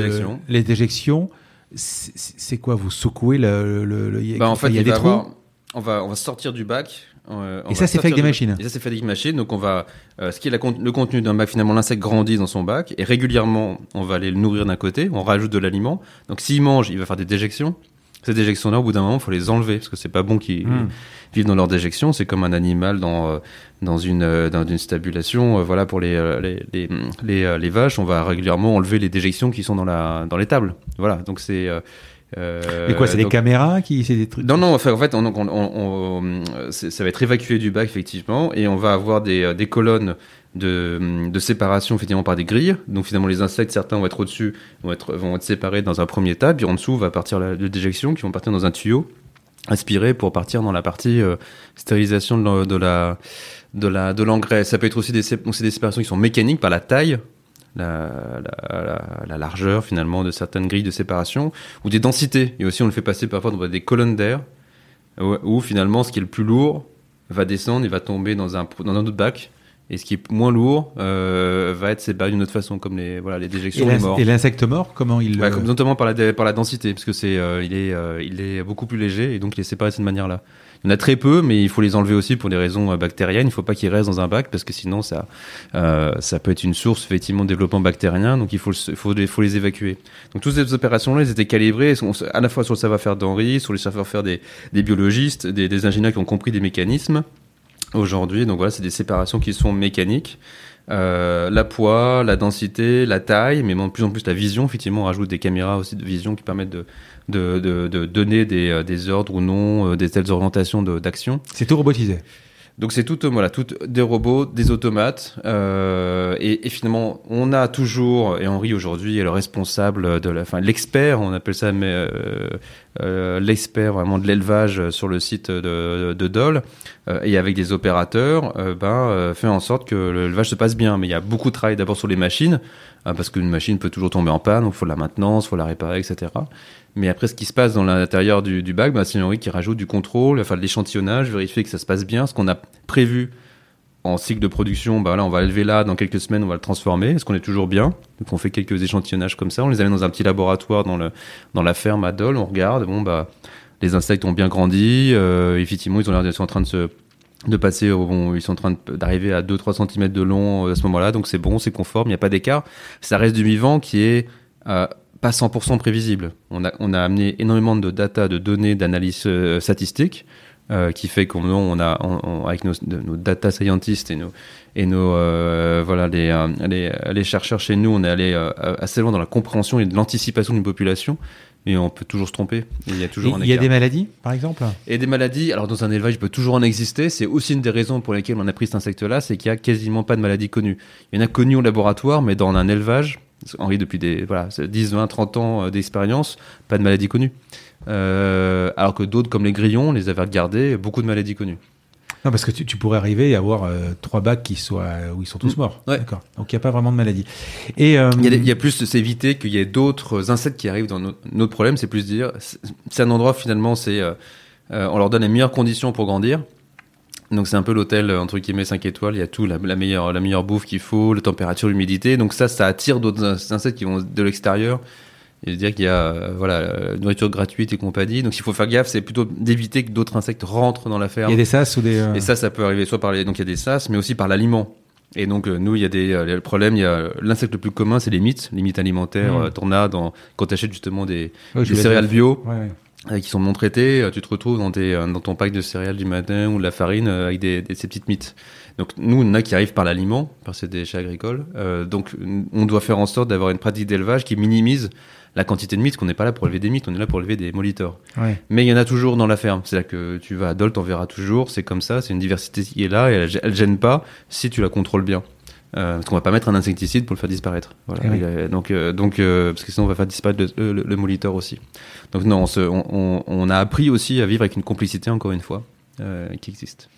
Les déjections. C'est quoi Vous secouez le. Bah, en fait, il y a des trous. avoir- on va on va sortir du bac. Euh, Et ça, c'est fait avec des machines. Et ça c'est fait avec des machines. Donc on va euh, ce qui est la le contenu d'un bac finalement l'insecte grandit dans son bac et régulièrement on va aller le nourrir d'un côté, on rajoute de l'aliment. Donc s'il mange, il va faire des déjections. Ces déjections là au bout d'un moment, il faut les enlever parce que c'est pas bon qu'ils Hmm. vivent dans leurs déjections, c'est comme un animal dans euh, dans une euh, dans une stabulation voilà pour les les les les, les vaches, on va régulièrement enlever les déjections qui sont dans la dans les tables. Voilà, donc c'est euh, Mais quoi, c'est des caméras qui, c'est des trucs. non, non, enfin, en fait, on, on, ça va être évacué du bac, effectivement, et on va avoir des, euh, des colonnes de, de séparation, effectivement, par des grilles. Donc, finalement, les insectes, certains vont être au-dessus, vont être, vont être séparés dans un premier tas, puis en dessous va partir la, de déjection, qui vont partir dans un tuyau aspiré pour partir dans la partie euh, stérilisation de la, de la de la de l'engrais. Ça peut être aussi des c'est des séparations qui sont mécaniques par la taille, la, la, la, la largeur finalement de certaines grilles de séparation ou des densités. Et aussi on le fait passer parfois dans des colonnes d'air où, où, finalement ce qui est le plus lourd va descendre et va tomber dans un dans un autre bac. Et ce qui est moins lourd euh, va être séparé d'une autre façon, comme les voilà les Et déjections des l'ins- morts. et l'insecte mort, comment il. Ouais, euh, comme- notamment par la, par la densité, parce que c'est, euh, il, est, euh, il est beaucoup plus léger et donc il est séparé de cette manière-là. Il y en a très peu, mais il faut les enlever aussi pour des raisons euh, bactériennes. Il ne faut pas qu'ils restent dans un bac parce que sinon ça, euh, ça peut être une source effectivement de développement bactérien. Donc il faut, le- les, évacuer. Donc toutes ces opérations-là, elles étaient calibrées à la fois sur le savoir-faire d'Henri, sur les savoir-faire des, biologistes, des, ingénieurs qui ont compris des mécanismes. Aujourd'hui, donc voilà, c'est des séparations qui sont mécaniques. Euh, la poids, la densité, la taille, mais de plus en plus la vision. Effectivement, on rajoute des caméras aussi de vision qui permettent de, de, de, de donner des, euh, des ordres ou non, euh, des telles orientations d'action. C'est tout robotisé. Donc c'est tout, voilà, tout des robots, des automates, euh, et, et, finalement on a toujours, et Henri aujourd'hui est le responsable de la, enfin l'expert, on appelle ça, mais euh, euh, l'expert vraiment de l'élevage sur le site de, de Dole, euh, et avec des opérateurs, euh, ben fait en sorte que l'élevage se passe bien. Mais il y a beaucoup de travail d'abord sur les machines, parce qu'une machine peut toujours tomber en panne, donc il faut de la maintenance, il faut la réparer, etc. Mais après, ce qui se passe dans l'intérieur du, bac, bah, c'est Henri qui rajoute du contrôle, enfin de l'échantillonnage, vérifier que ça se passe bien, ce qu'on a prévu en cycle de production, bah là, on va l'élever là, dans quelques semaines, on va le transformer. Est-ce qu'on est toujours bien? Donc, on fait quelques échantillonnages comme ça. On les amène dans un petit laboratoire dans, le, dans la ferme à Dole. On regarde. Bon, bah, les insectes ont bien grandi. Euh, effectivement, ils ont l'air d'être en train de se de passer, bon, ils sont en train d'arriver à 2-3 cm de long euh, à ce moment-là, donc c'est bon, c'est conforme, il n'y a pas d'écart. Ça reste du vivant qui est euh, pas 100% prévisible. On a, on a amené énormément de data, de données, d'analyse euh, statistiques, euh, qui fait qu'on on a, on, avec nos, nos, data scientists et nos, et nos euh, voilà les, les, les, chercheurs chez nous, on est allé assez loin dans la compréhension et de l'anticipation d'une population. Mais on peut toujours se tromper. Il y a toujours Il y a des maladies, par exemple? Et des maladies, alors dans un élevage, il peut toujours en exister. C'est aussi une des raisons pour lesquelles on a pris cet insecte-là, c'est qu'il y a quasiment pas de maladies connues. Il y en a connues au laboratoire, mais dans un élevage, Henri, depuis des voilà, 10, 20, 30 ans d'expérience, pas de maladies connues. Euh, alors que d'autres, comme les grillons, on les avait regardés, beaucoup de maladies connues. Non, parce que tu, tu pourrais arriver à avoir euh, trois bacs qui soient où ils sont tous morts. Ouais. D'accord. Donc il n'y a pas vraiment de maladie. Et euh, il, y a, il y a plus de s'éviter qu'il y ait d'autres insectes qui arrivent dans notre, notre problème. C'est plus de dire, c'est un endroit finalement, c'est euh, on leur donne les meilleures conditions pour grandir. Donc c'est un peu l'hôtel entre guillemets 5 étoiles, il y a tout la, la meilleure la meilleure bouffe qu'il faut, la température, l'humidité. Donc ça ça attire d'autres insectes qui vont de l'extérieur et dire qu'il y a euh, voilà euh, nourriture gratuite et compagnie. Donc il faut faire gaffe, c'est plutôt d'éviter que d'autres insectes rentrent dans la ferme. Il y a des sas ou des euh... Et ça ça peut arriver soit par les donc il y a des sas mais aussi par l'aliment. Et donc euh, nous il y a des euh, le problème, il y a l'insecte le plus commun c'est les mythes, les mythes alimentaires. Mmh. Euh, T'en as dans quand tu achètes justement des, des céréales bio Ouais, ouais. Euh, qui sont non traitées, euh, tu te retrouves dans, tes, euh, dans ton pack de céréales du matin ou de la farine avec des, des- ces petites mythes. Donc nous, on a qui arrivent par l'aliment, par ces déchets agricoles. Euh, donc on doit faire en sorte d'avoir une pratique d'élevage qui minimise la quantité de mythes, qu'on n'est pas là pour élever des mythes, on est là pour élever des moliteurs. Ouais. Mais il y en a toujours dans la ferme. C'est là que tu vas à Dole, t'en verras toujours. C'est comme ça, c'est une diversité qui est là et elle, elle gêne pas si tu la contrôles bien. Euh, parce qu'on va pas mettre un insecticide pour le faire disparaître. Voilà. Eh oui. Il a- donc, euh, donc, euh, parce que sinon on va faire disparaître le, le, le moliteur aussi. Donc non, on, se- on, on- on a appris aussi à vivre avec une complicité encore une fois qui existe.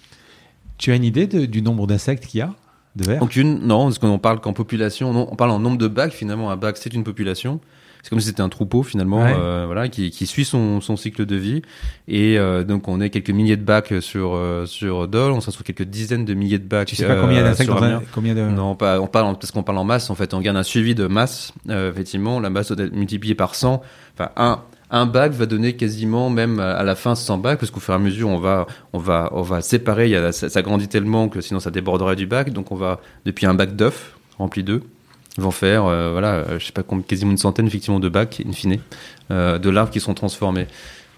Tu as une idée de- du nombre d'insectes qu'il y a de vers? Aucune, non, parce qu'on parle qu'en population, non, on parle en nombre de bacs finalement. Un bac, c'est une population. C'est comme si c'était un troupeau finalement, Ouais. euh, voilà, qui, qui suit son, son cycle de vie. Et euh, donc on est quelques milliers de bacs sur euh, sur Dole, on sur quelques dizaines de milliers de bacs. Tu sais pas combien euh, d'insectes dans un, combien de Non, pas, on parle parce qu'on parle en masse. En fait, on regarde un suivi de masse. Euh, effectivement, la masse doit être multipliée par 100. Enfin, un un bac va donner quasiment même à à la fin 100 bacs parce qu'au fur et à mesure on va on va on va séparer. Il y a, ça, ça grandit tellement que sinon ça déborderait du bac. Donc on va depuis un bac d'œufs rempli d'œufs vont faire euh, voilà euh, je sais pas combien, quasiment une centaine effectivement de bacs in fine euh, de larves qui sont transformées.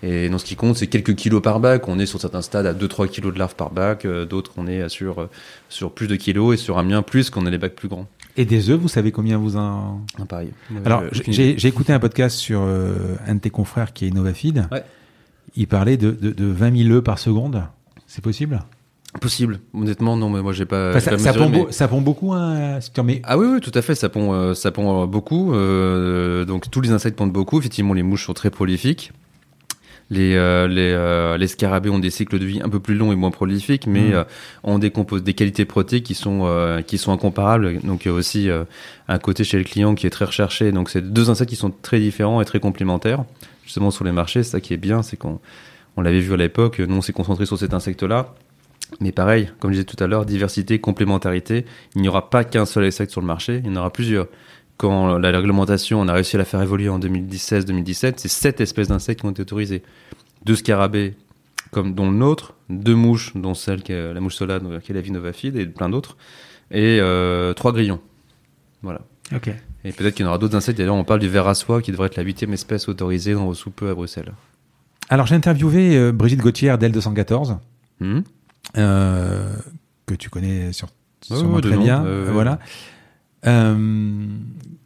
Et dans ce qui compte, c'est quelques kilos par bac. On est sur certains stades à 2-3 kilos de larves par bac. euh, D'autres, on est sur, euh, sur plus de kilos. Et sur un mien, plus qu'on a les bacs plus grands. Et des œufs, vous savez combien vous en Ah, pareil. Alors, Euh, j'ai- écouté un podcast sur euh, un de tes confrères qui est Innovafeed. Ouais. Il parlait de, de, de 20 000 œufs par seconde. C'est possible? Possible. Honnêtement, non, mais moi, j'ai pas. Enfin, ça, pas ça, pond mais- beau- ça pond beaucoup, hein, Ah oui, oui, tout à fait. Ça pond, euh, ça pond euh, beaucoup. Euh, donc, tous les insectes pondent beaucoup. Effectivement, les mouches sont très prolifiques. Les, euh, les, les scarabées ont des cycles de vie un peu plus longs et moins prolifiques, mais euh, ont des qualités protéiques qui sont qui sont incomparables. Donc il y a aussi un côté chez le client qui est très recherché. Donc c'est deux insectes qui sont très différents et très complémentaires. Justement sur les marchés, c'est ça qui est bien, c'est qu'on on l'avait vu à l'époque. Nous on s'est concentré sur cet insecte-là. Mais pareil, comme je disais tout à l'heure, diversité, complémentarité. Il n'y aura pas qu'un seul insecte sur le marché, il y en aura plusieurs. Quand la réglementation, on a réussi à la faire évoluer en 2016-2017, c'est sept espèces d'insectes qui ont été autorisées. Deux scarabées, comme dont le nôtre, deux mouches, dont celle qui est la mouche solade, qui est la vinovafide, et plein d'autres, et euh, trois grillons. Voilà. Ok. Et peut-être qu'il y en aura d'autres insectes. D'ailleurs, on parle du ver à soie, qui devrait être la huitième espèce autorisée dans sous peu à Bruxelles. Alors, j'ai interviewé euh, Brigitte Gauthier d'L214, Hmm euh, que tu connais sur, sûrement très bien. ouais. Voilà. Euh,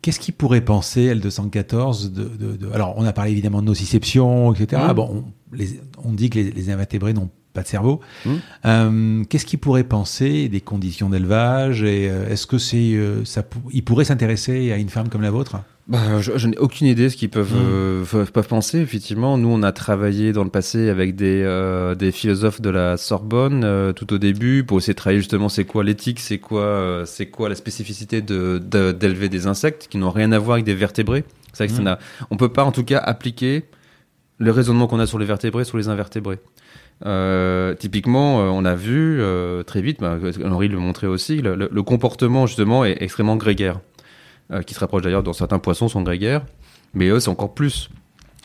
Qu'est-ce qu'il pourrait penser, L214 de, de, de- Alors, on a parlé évidemment de nociception, etc. Mhm. Bon, on, les- on dit que les, les invertébrés n'ont pas de cerveau. Hmm. Euh, Qu'est-ce qu'il pourrait penser des conditions d'élevage et euh, est-ce que c'est euh, ça il pourrait s'intéresser à une ferme comme la vôtre? Bah, je, je n'ai aucune idée de ce qu'ils peuvent, Mm. euh, peuvent- penser. Effectivement, nous, on a travaillé dans le passé avec des, euh, des philosophes de la Sorbonne euh, tout au début pour essayer de travailler justement c'est quoi l'éthique, c'est quoi, c'est quoi la spécificité de- d'élever des insectes qui n'ont rien à voir avec des vertébrés. C'est vrai que ça Mm. n'a, on peut pas en tout cas appliquer le raisonnement qu'on a sur les vertébrés sur les invertébrés. Euh, typiquement, euh, on a vu euh, très vite, bah, Henri le montrait aussi, le, comportement justement est extrêmement grégaire, qui se rapproche d'ailleurs dans certains poissons sont grégaires, mais eux c'est encore plus.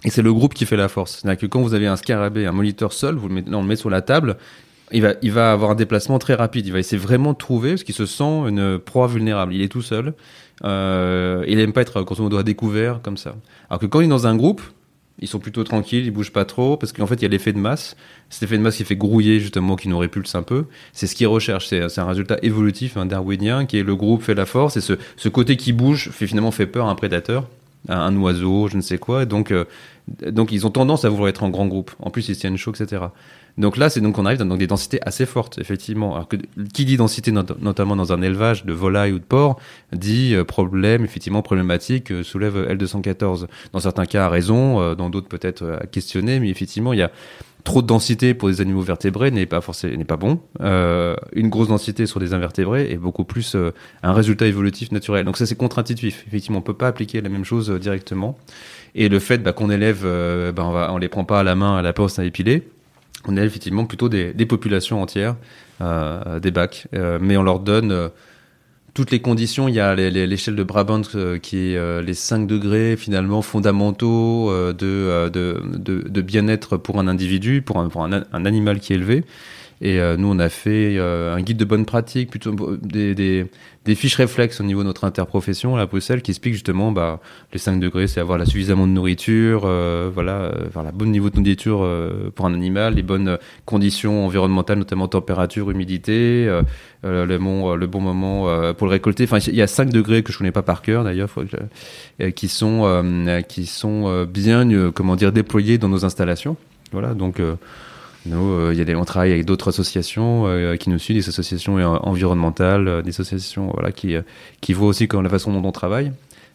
Et c'est le groupe qui fait la force. C'est-à-dire que quand vous avez un scarabée, un moniteur seul, vous le mettez, on le met sur la table, il va, avoir un déplacement très rapide. Il va essayer vraiment de trouver, parce qu'il se sent une proie vulnérable. Il est tout seul. Il aime pas être, grosso modo, à découvert comme ça. Alors que quand il est dans un groupe, ils sont plutôt tranquilles, ils bougent pas trop, parce qu'en fait, il y a l'effet de masse. Cet effet de masse qui fait grouiller, justement, qui nous répulse un peu. C'est ce qu'ils recherchent. C'est un résultat évolutif, un darwinien, qui est le groupe fait la force, et ce, côté qui bouge fait finalement fait peur à un prédateur, à un oiseau, je ne sais quoi. Donc, euh, donc, ils ont tendance à vouloir être en grand groupe. En plus, ils tiennent chaud, etc. Donc là, c'est donc on arrive dans des densités assez fortes, effectivement. Alors que qui dit densité, not- notamment dans un élevage de volailles ou de porc, dit euh, problème, effectivement problématique, euh, soulève L214. Dans certains cas, à raison, euh, dans d'autres peut-être euh, à questionner, mais effectivement, il y a trop de densité pour des animaux vertébrés n'est pas forcément n'est pas bon. Euh, une grosse densité sur des invertébrés est beaucoup plus euh, un résultat évolutif naturel. Donc ça c'est contre-intuitif. Effectivement, on peut pas appliquer la même chose euh, directement. Et le fait bah, qu'on élève, euh, bah, on, va, les prend pas à la main à la poste à épiler. On élève effectivement plutôt des, populations entières, euh, des bacs, Euh, mais on leur donne euh, toutes les conditions. Il y a l'échelle de Brabant qui est les 5 degrés finalement fondamentaux de, bien-être pour un individu, pour un animal qui est élevé. Et euh, nous, on a fait euh, un guide de bonne pratique, plutôt des, des, fiches réflexes au niveau de notre interprofession à Bruxelles qui expliquent justement bah, les 5 degrés, c'est avoir suffisamment de nourriture, euh, voilà, euh, la bonne niveau de nourriture euh, pour un animal, les bonnes conditions environnementales, notamment température, humidité, euh, euh, le, bon, bon moment euh, pour le récolter. Enfin, il y a 5 degrés que je connais pas par cœur d'ailleurs, euh, qui sont euh, qui sont euh, bien, euh, comment dire, déployés dans nos installations. Voilà, donc. Nous, euh, il y a des, on travaille avec d'autres associations euh, qui nous suivent, des associations euh, environnementales, des associations voilà, qui, qui voient aussi comme la façon dont on travaille.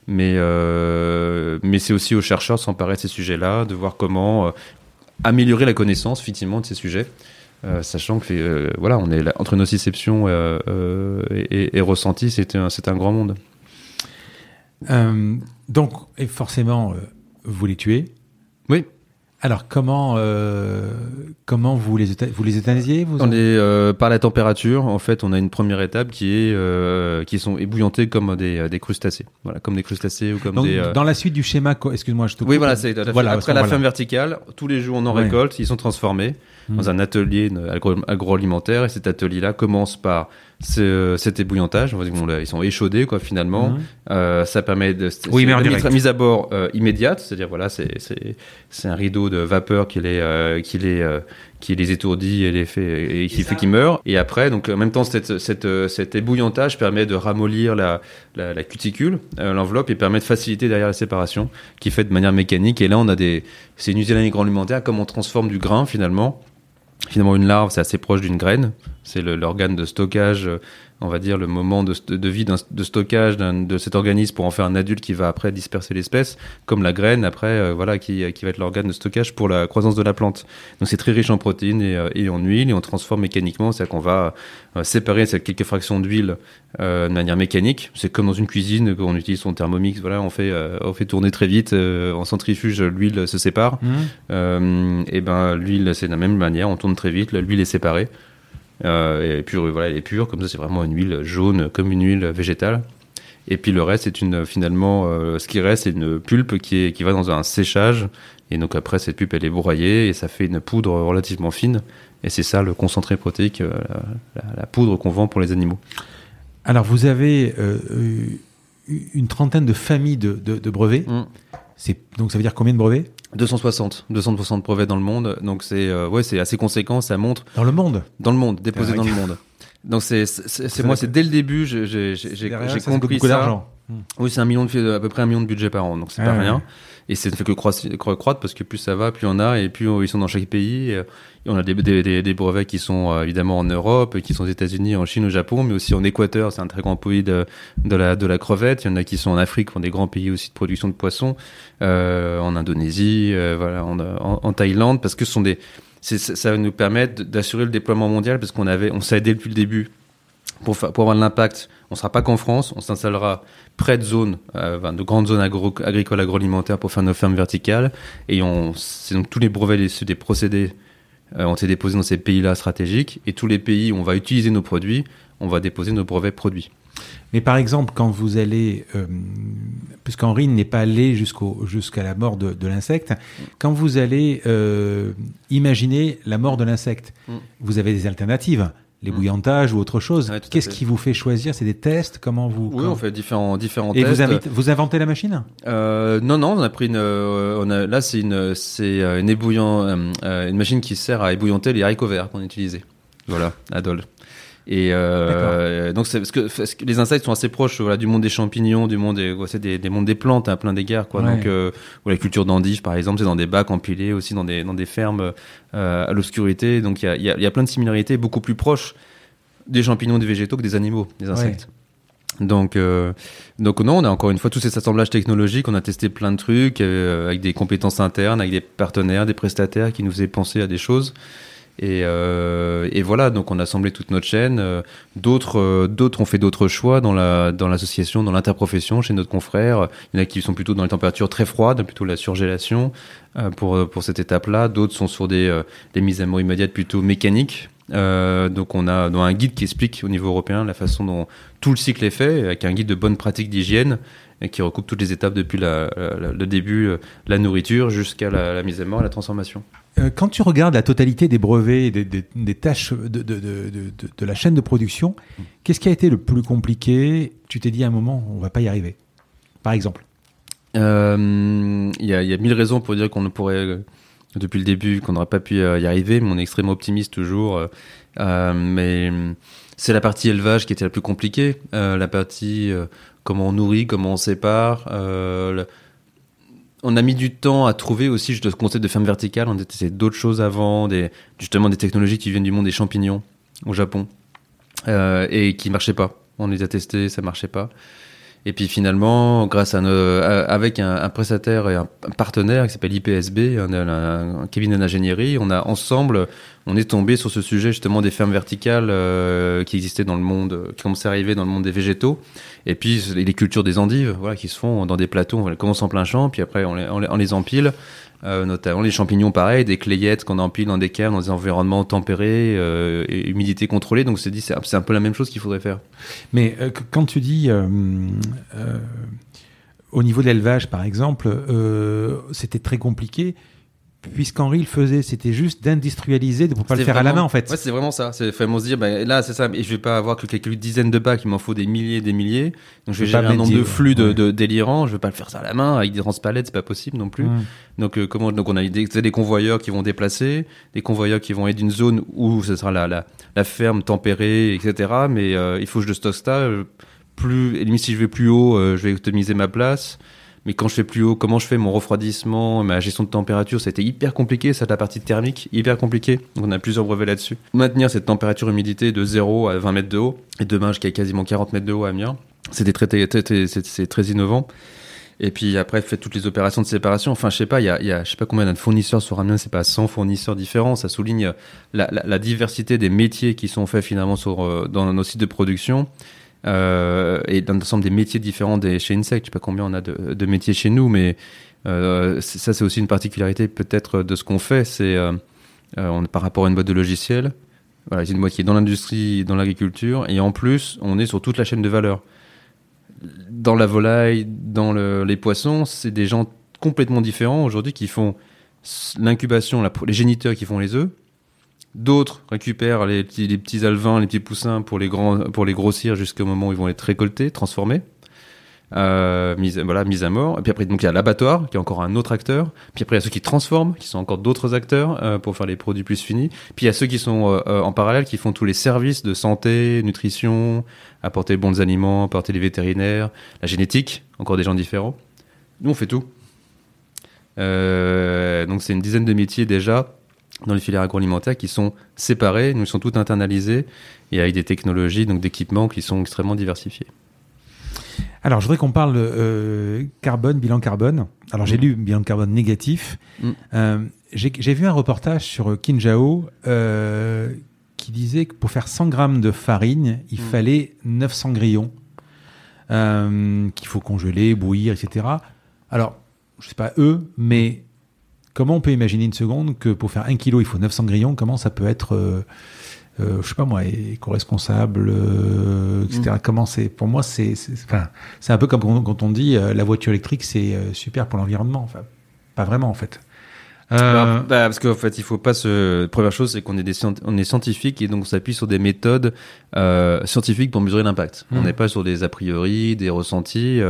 Mais, euh, mais c'est aussi aux chercheurs de s'emparer de ces sujets-là, de voir comment euh, améliorer la connaissance effectivement de ces sujets. Euh, sachant que voilà, on est là, entre nociception et, et, et ressenti, c'est un, un grand monde. Donc, et forcément, vous les tuez. Oui. Alors, comment, euh, comment vous les, vous les euthanasiez vous On est euh, par la température. En fait, on a une première étape qui est euh, qui sont ébouillantés comme des, des crustacés. Voilà, comme des crustacés ou comme Donc, des. euh, Dans la suite du schéma, excuse-moi, je te Oui, coupe. voilà, c'est Voilà, après la voilà. ferme verticale. Tous les jours, on en Ouais. récolte. Ils sont transformés Dans un atelier agro- agroalimentaire. Et cet atelier-là commence par ce, cet ébouillantage. On Ils sont échaudés, quoi, finalement. Mhm. Euh, ça permet de Oui, c'est mais la mise, à bord euh, immédiate, c'est-à-dire voilà, c'est un rideau de vapeur qui les euh, qui les euh, qui les étourdit et les fait et qui fait qu'ils meurent. Et après, donc en même temps, cette, cette, cet ébouillantage permet de ramollir la la, la cuticule, euh, l'enveloppe, et permet de faciliter derrière la séparation, qui est faite de manière mécanique. Et là, on a des c'est une usine agroalimentaire comme on transforme du grain finalement. Finalement, une larve, c'est assez proche d'une graine. C'est l'organe de stockage, euh, on va dire le moment de, de vie de stockage de cet organisme pour en faire un adulte qui va après disperser l'espèce, comme la graine après, euh, voilà, qui, qui va être l'organe de stockage pour la croissance de la plante. Donc c'est très riche en protéines et, euh, et en huile et on transforme mécaniquement, c'est-à-dire qu'on va euh, séparer ces quelques fractions d'huile euh, de manière mécanique. C'est comme dans une cuisine quand on utilise son thermomix, voilà, on fait, on fait tourner très vite, en centrifuge, l'huile se sépare. Euh, et ben l'huile c'est de la même manière, on tourne très vite, l'huile est séparée. Euh, et puis voilà, elle est pure, comme ça c'est vraiment une huile jaune comme une huile végétale. Et puis le reste c'est une finalement euh, ce qui reste c'est une pulpe qui est qui va dans un séchage et donc après cette pulpe elle est broyée et ça fait une poudre relativement fine et c'est ça le concentré protéique, euh, la, poudre qu'on vend pour les animaux. Alors, vous avez une trentaine de familles de, de, de brevets. C'est Donc, ça veut dire combien de brevets? 260, 260 brevets dans le monde, donc c'est euh, ouais c'est assez conséquent, ça montre Dans le monde Dans le monde, déposé dans le monde. Donc c'est c'est moi, c'est dès le début, j'ai j'ai ça, ça compris beaucoup d'argent. Oui, c'est un million de, à peu près un million de budget par an, donc c'est Ah pas ouais. rien. Et c'est ne fait que croître, croître parce que plus ça va, plus on a, et plus ils sont dans chaque pays. Et on a des, des, des, brevets qui sont euh, évidemment en Europe, qui sont aux États-Unis, en Chine, au Japon, mais aussi en Équateur, c'est un très grand pays de, de, la, de la crevette. Il y en a qui sont en Afrique, qui ont des grands pays aussi de production de poissons, euh, en Indonésie, euh, voilà, en, Thaïlande, parce que ce sont des, ça va nous permettre d'assurer le déploiement mondial, parce qu'on on savait dès depuis le début pour, avoir de l'impact, on sera pas qu'en France, on s'installera près de zones, euh, de grandes zones agro agricoles agroalimentaires pour faire nos fermes verticales. Et on, c'est donc tous les brevets issus des procédés euh, ont été déposés dans ces pays-là stratégiques. Et tous les pays où on va utiliser nos produits, on va déposer nos brevets produits. Mais par exemple, quand vous allez, euh, puisqu'Henri n'est pas allé jusqu'à la mort de, de l'insecte, quand vous allez euh, imaginer la mort de l'insecte, Mm. vous avez des alternatives, l'ébouillantage ou autre chose. Ouais, Qu'est-ce qui vous fait choisir? C'est des tests? Comment vous Oui, comment- on fait différents, différents Et tests. vous, inventez la machine? Euh, non, non, on a pris une. euh, on a, là, c'est une, c'est euh, une ébouillant, euh, une machine qui sert à ébouillanter les haricots verts qu'on utilisait. Voilà, Adol. Et euh, donc, c'est parce que, parce que les insectes sont assez proches, voilà, du monde des champignons, du monde des, des, des mondes des plantes, à plein d'égards, quoi. Ouais. Donc, euh, ou la culture d'endives, par exemple, c'est dans des bacs empilés, aussi dans des, dans des fermes euh, à l'obscurité. Donc, il y a, y, a, y a plein de similarités beaucoup plus proches des champignons, des végétaux que des animaux, des insectes. Donc, euh, donc non, on a encore une fois tous ces assemblages technologiques, on a testé plein de trucs euh, avec des compétences internes, avec des partenaires, des prestataires qui nous faisaient penser à des choses. Et, euh, et voilà, donc on a assemblé toute notre chaîne. Euh, D'autres, euh, d'autres ont fait d'autres choix dans la dans l'association, dans l'interprofession, chez notre confrère. Il y en a qui sont plutôt dans les températures très froides, plutôt la surgélation pour cette étape-là. D'autres sont sur des mises à mort immédiates plutôt mécaniques. Donc on a un guide qui explique au niveau européen la façon dont tout le cycle est fait, avec un guide de bonnes pratiques d'hygiène qui recoupe toutes les étapes depuis le début, la nourriture jusqu'à la, la mise à mort, la transformation. Euh, Quand tu regardes la totalité des brevets et des, des- des tâches de, de- de- de- de- de la chaîne de production, qu'est-ce qui a été le plus compliqué Tu t'es dit à un moment, on va pas y arriver. Par exemple. Euh, Il y, a, il y a mille raisons pour dire qu'on ne pourrait, euh, depuis le début, qu'on n'aurait pas pu euh, y arriver, mais on est extrêmement optimiste toujours. euh, euh, mais euh, c'est la partie élevage qui était la plus compliquée, euh, la partie euh, comment on nourrit, comment on sépare. euh, le- On a mis du temps à trouver aussi ce concept de ferme verticale. On a testé d'autres choses avant, justement des technologies qui viennent du monde des champignons au Japon euh, et qui marchaient pas. On les a testés, ça marchait pas. Et puis finalement, grâce à, avec un, un prestataire et un, partenaire qui s'appelle IPSB, un, un, cabinet d'ingénierie, on a ensemble, on est tombé sur ce sujet justement des fermes verticales euh, qui existaient dans le monde, qui commençaient à arriver dans le monde des végétaux. Et puis les cultures des endives, voilà, qui se font dans des plateaux. On les commence en plein champ, puis après on les, on les empile. Euh, notamment les champignons, pareil, des clayettes qu'on empile dans des caves, dans des environnements tempérés, euh, et humidité contrôlée. Donc c'est dit, c'est un peu la même chose qu'il faudrait faire. Mais euh, qu- quand tu dis, au niveau de l'élevage, par exemple, c'était très compliqué, puisqu'Henri le faisait, c'était juste d'industrialiser, de ne pas le faire à la main, en fait. Ouais, c'est vraiment ça. C'est vraiment se dire, bah, là, c'est ça. Et je vais pas avoir que quelques dizaines de bacs, il m'en faut des milliers et des milliers. Donc je vais gérer un nombre de flux de, ouais. de délirants. Je vais pas le faire ça à la main avec des transpalettes, c'est pas possible non plus. Donc euh, comment Donc on a des, des convoyeurs qui vont déplacer, des convoyeurs qui vont être d'une zone où ce sera la, la, la ferme tempérée, etc. Mais euh, il faut que je stocke ça. euh, Plus, et si je vais plus haut, euh, je vais optimiser ma place. Mais quand je fais plus haut, comment je fais mon refroidissement, ma gestion de température, été hyper compliqué, ça la partie thermique, hyper compliqué. Donc on a plusieurs brevets là-dessus. Maintenir cette température humidité de 0 à 20 mètres de haut, et demain jusqu'à quasiment 40 mètres de haut à Amiens, c'était très, c'est très innovant. Et puis après, faites toutes les opérations de séparation. Enfin, je sais pas, il y a, je sais pas combien de fournisseurs sur Amiens, c'est pas 100 fournisseurs différents. Ça souligne la, diversité des métiers qui sont faits finalement euh, dans nos sites de production. Euh, et dans l'ensemble des métiers différents des, chez Insect. Je sais pas combien on a de, métiers chez nous, mais euh, ça, c'est aussi une particularité peut-être de ce qu'on fait. C'est euh, par rapport à une boîte de logiciels. Voilà, c'est une boîte qui est dans l'industrie, dans l'agriculture, et en plus, on est sur toute la chaîne de valeur. Dans la volaille, dans le- les poissons, c'est des gens complètement différents aujourd'hui qui font l'incubation, les géniteurs qui font les œufs. D'autres récupèrent les petits, les alevins, les petits poussins pour les, grossir jusqu'au moment où ils vont être récoltés, transformés. euh, voilà, mise à mort. Et puis après, donc il y a l'abattoir, qui est encore un autre acteur. Puis après, il y a ceux qui transforment, qui sont encore d'autres acteurs euh, pour faire les produits plus finis. Puis il y a ceux qui sont euh, euh, en parallèle, qui font tous les services de santé, nutrition, apporter les bons aliments, apporter les vétérinaires, la génétique, encore des gens différents. Nous, on fait tout. Donc c'est une dizaine de métiers déjà dans les filières agroalimentaires qui sont séparés, nous sont tous internalisés et avec des technologies, donc d'équipements qui sont extrêmement diversifiés. Alors, je voudrais qu'on parle euh, carbone, bilan carbone. Alors, j'ai Mm. lu bilan carbone négatif. Mm. Euh, j'ai vu un reportage sur Kinjao euh, qui disait que pour faire 100 grammes de farine, il Mm. fallait 900 grillons euh, qu'il faut congeler, bouillir, etc. Alors, je sais pas eux, mais comment on peut imaginer une seconde que pour faire un kilo, il faut 900 grillons Comment ça peut être euh, euh, je sais pas moi, éco-responsable, euh, etc. Comment c'est Pour moi, c'est, enfin, c'est un peu comme quand, on dit la voiture électrique, c'est super pour l'environnement. Enfin, pas vraiment en fait. Euh, Alors, bah, parce qu'en fait, il faut pas se. Première chose, c'est qu'on est des on est scientifique et donc on s'appuie sur des méthodes euh, scientifiques pour mesurer l'impact. Mhm. On n'est pas sur des a priori, des ressentis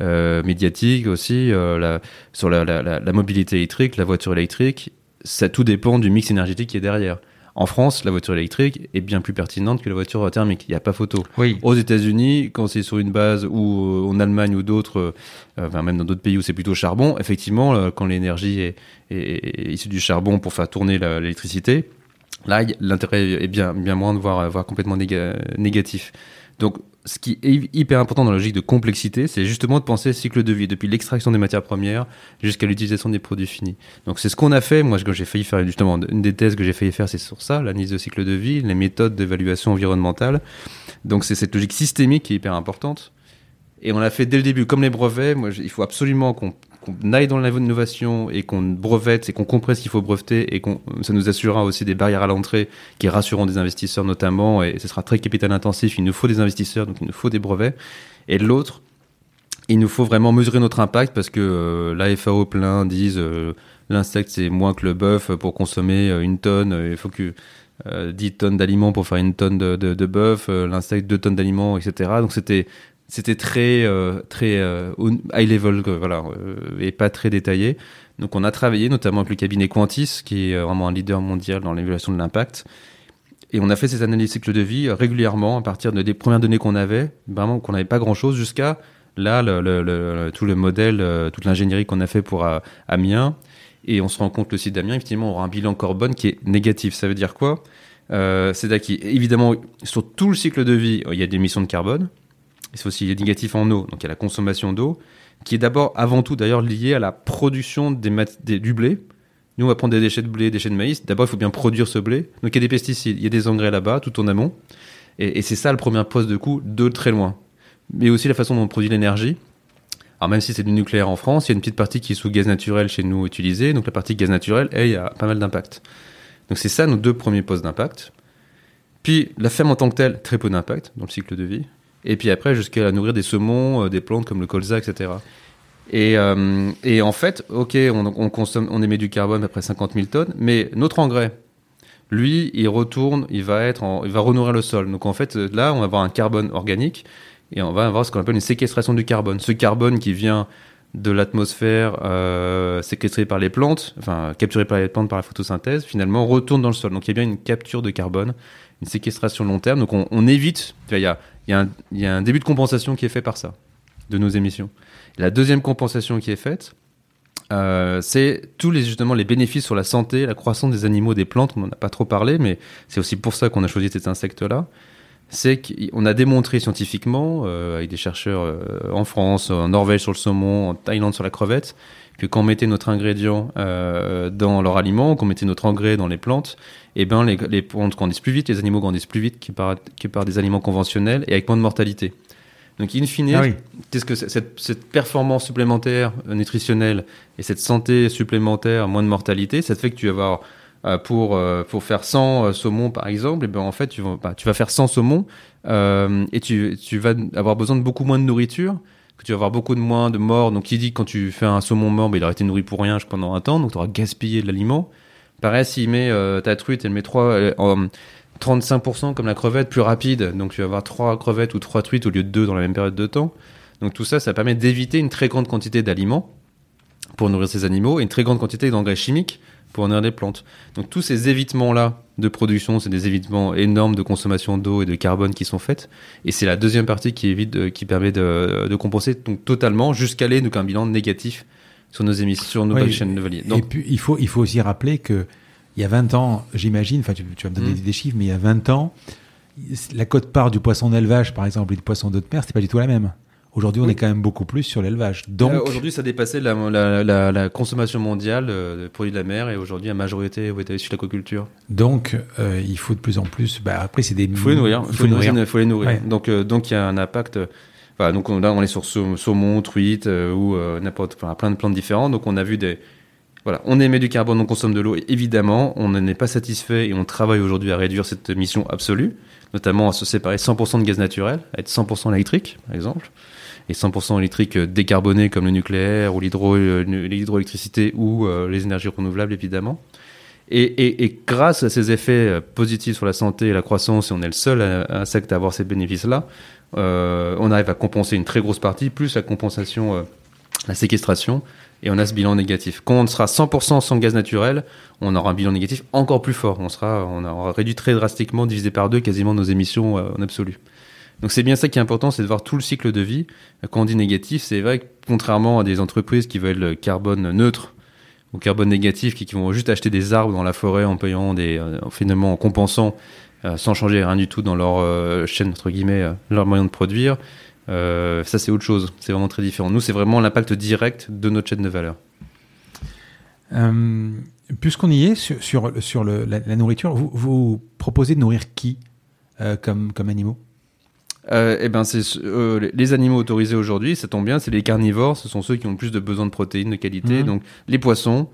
euh, médiatiques aussi, euh, la, sur la, la, la, la mobilité électrique, la voiture électrique. Ça tout dépend du mix énergétique qui est derrière. En France, la voiture électrique est bien plus pertinente que la voiture thermique. Il n'y a pas photo. oui. Aux États-Unis, quand c'est sur une base ou euh, en Allemagne ou d'autres, euh, enfin même dans d'autres pays où c'est plutôt charbon, effectivement, euh, quand l'énergie est, est- est issue du charbon pour faire tourner l'électricité, là, l'intérêt est bien, bien moins de voir, voir complètement néga- négatif. Donc, ce qui est hy- hyper important dans la logique de complexité, c'est justement de penser cycle de vie, depuis l'extraction des matières premières jusqu'à l'utilisation des produits finis. Donc, c'est ce qu'on a fait. Moi, quand j'ai failli faire, justement, une des thèses que j'ai failli faire, c'est sur ça, l'analyse de cycle de vie, les méthodes d'évaluation environnementale. Donc, c'est cette logique systémique qui est hyper importante. Et on l'a fait dès le début, comme les brevets. Moi, il faut absolument qu'on qu'on aille dans l'innovation et qu'on brevette et qu'on comprenne ce qu'il faut breveter et qu'on ça nous assurera aussi des barrières à l'entrée qui rassureront des investisseurs notamment et ce sera très capital intensif. Il nous faut des investisseurs, donc il nous faut des brevets. Et de l'autre, il nous faut vraiment mesurer notre impact parce que euh, la FAO plein disent euh, l'insecte c'est moins que le bœuf pour consommer euh, une tonne. euh, Il faut que euh, 10 tonnes d'aliments pour faire une tonne de, de, de bœuf, l'insecte 2 tonnes d'aliments, etc. Donc c'était c'était très euh, très euh, high level voilà euh, et pas très détaillé. Donc on a travaillé notamment avec le cabinet Quantis qui est vraiment un leader mondial dans l'évaluation de l'impact. Et on a fait ces analyses cycle de vie régulièrement à partir de- des premières données qu'on avait, vraiment qu'on n'avait pas grand chose jusqu'à là tout le modèle, toute l'ingénierie qu'on a fait pour Amiens. Et on se rend compte que le site d'Amiens, effectivement, aura un bilan carbone qui est négatif. Ça veut dire quoi? Euh, C'est-à-dire sur tout le cycle de vie, il y a des émissions de carbone. Et C'est aussi négatif en eau, donc il y a la consommation d'eau, qui est d'abord, avant tout d'ailleurs, liée à la production des des- du blé. Nous, on va prendre des déchets de blé, déchets de maïs. D'abord, il faut bien produire ce blé. Donc, il y a des pesticides, il y a des engrais là-bas, tout en amont. Et, et c'est ça le premier poste de coût de très loin. Mais aussi la façon dont on produit l'énergie. Alors, même si c'est du nucléaire en France, il y a une petite partie qui est sous gaz naturel chez nous utilisée. Donc, la partie gaz naturel, elle, il y a pas mal d'impact. Donc, c'est ça nos deux premiers postes d'impact. Puis, la ferme en tant que telle, très peu d'impact dans le cycle de vie. Et puis après, jusqu'à nourrir des saumons, euh, des plantes comme le colza, etc. Et, euh, et en fait, ok, on, on consomme, on émet du carbone à peu près 50 000 tonnes, mais notre engrais, lui, il retourne, il va être, il va renourrir le sol. Donc en fait, là, on va avoir un carbone organique et on va avoir ce qu'on appelle une séquestration du carbone. Ce carbone qui vient de l'atmosphère euh, séquestré par les plantes, enfin capturé par les plantes par la photosynthèse, finalement retourne dans le sol. Donc il y a bien une capture de carbone, une séquestration long terme. Donc on, on évite, il y a, il y, a un- début de compensation qui est fait par ça, de nos émissions. La deuxième compensation qui est faite, euh, c'est tous les justement les bénéfices sur la santé, la croissance des animaux, des plantes. On n'en a pas trop parlé, mais c'est aussi pour ça qu'on a choisi cet insecte-là. C'est qu'on a démontré scientifiquement, euh, avec des chercheurs euh, en France, en Norvège sur le saumon, en Thaïlande sur la crevette, que quand on mettait notre ingrédient euh, dans leur aliment, qu'on mettait notre engrais dans les plantes, eh ben les, les plantes grandissent plus vite, les animaux grandissent plus vite que par, que par des aliments conventionnels et avec moins de mortalité. Donc, in fine, Ah oui. qu'est-ce que cette, cette performance supplémentaire nutritionnelle et cette santé supplémentaire, moins de mortalité, ça te fait que tu vas avoir euh, pour euh, pour faire 100 euh, saumons par exemple, et ben en fait tu vas bah, tu vas faire 100 saumons et tu tu vas avoir besoin de beaucoup moins de nourriture, que tu vas avoir beaucoup de moins de morts. Donc qui dit que quand tu fais un saumon mort, ben, il aurait été nourri pour rien pendant un temps, donc tu auras gaspillé de l'aliment. Pareil, s'il met euh, ta truite, elle met trois euh, en 35% comme la crevette, plus rapide. Donc tu vas avoir trois crevettes ou trois truites au lieu de deux dans la même période de temps. Donc tout ça, ça permet d'éviter une très grande quantité d'aliments pour nourrir ces animaux et une très grande quantité d'engrais chimiques pour nourrir les plantes. Donc tous ces évitements-là de production, c'est des évitements énormes de consommation d'eau et de carbone qui sont faits. Et c'est la deuxième partie qui, évite, qui permet de, de compenser donc, totalement jusqu'à aller donc un bilan négatif sur nos émissions, sur nos chaînes de valier. Et Donc puis, il faut, il faut aussi rappeler que il y a 20 ans, j'imagine, enfin, tu, tu vas me donner Mhm. des chiffres, mais il y a 20 ans, la cote-part du poisson d'élevage, par exemple, et du poisson d'eau de mer, c'était pas du tout la même. Aujourd'hui, on Oui. est quand même beaucoup plus sur l'élevage. Donc, Euh, aujourd'hui, ça dépassait la, la, la, la consommation mondiale euh, de produits de la mer et aujourd'hui, la majorité est issue de l'aquaculture. donc, euh, il faut de plus en plus. Bah, après, c'est des. Il faut les nourrir. Il faut les nourrir. Faut les nourrir. Ouais. Donc, euh, donc il y a un impact. Voilà, donc on- là, on est sur sau- saumon, truite ou n'importe, enfin, plein de plantes différentes. Donc, on a vu des. Voilà, on émet du carbone, on consomme de l'eau. Évidemment, on n'en est pas satisfait et on travaille aujourd'hui à réduire cette mission absolue, notamment à se séparer 100% de gaz naturel, à être 100% électrique, par exemple, et 100% électrique euh, décarboné comme le nucléaire ou euh, l'hydroélectricité ou euh, les énergies renouvelables, évidemment. Et, grâce à ces effets positifs sur la santé et la croissance, et on est le seul insecte à avoir ces bénéfices-là, on arrive à compenser une très grosse partie, plus la compensation, la séquestration, et on a ce bilan négatif. Quand on sera 100% sans gaz naturel, on aura un bilan négatif encore plus fort. On, aura réduit très drastiquement, divisé par deux, quasiment nos émissions en absolu. Donc c'est bien ça qui est important, c'est de voir tout le cycle de vie. Quand on dit négatif, c'est vrai que contrairement à des entreprises qui veulent le carbone neutre ou carbone négatif, qui, vont juste acheter des arbres dans la forêt en payant euh, finalement en compensant, euh, sans changer rien du tout dans leur euh, chaîne entre guillemets, leur moyen de produire. Ça c'est autre chose, c'est vraiment très différent. Nous c'est vraiment l'impact direct de notre chaîne de valeur. Puisqu'on y est sur, sur, la, nourriture, vous, vous proposez de nourrir qui comme, comme animaux? Euh, eh ben, c'est euh, les- animaux autorisés aujourd'hui, ça tombe bien, c'est les carnivores, ce sont ceux qui ont le plus de besoin de protéines de qualité. Mhm. Donc, les poissons,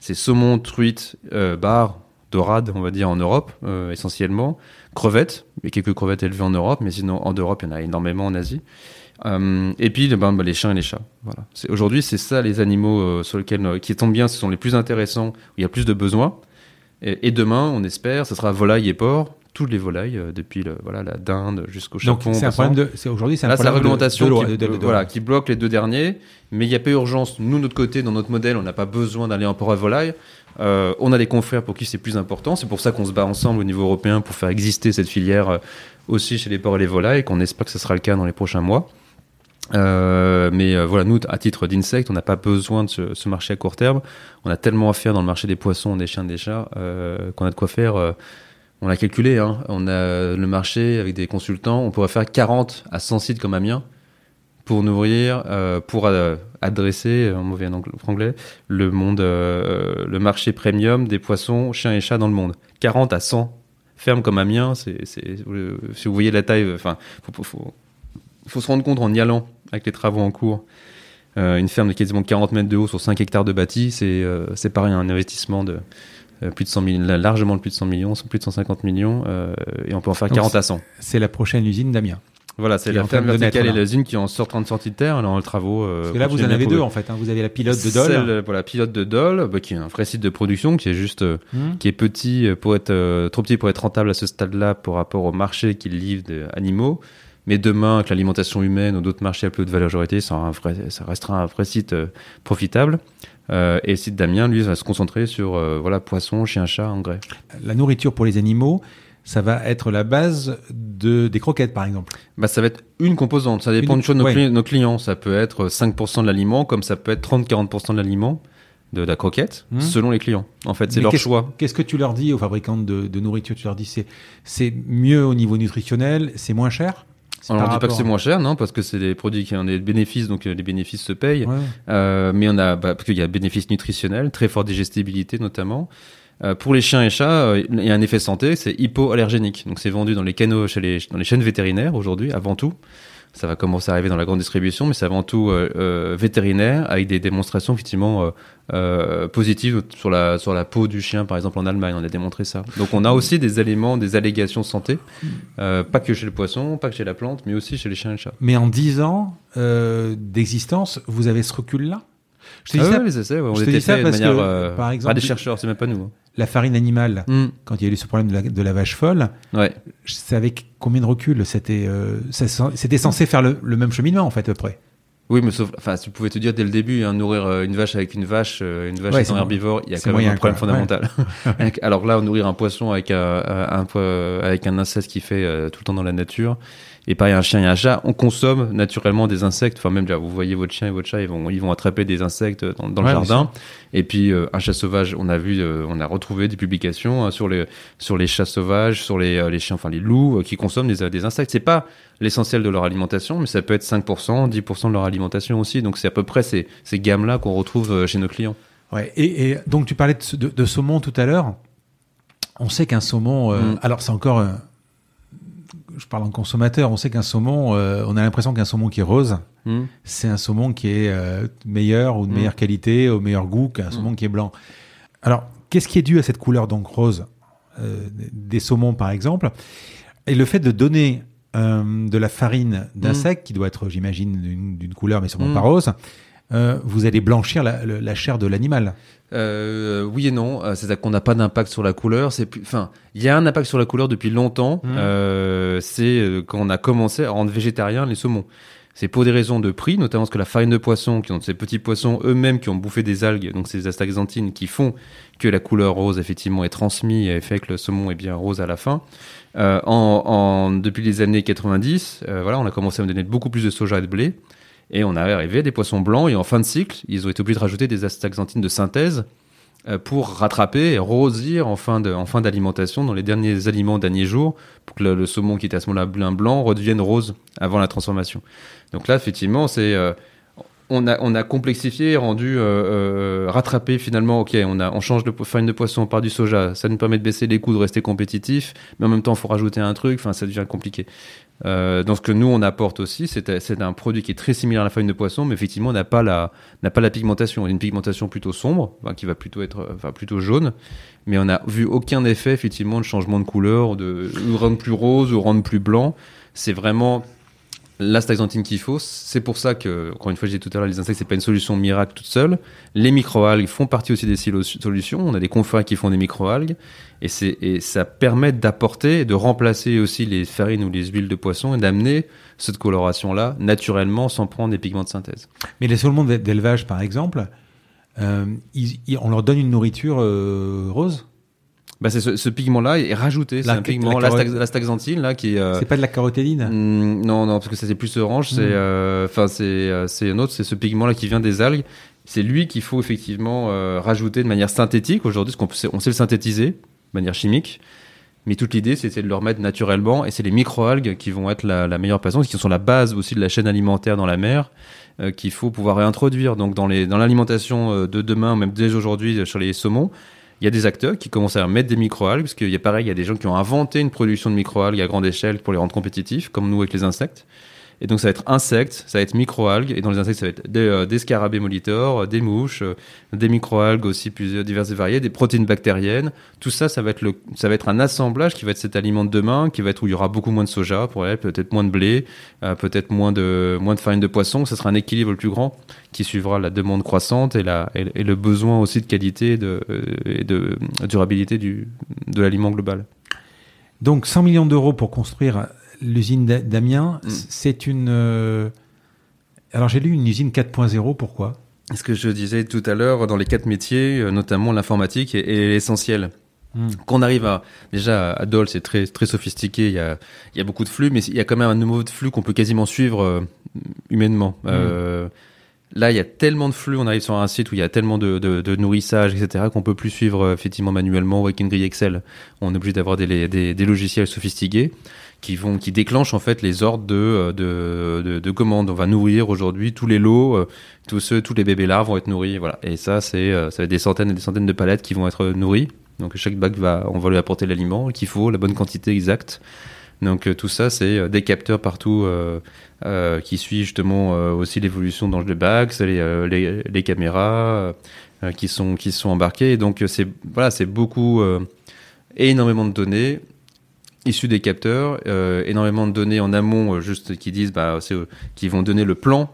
c'est saumon, truite, euh, bar, dorade, on va dire en Europe euh, essentiellement, crevettes, il y a quelques crevettes élevées en Europe, mais sinon en Europe, il y en a énormément en Asie. Et puis, ben, ben, les chiens et les chats. Voilà. Aujourd'hui, c'est ça les animaux sur lesquels qui tombent bien, ce sont les plus intéressants, où il y a plus de besoins. Et, et demain, on espère, ce sera volaille et porc, toutes les volailles, euh, depuis le, voilà, la dinde jusqu'au Donc, chapon. c'est un problème de. c'est- Aujourd'hui, c'est un Là, la problème de- réglementation de loi- qui, de- de- de- voilà, qui bloque les deux derniers, mais il n'y a pas urgence. Nous, de notre côté, dans notre modèle, on n'a pas besoin d'aller en port à volaille. Euh, on a des confrères pour qui c'est plus important. C'est pour ça qu'on se bat ensemble au niveau européen pour faire exister cette filière euh, aussi chez les porcs et les volailles, et qu'on espère que ce sera le cas dans les prochains mois. Euh, mais euh, voilà, nous, à titre d'insecte, on n'a pas besoin de ce, ce marché à court terme. On a tellement à faire dans le marché des poissons, des chiens, des chats, euh, qu'on a de quoi faire. Euh, on l'a calculé, hein. on a le marché avec des consultants, on pourrait faire 40 à 100 sites comme Amiens pour nourrir, euh, pour euh, adresser, en mauvais ang- franglais, le euh, le marché premium des poissons, chiens et chats dans le monde. 40 à 100 fermes comme Amiens, c'est, euh, si vous voyez la taille, enfin, faut, se rendre compte en y allant avec les travaux en cours. Euh, une ferme de quasiment 40 mètres de haut sur 5 hectares de bâti, c'est, euh, c'est un investissement de euh, plus de 100 millions, largement de plus de 100 millions, plus de 150 millions, euh, et on peut en faire Donc, 40 à 100. C'est la prochaine usine d'Amiens. Voilà, c'est qui est la ferme verticale et l'usine qui est en sort- train de sortir de terre, en travaux. euh, Parce que là, vous en avez deux eux. en fait. hein. Vous avez la pilote de Dole. Celle, euh, voilà, pilote de Dole, bah, qui est un vrai site de production, qui est juste, euh, Hmm. qui est petit euh, pour être, euh, trop petit pour être rentable à ce stade-là par rapport au marché qu'il livre d'animaux. Mais demain, avec l'alimentation humaine ou d'autres marchés à plus haute valeur ajoutée, ça, restera un vrai site euh, profitable. Euh, et le site d'Amiens, lui, va se concentrer sur euh, voilà poissons, chiens, chats, engrais. La nourriture pour les animaux, ça va être la base de, des croquettes par exemple. Bah, ça va être une composante. Ça dépend Une- de nos, ouais. cli- nos clients. Ça peut être 5% de l'aliment, comme ça peut être 30-40% de l'aliment, de la croquette, Mhm. selon les clients. En fait, c'est leur choix. Qu'est-ce que tu leur dis aux fabricants de, de nourriture? Tu leur dis c'est c'est mieux au niveau nutritionnel, c'est moins cher? C'est On leur dit pas que c'est moins cher, non, parce que c'est des produits qui ont des bénéfices, donc euh, les bénéfices se payent. Ouais. Euh, mais on a, bah, parce qu'il y a bénéfices nutritionnels, très forte digestibilité notamment. Euh, pour les chiens et chats, euh, il y a un effet santé, c'est hypoallergénique. Donc c'est vendu dans les canaux, chez les, dans les chaînes vétérinaires aujourd'hui, avant tout. Ça va commencer à arriver dans la grande distribution, mais c'est avant tout euh, euh, vétérinaire, avec des démonstrations effectivement euh, positives sur la, sur la peau du chien, par exemple en Allemagne, on a démontré ça. Donc on a aussi des éléments, des allégations santé, pas que chez le poisson, pas que chez la plante, mais aussi chez les chiens et les chats. Mais en 10 ans d'existence, vous avez ce recul-là? Je te dis Ah ça ouais, les essais, ouais, on je te était dis ça fait de parce manière, que, euh, par exemple, par des chercheurs, c'est même pas nous. hein. la farine animale, Hmm. quand il y a eu ce problème de la, de la vache folle, Ouais. c'est avec combien de recul C'était euh, c'était censé faire le, le même cheminement, en fait, à peu près. Oui, mais sauf, enfin, tu pouvais te dire dès le début, hein, nourrir euh, une vache avec une vache, une vache Ouais, herbivore, il y a quand même moyen, un problème quoi. fondamental. Alors là, nourrir un poisson avec un, un, un- avec un insecte qui fait euh, tout le temps dans la nature, et pareil un chien et un chat, on consomme naturellement des insectes. Enfin même déjà, vous voyez votre chien et votre chat, ils vont ils vont attraper des insectes dans, dans le jardin. Et puis euh, un chat sauvage, on a vu, euh, on a retrouvé des publications hein, sur les sur les chats sauvages, sur les euh, les chiens, enfin les loups qui consomment des, des insectes. C'est pas l'essentiel de leur alimentation, mais ça peut être 5%, 10% de leur alimentation aussi. Donc c'est à peu près ces, ces gammes-là qu'on retrouve chez nos clients. Ouais. Et, et donc tu parlais de, de- de saumon tout à l'heure. On sait qu'un saumon, euh, Mm. alors c'est encore, je parle en consommateur, on sait qu'un saumon, euh, on a l'impression qu'un saumon qui est rose, Hmm. c'est un saumon qui est euh, meilleur ou de Mm. meilleure qualité, au meilleur goût qu'un saumon qui est blanc. Alors, qu'est-ce qui est dû à cette couleur donc rose euh, des saumons par exemple? Et le fait de donner de la farine d'insecte qui doit être, j'imagine, d'une couleur mais sûrement pas rose, euh, vous allez blanchir la, chair de l'animal. Euh, oui et non, Euh, c'est-à-dire qu'on n'a pas d'impact sur la couleur. C'est plus, enfin, il y a un impact sur la couleur depuis longtemps. Euh, c'est quand on a commencé à rendre végétarien les saumons. C'est pour des raisons de prix, notamment parce que la farine de poisson, qui ont ces petits poissons eux-mêmes qui ont bouffé des algues, donc ces astaxanthines, qui font que la couleur rose effectivement est transmise et fait que le saumon est bien rose à la fin. Euh, en, en- depuis les années 90, euh, voilà, on a commencé à donner beaucoup plus de soja et de blé. Et on est arrivé des poissons blancs et en fin de cycle, ils ont été obligés de rajouter des astaxanthines de synthèse euh, pour rattraper et rosir en fin de- en fin d'alimentation dans les derniers aliments derniers jours pour que le, saumon qui était à ce moment-là blanc blanc redevienne rose avant la transformation. Donc là, effectivement, c'est euh, on a on a complexifié, rendu euh, euh, rattrapé finalement. Ok, on a on change de farine de poisson par du soja, ça nous permet de baisser les coûts, de rester compétitif, mais en même temps, il faut rajouter un truc. Enfin, ça devient compliqué. Euh, donc ce que nous on apporte aussi, c'est un produit qui est très similaire à la farine de poisson, mais effectivement n'a pas la pas la pigmentation. Une pigmentation plutôt sombre, qui va plutôt être enfin plutôt jaune, mais on n'a vu aucun effet effectivement de changement de couleur, de ou rendre plus rose ou rendre plus blanc. C'est vraiment l'astaxanthine qu'il faut. C'est pour ça que, encore une fois, j'ai dit tout à l'heure, les insectes, c'est pas une solution miracle toute seule. Les microalgues font partie aussi des solutions. On a des confrères qui font des microalgues. Et, et ça permet d'apporter, de remplacer aussi les farines ou les huiles de poisson et d'amener cette coloration-là naturellement sans prendre des pigments de synthèse. Mais les saumons d'é- d'élevage, par exemple, euh, on leur donne une nourriture euh, rose? Bah, c'est ce, ce pigment-là est rajouté. C'est un pigment, l'astaxanthine, là, qui est, euh, C'est pas de la carotéline? Mm, non, non, parce que ça c'est plus orange. C'est, Mm. euh, enfin, c'est, euh, c'est un autre, c'est ce pigment-là qui vient des algues. C'est lui qu'il faut effectivement euh, rajouter de manière synthétique aujourd'hui, parce qu'on sait, on sait le synthétiser de manière chimique. Mais toute l'idée, c'était de le remettre naturellement, et c'est les microalgues qui vont être la, la meilleure façon, qui sont la base aussi de la chaîne alimentaire dans la mer, euh, qu'il faut pouvoir réintroduire. Donc dans les, dans l'alimentation euh, de demain, même dès aujourd'hui euh, sur les saumons, il y a des acteurs qui commencent à mettre des microalgues, parce qu'il y a pareil, il y a des gens qui ont inventé une production de microalgues à grande échelle pour les rendre compétitifs, comme nous avec les insectes. Et donc ça va être insectes, ça va être microalgues, et dans les insectes ça va être des, euh, scarabées molitors, des mouches, euh, des microalgues aussi diverses et variées, des protéines bactériennes. Tout ça, ça va être le, ça va être un assemblage qui va être cet aliment de demain, qui va être où il y aura beaucoup moins de soja, pour elle, peut-être moins de blé, euh, peut-être moins de moins de farine de poisson. Ça sera un équilibre le plus grand qui suivra la demande croissante et la et, le besoin aussi de qualité de, et de durabilité du de l'aliment global. Donc 100 millions d'euros pour construire l'usine d'A- d'Amiens, Mm. c'est une... euh, Alors j'ai lu une usine 4.0, pourquoi? Ce que je disais tout à l'heure, dans les quatre métiers, euh, notamment l'informatique, est, est essentiel. Mm. Qu'on arrive à déjà à Dole, c'est très très sophistiqué. Il y a il y a beaucoup de flux, mais il y a quand même un nouveau de flux qu'on peut quasiment suivre euh, humainement. Euh, là, il y a tellement de flux. On arrive sur un site où il y a tellement de, de, de nourrissage, etc., qu'on peut plus suivre effectivement manuellement ou avec une grille Excel. On est obligé d'avoir des, des, des logiciels sophistiqués qui déclenchent en fait les ordres de euh, de, de, de commandes. On va nourrir aujourd'hui tous les lots, euh, tous ceux, tous les bébés là vont être nourris, voilà. Et ça, c'est euh, ça va être des centaines et des centaines de palettes qui vont être nourries. Donc chaque bac va, on va lui apporter l'aliment qu'il faut, la bonne quantité exacte. Donc tout ça, c'est des capteurs partout qui suivent justement aussi l'évolution dans le bac, les, les, les caméras qui sont qui sont embarquées. Et donc c'est voilà, beaucoup énormément de données issues des capteurs, euh, énormément de données en amont, euh, juste qui disent bah euh, qui vont donner le plan,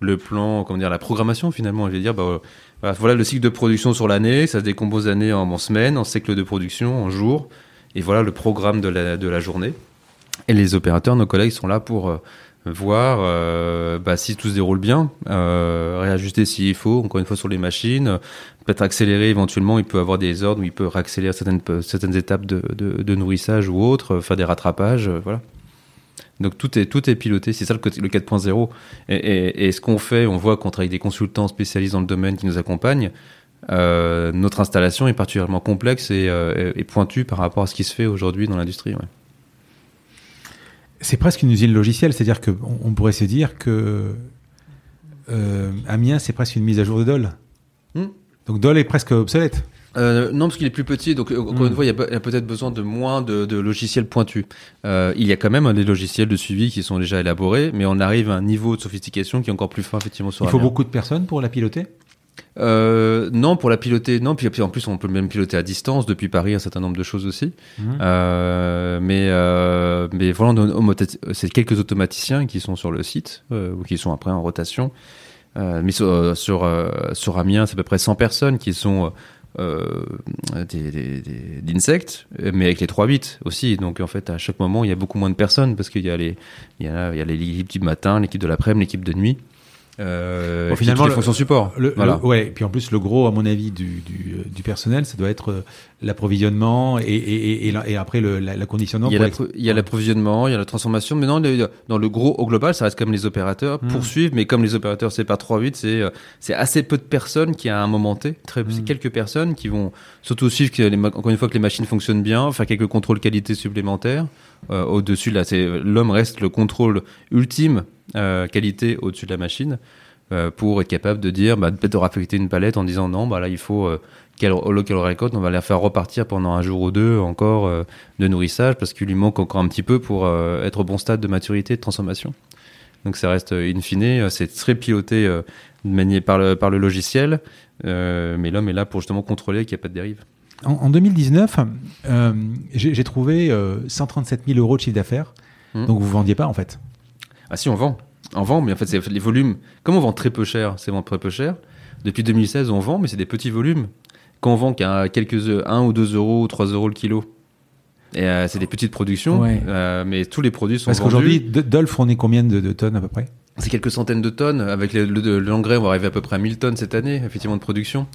le plan, comment dire, la programmation finalement. Je vais dire bah Voilà, le cycle de production sur l'année, ça se décompose l'année en, en semaines, en cycle de production, en jours, et voilà le programme de la, journée. Et les opérateurs, nos collègues, sont là pour voir bah, si tout se déroule bien, euh, réajuster s'il faut, encore une fois sur les machines, peut-être accélérer éventuellement, il peut avoir des ordres où il peut réaccélérer certaines, certaines étapes de, de, de nourrissage ou autres, faire des rattrapages, euh, voilà. Donc tout est, tout est piloté, c'est ça le, le 4.0. Et, et, et ce qu'on fait, on voit qu'on travaille avec des consultants spécialistes dans le domaine qui nous accompagnent. Euh, notre installation est particulièrement complexe et, euh, et pointue par rapport à ce qui se fait aujourd'hui dans l'industrie. ouais. C'est presque une usine logicielle, c'est-à-dire qu'on on pourrait se dire que euh, Amiens, c'est presque une mise à jour de Dole. Hmm. Donc Dole est presque obsolète. Euh, non, parce qu'il est plus petit, donc euh, encore Mm. une fois, il y a, peut-être besoin de moins de, de logiciels pointus. Euh, il y a quand même des logiciels de suivi qui sont déjà élaborés, mais on arrive à un niveau de sophistication qui est encore plus fin effectivement sur Il faut beaucoup de personnes pour la piloter? Euh, non, pour la piloter, non. Puis, puis en plus, on peut même piloter à distance depuis Paris un certain nombre de choses aussi. Euh, mais euh, mais voilà, c'est quelques automaticiens qui sont sur le site ou qui sont après en rotation. Euh, mais sur sur, euh, sur Amiens, c'est à peu près 100 personnes qui sont euh, des, des, des- d'insectes, mais avec les 3 bits aussi. Donc en fait, à chaque moment, il y a beaucoup moins de personnes parce qu'il y a les il l'équipe du matin, l'équipe de l'après-midi, l'équipe de nuit. Euh, Bon, finalement, les le- fonctions support. Le, voilà. le- ouais, puis en plus, le gros, à mon avis, du, du, du personnel, ça doit être euh, l'approvisionnement et, et, et, et, après le, la, la conditionnement. Il y a pour l'appro- il y a l'approvisionnement, il y a la transformation, mais non, le- dans le gros, au global, ça reste comme les opérateurs Mm. poursuivent, mais comme les opérateurs c'est pas 3-8, c'est euh, c'est assez peu de personnes qui à un moment T, très, c'est Mm. quelques personnes qui vont surtout suivre que les, encore une fois que les machines fonctionnent bien, faire quelques contrôles qualité supplémentaires. Euh, au-dessus, là, c'est l'homme reste le contrôle ultime euh, qualité au-dessus de la machine euh, pour être capable de dire, bah, peut-être de raffecter une palette en disant non, bah là il faut quel local récolte, on va la faire repartir pendant un jour ou deux encore de nourrissage parce qu'il lui manque encore un petit peu pour être au bon stade de maturité de transformation. Donc ça reste in fine, c'est très piloté de manière par le, par le logiciel, mais l'homme est là pour justement contrôler qu'il n'y a pas de dérive. En, en 2019, euh, j'ai trouvé euh, 137 000 euros de chiffre d'affaires. Mhm. Donc vous vendiez pas en fait. Ah si, on vend. On vend, mais en fait, c'est les volumes. Comme on vend très peu cher, c'est vraiment très peu cher. Depuis 2016, on vend, mais c'est des petits volumes. Quand on vend qu'à quelques 1 ou 2 euros ou 3 euros le kilo. Et euh, c'est des petites productions, Ouais. euh, mais tous les produits sont Parce vendus. qu'aujourd'hui, D- Dole fournit combien de, de tonnes à peu près? C'est quelques centaines de tonnes. Avec le- le- l'engrais, on va arriver à peu près à 1000 tonnes cette année, effectivement, de production.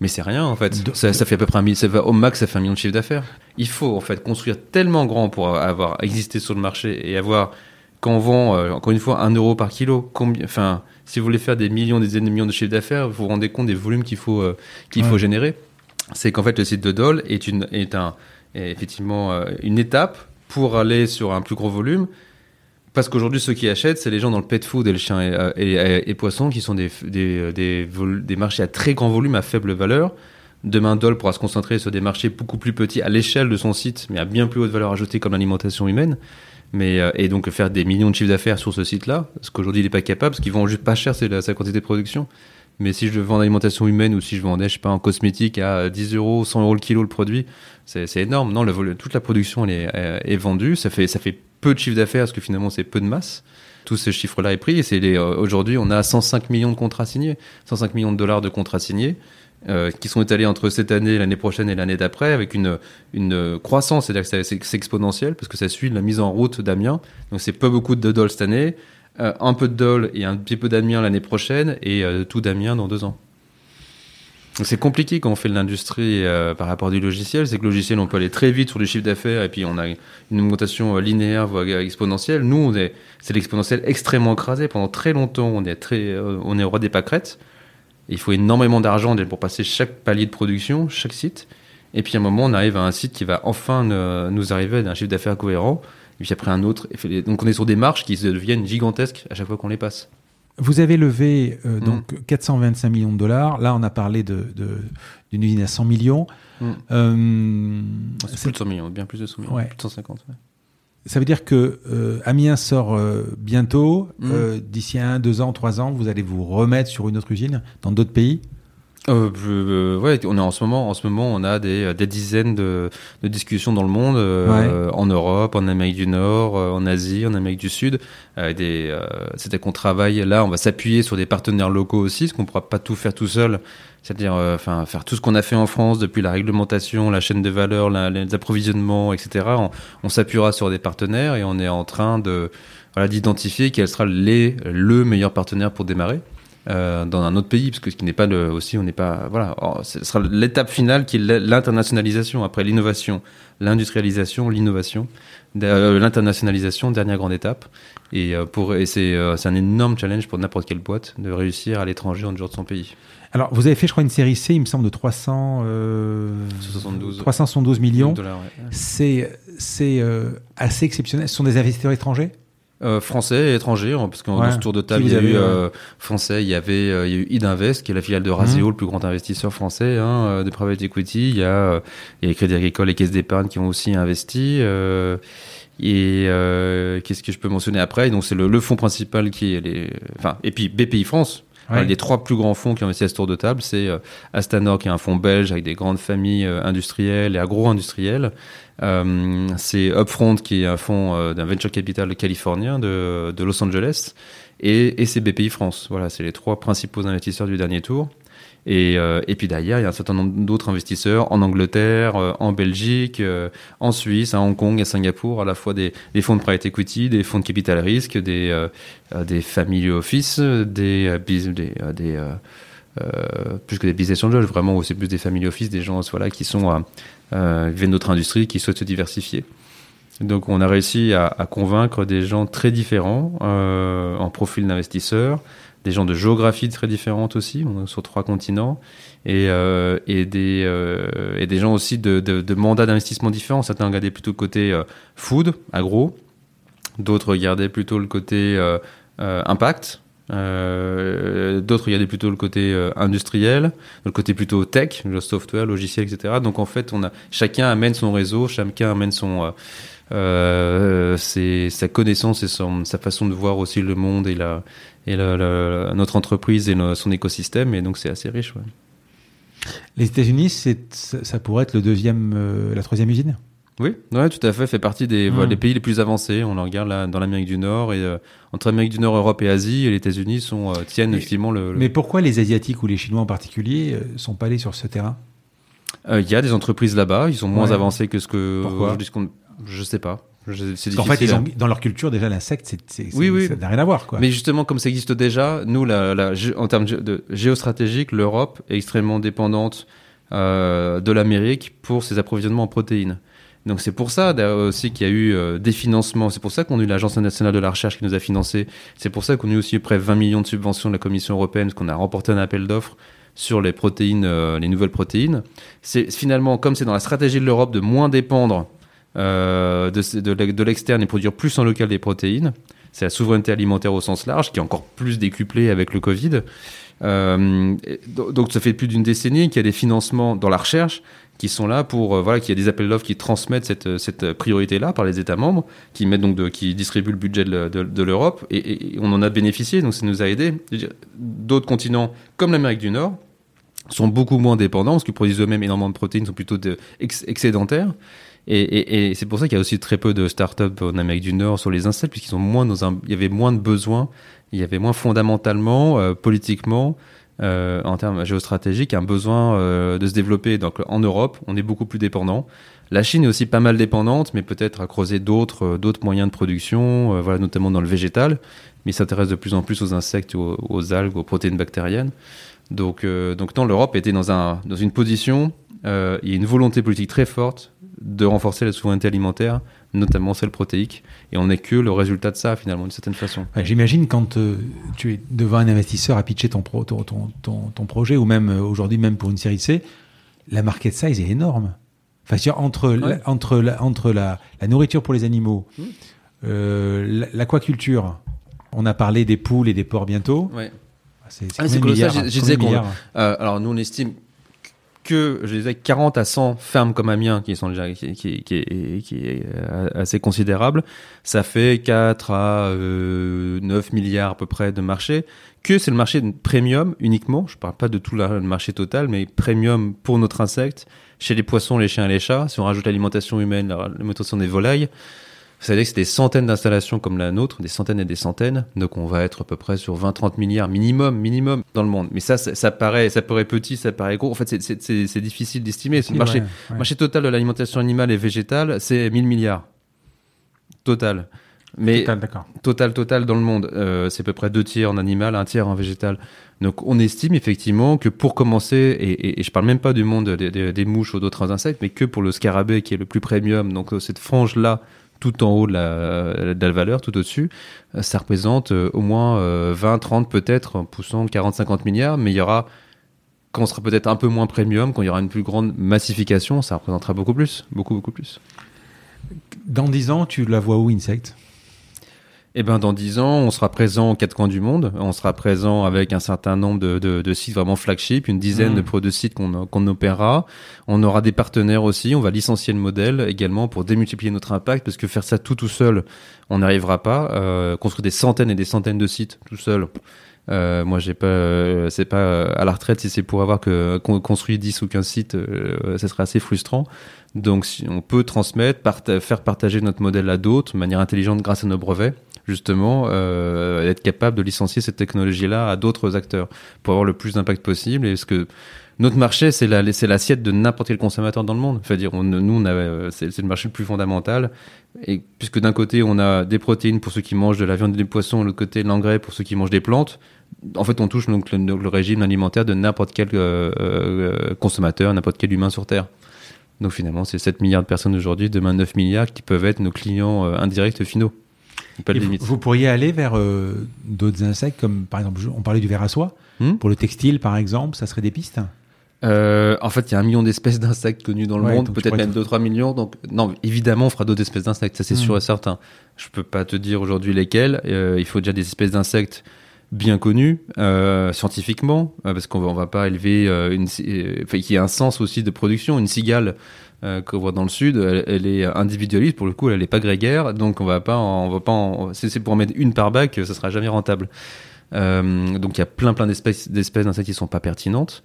Mais c'est rien, en fait. De- Ça, ça fait à peu près un ça va, au max, ça fait un million de chiffre d'affaires. Il faut, en fait, construire tellement grand pour avoir existé sur le marché et avoir, quand on vend, euh, encore une fois, un euro par kilo, combien, enfin, si vous voulez faire des millions, des dizaines de millions de chiffre d'affaires, vous vous rendez compte des volumes qu'il faut, euh, qu'il Ouais. faut générer. C'est qu'en fait, le site de Dole est une, est un, est effectivement, euh, une étape pour aller sur un plus gros volume. Parce qu'aujourd'hui, ceux qui achètent, c'est les gens dans le pet food et le chien et, euh, et, poissons qui sont des, des, des, marchés à très grand volume, à faible valeur. Demain, Dole pourra se concentrer sur des marchés beaucoup plus petits à l'échelle de son site, mais à bien plus haute valeur ajoutée comme l'alimentation humaine. Mais, euh, et donc faire des millions de chiffres d'affaires sur ce site-là, ce qu'aujourd'hui il n'est pas capable, parce qu'ils vendent juste pas cher, c'est sa quantité de production. Mais si je vends en alimentation humaine ou si je vendais, je sais pas, en cosmétique à 10 euros, 100 euros le kilo le produit, c'est énorme. Non, le, toute la production elle est, euh, est vendue. Ça fait, ça fait peu de chiffre d'affaires parce que finalement c'est peu de masse. Tout ce chiffre-là est pris. Et euh, aujourd'hui, on a 105 millions de contrats signés, 105 millions de dollars de contrats signés. euh, qui sont étalés entre cette année, l'année prochaine et l'année d'après, avec une, une croissance, c'est-à-dire que c'est- exponentiel, parce que ça suit la mise en route d'Amiens. Donc c'est pas beaucoup de dollars cette année, euh, un peu de Dole et un petit peu d'Amiens l'année prochaine, et tout d'Amiens dans deux ans. C'est compliqué quand on fait de l'industrie euh, par rapport du logiciel, c'est que le logiciel on peut aller très vite sur du chiffre d'affaires et puis on a une augmentation euh, linéaire voire exponentielle. Nous on est c'est l'exponentiel extrêmement écrasé pendant très longtemps. On est très euh, on est au roi des pâquerettes. Il faut énormément d'argent pour passer chaque palier de production, chaque site. Et puis à un moment on arrive à un site qui va enfin ne- nous arriver à un chiffre d'affaires cohérent. Et puis après un autre. Donc on est sur des marches qui deviennent gigantesques à chaque fois qu'on les passe. Vous avez levé euh, Mm. donc 425 millions de dollars. Là, on a parlé de- de- d'une usine à 100 millions. Mm. Euh, C'est plus de 100 millions, bien plus de 100 millions, Ouais. plus de 150. ouais. ça veut dire que euh, Amiens sort bientôt. Mm. D'ici un, deux ans, trois ans, vous allez vous remettre sur une autre usine dans d'autres pays? Euh, euh, ouais, on est en ce moment, en ce moment, on a des, des dizaines de, de discussions dans le monde, euh, en Europe, en Amérique du Nord, euh, en Asie, en Amérique du Sud. Euh, des, c'est-à-dire qu'on travaille là, on va s'appuyer sur des partenaires locaux aussi, parce qu'on pourra pas tout faire tout seul. C'est-à-dire, enfin, faire tout ce qu'on a fait en France depuis la réglementation, la chaîne de valeur, la, les approvisionnements, etc. On, on s'appuiera sur des partenaires et on est en train de, voilà, d'identifier quel sera les, le meilleur partenaire pour démarrer. Euh, dans un autre pays, parce que ce qui n'est pas le, aussi, on n'est pas, voilà, ce sera l'étape finale qui est l'internationalisation. Après l'innovation, l'industrialisation, l'innovation, euh, l'internationalisation, dernière grande étape. Et euh, pour, et c'est, c'est un énorme challenge pour n'importe quelle boîte de réussir à l'étranger en dehors de son pays. Alors, vous avez fait, je crois, une série C, il me semble, de 300, 72. 372 millions. Ouais. C'est, c'est assez exceptionnel. Ce sont des investisseurs étrangers? Euh, français et étrangers, hein, parce qu'en Ouais. dans ce tour de table, il y a eu euh, français, il y avait, euh, il y a eu Idinvest, qui est la filiale de Raseo, Mhm. le plus grand investisseur français hein, euh, de private equity. Il y a, euh, il y a Crédit Agricole et Caisse d'épargne qui ont aussi investi. euh, et euh, qu'est-ce que je peux mentionner après? Donc c'est le, le fonds principal qui est les, enfin, et puis BPI France. Les trois plus grands fonds qui ont investi à ce tour de table, c'est euh, Astanor, qui est un fonds belge avec des grandes familles euh, industrielles et agro-industrielles. Euh, c'est Upfront, qui est un fonds d'un venture capital californien de, de Los Angeles. Et, et c'est BPI France. Voilà, c'est les trois principaux investisseurs du dernier tour. Et, euh, et puis derrière, il y a un certain nombre d'autres investisseurs en Angleterre, euh, en Belgique, euh, en Suisse, à Hong Kong, à Singapour, à la fois des, fonds de private equity, des fonds de capital risque, des, des family office, des, plus que des business angels, vraiment, c'est plus des family office, des gens voilà, qui sont viennent d'autres industries, qui souhaitent se diversifier. Donc on a réussi à, convaincre des gens très différents en profil d'investisseurs, des gens de géographie très différentes aussi, sur trois continents, et, euh, euh, et des gens aussi de, mandats d'investissement différents. Certains regardaient plutôt le côté euh, food, agro, d'autres regardaient plutôt le côté impact, d'autres regardaient plutôt le côté industriel, le côté plutôt tech, le software, logiciel, etc. Donc en fait, chacun amène son réseau, chacun amène sa connaissance et sa façon de voir aussi le monde et la et notre entreprise et le- son écosystème. Et donc c'est assez riche. Ouais. Les États-Unis, ça pourrait être le deuxième, euh, la troisième usine? Oui, ouais, tout à fait. Fait partie des Mm. voilà, les pays les plus avancés. On le regarde là dans l'Amérique du Nord et euh, entre Amérique du Nord, Europe et Asie, et les États-Unis sont euh, tiennent Mais- effectivement le. le- Mais pourquoi les Asiatiques ou les Chinois en particulier sont pas allés sur ce terrain? Il y a des entreprises là-bas, ils sont moins Ouais. avancés que ce que. Pourquoi? qu'on- Je sais pas. C'est qu'en fait, ils ont, dans leur culture, déjà, l'insecte, c'est, c'est, Oui, oui. ça n'a rien à voir. Quoi. Mais justement, comme ça existe déjà, nous, la, la- en termes de géostratégique, l'Europe est extrêmement dépendante euh, de l'Amérique pour ses approvisionnements en protéines. Donc c'est pour ça aussi qu'il y a eu euh, des financements. C'est pour ça qu'on a eu l'Agence nationale de la recherche qui nous a financé. C'est pour ça qu'on a eu aussi près de 20 millions de subventions de la Commission européenne, parce qu'on a remporté un appel d'offres sur les protéines, euh, les nouvelles protéines. C'est finalement, comme c'est dans la stratégie de l'Europe de moins dépendre euh, de, de, l'externe et produire plus en local des protéines, c'est la souveraineté alimentaire au sens large, qui est encore plus décuplée avec le Covid. Euh, donc ça fait plus d'une décennie qu'il y a des financements dans la recherche qui sont là pour euh, voilà qu'il y a des appels d'offres qui transmettent cette, cette priorité là par les États membres qui mettent donc qui distribuent le budget de, de, l'Europe et, et- on en a bénéficié donc ça nous a aidé. D'autres continents comme l'Amérique du Nord sont beaucoup moins dépendants parce qu'ils produisent eux-mêmes énormément de protéines sont plutôt de, ex- excédentaires et, et, et c'est pour ça qu'il y a aussi très peu de startups en Amérique du Nord sur les insectes puisqu'ils sont moins dans un il y avait moins de besoins il y avait moins fondamentalement, euh, politiquement, euh, en termes géostratégiques, un besoin euh, de se développer. Donc en Europe, on est beaucoup plus dépendant. La Chine est aussi pas mal dépendante, mais peut-être à creuser d'autres euh, d'autres moyens de production, euh, voilà, notamment dans le végétal. Mais il s'intéresse de plus en plus aux insectes, aux, algues, aux protéines bactériennes. Donc, euh, donc non, l'Europe était dans, un, dans une position, il y a une volonté politique très forte de renforcer la souveraineté alimentaire, notamment celle protéique. Et on n'est que le résultat de ça, finalement, d'une certaine façon. Ouais, J'imagine quand euh, tu es devant un investisseur à pitcher ton, pro, ton, ton, ton, ton projet, ou même euh, aujourd'hui, même pour une série C, la market size est énorme. Enfin, c'est-à-dire entre, la, entre, la, entre la, la nourriture pour les animaux, Mm. euh, l'aquaculture, on a parlé des poules et des porcs bientôt. Ouais. C'est Ah, c'est de colossal. milliards Je- disais qu'on- Euh, alors nous on estime que, je disais, 40 à 100 fermes comme Amiens, qui sont déjà, qui, qui, qui, est, qui est euh, assez considérable, ça fait 4 à euh, 9 milliards à peu près de marché, que c'est le marché premium uniquement, je parle pas de tout le marché total, mais premium pour notre insecte, chez les poissons, les chiens et les chats, si on rajoute l'alimentation humaine, l'alimentation des volailles, vous savez que c'est des centaines d'installations comme la nôtre, des centaines et des centaines. Donc on va être à peu près sur 20-30 milliards minimum, minimum dans le monde. Mais ça, ça, paraît, ça paraît petit, ça paraît gros. En fait, c'est difficile d'estimer. Le marché, marché total de l'alimentation animale et végétale, c'est 1000 milliards. Total. Mais total, total, total dans le monde, euh, c'est à peu près deux tiers en animal, un tiers en végétal. Donc on estime effectivement que pour commencer, et, et, je parle même pas du monde des, des mouches ou d'autres insectes, mais que pour le scarabée qui est le plus premium, donc cette frange là tout en haut de la, valeur, tout au-dessus, euh, ça représente euh, au moins 20, euh, 30 peut-être, en poussant 40, 50 milliards, mais il y aura, quand on sera peut-être un peu moins premium, quand il y aura une plus grande massification, ça représentera beaucoup plus, beaucoup, beaucoup plus. Dans 10 ans, tu la vois où, Insect? Eh ben, dans dix ans, on sera présent aux quatre coins du monde. On sera présent avec un certain nombre de, de, de sites vraiment flagship, une dizaine mmh. de, de sites qu'on qu'on opérera. On aura des partenaires aussi. On va licencier le modèle également pour démultiplier notre impact parce que faire ça tout tout seul, on n'arrivera pas. Euh, construire des centaines et des centaines de sites tout seul. Euh, moi, j'ai pas, euh, c'est pas euh, à la retraite si c'est pour avoir que construit 10 ou 15 sites, ça serait assez frustrant. Donc, si on peut transmettre, faire partager notre modèle à d'autres de manière intelligente grâce à nos brevets justement euh, être capable de licencier cette technologie-là à d'autres acteurs pour avoir le plus d'impact possible. Et ce que notre marché, c'est la, c'est l'assiette de n'importe quel consommateur dans le monde. C'est-à-dire, on, nous, on a, c'est, le marché le plus fondamental. Et puisque d'un côté, on a des protéines pour ceux qui mangent de la viande et des poissons, de l'autre côté, l'engrais pour ceux qui mangent des plantes. En fait, on touche donc le, régime alimentaire de n'importe quel euh, euh, consommateur, n'importe quel humain sur Terre. Donc finalement, c'est 7 milliards de personnes aujourd'hui, demain 9 milliards qui peuvent être nos clients euh, indirects finaux. Vous, pourriez aller vers euh, d'autres insectes, comme par exemple, on parlait du ver à soie. Hmm pour le textile, par exemple, ça serait des pistes euh, en fait, il y a un million d'espèces d'insectes connues dans le monde, peut-être même 2-3 millions. Donc, non, évidemment, on fera d'autres espèces d'insectes, ça c'est hmm. sûr et certain. Je peux pas te dire aujourd'hui lesquelles. Euh, il faut déjà des espèces d'insectes bien connues scientifiquement, parce qu'on va, on va pas élever une, enfin, qui a un sens aussi de production. Une cigale, euh, qu'on voit dans le sud, elle, est individualiste pour le coup, elle n'est pas grégaire, donc on va pas, on va pas, c'est pour en mettre une par bac, ça sera jamais rentable. Euh, donc il y a plein plein d'espèces d'insectes qui sont pas pertinentes.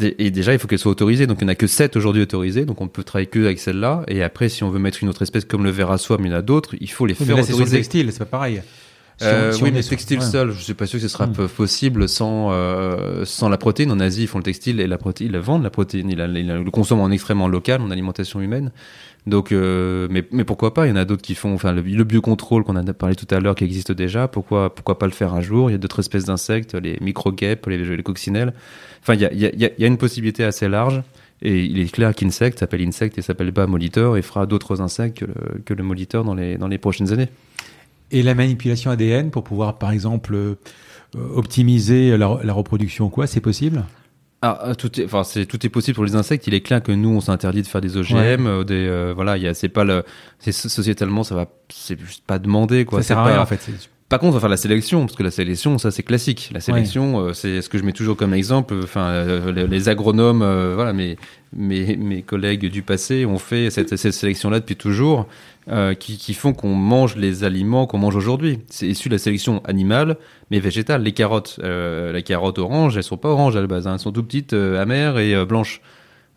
Et déjà, il faut qu'elles soient autorisées. Donc, il n'y en a que 7 aujourd'hui autorisées. Donc, on peut travailler que avec celle-là. Et après, si on veut mettre une autre espèce comme le ver à soie, mais il y en a d'autres, il faut les faire autoriser. C'est textile, c'est pas pareil. Euh, oui, mais textile seul, je suis pas sûr que ce sera hmm. possible sans euh, sans la protéine. En Asie, ils font le textile et la protéine, ils la vendent la protéine, ils, le consomment en extrêmement local, en alimentation humaine. Donc, euh, mais mais pourquoi pas? Il y en a d'autres qui font, enfin, le, biocontrôle qu'on a parlé tout à l'heure, qui existe déjà. Pourquoi pourquoi pas le faire un jour? Il y a d'autres espèces d'insectes, les micro-guêpes, les, les coccinelles. Enfin, il y a, y, a, y a une possibilité assez large. Et il est clair qu'Insect s'appelle Insect et s'appelle pas Molitor et fera d'autres insectes que le, que le Molitor dans les, dans les prochaines années et la manipulation ADN pour pouvoir, par exemple, euh, optimiser la, reproduction, quoi, c'est possible? Ah, euh, tout est, enfin, c'est tout est possible pour les insectes. Il est clair que nous, on s'interdit de faire des OGM, euh, des, voilà, il y a, c'est pas le, c'est sociétalement, ça va, c'est juste pas demandé, quoi. Ça sert à rien, en fait. Par contre, on va faire la sélection, parce que la sélection, ça c'est classique. La sélection, c'est ce que je mets toujours comme exemple. Enfin, les, agronomes, voilà, mes, mes, mes collègues du passé ont fait cette, cette sélection-là depuis toujours. Euh, qui, qui, font qu'on mange les aliments qu'on mange aujourd'hui. C'est issu de la sélection animale, mais végétale. Les carottes, euh, la carotte orange, elles sont pas oranges à la base, hein. elles sont tout petites, euh, amères et euh, blanches.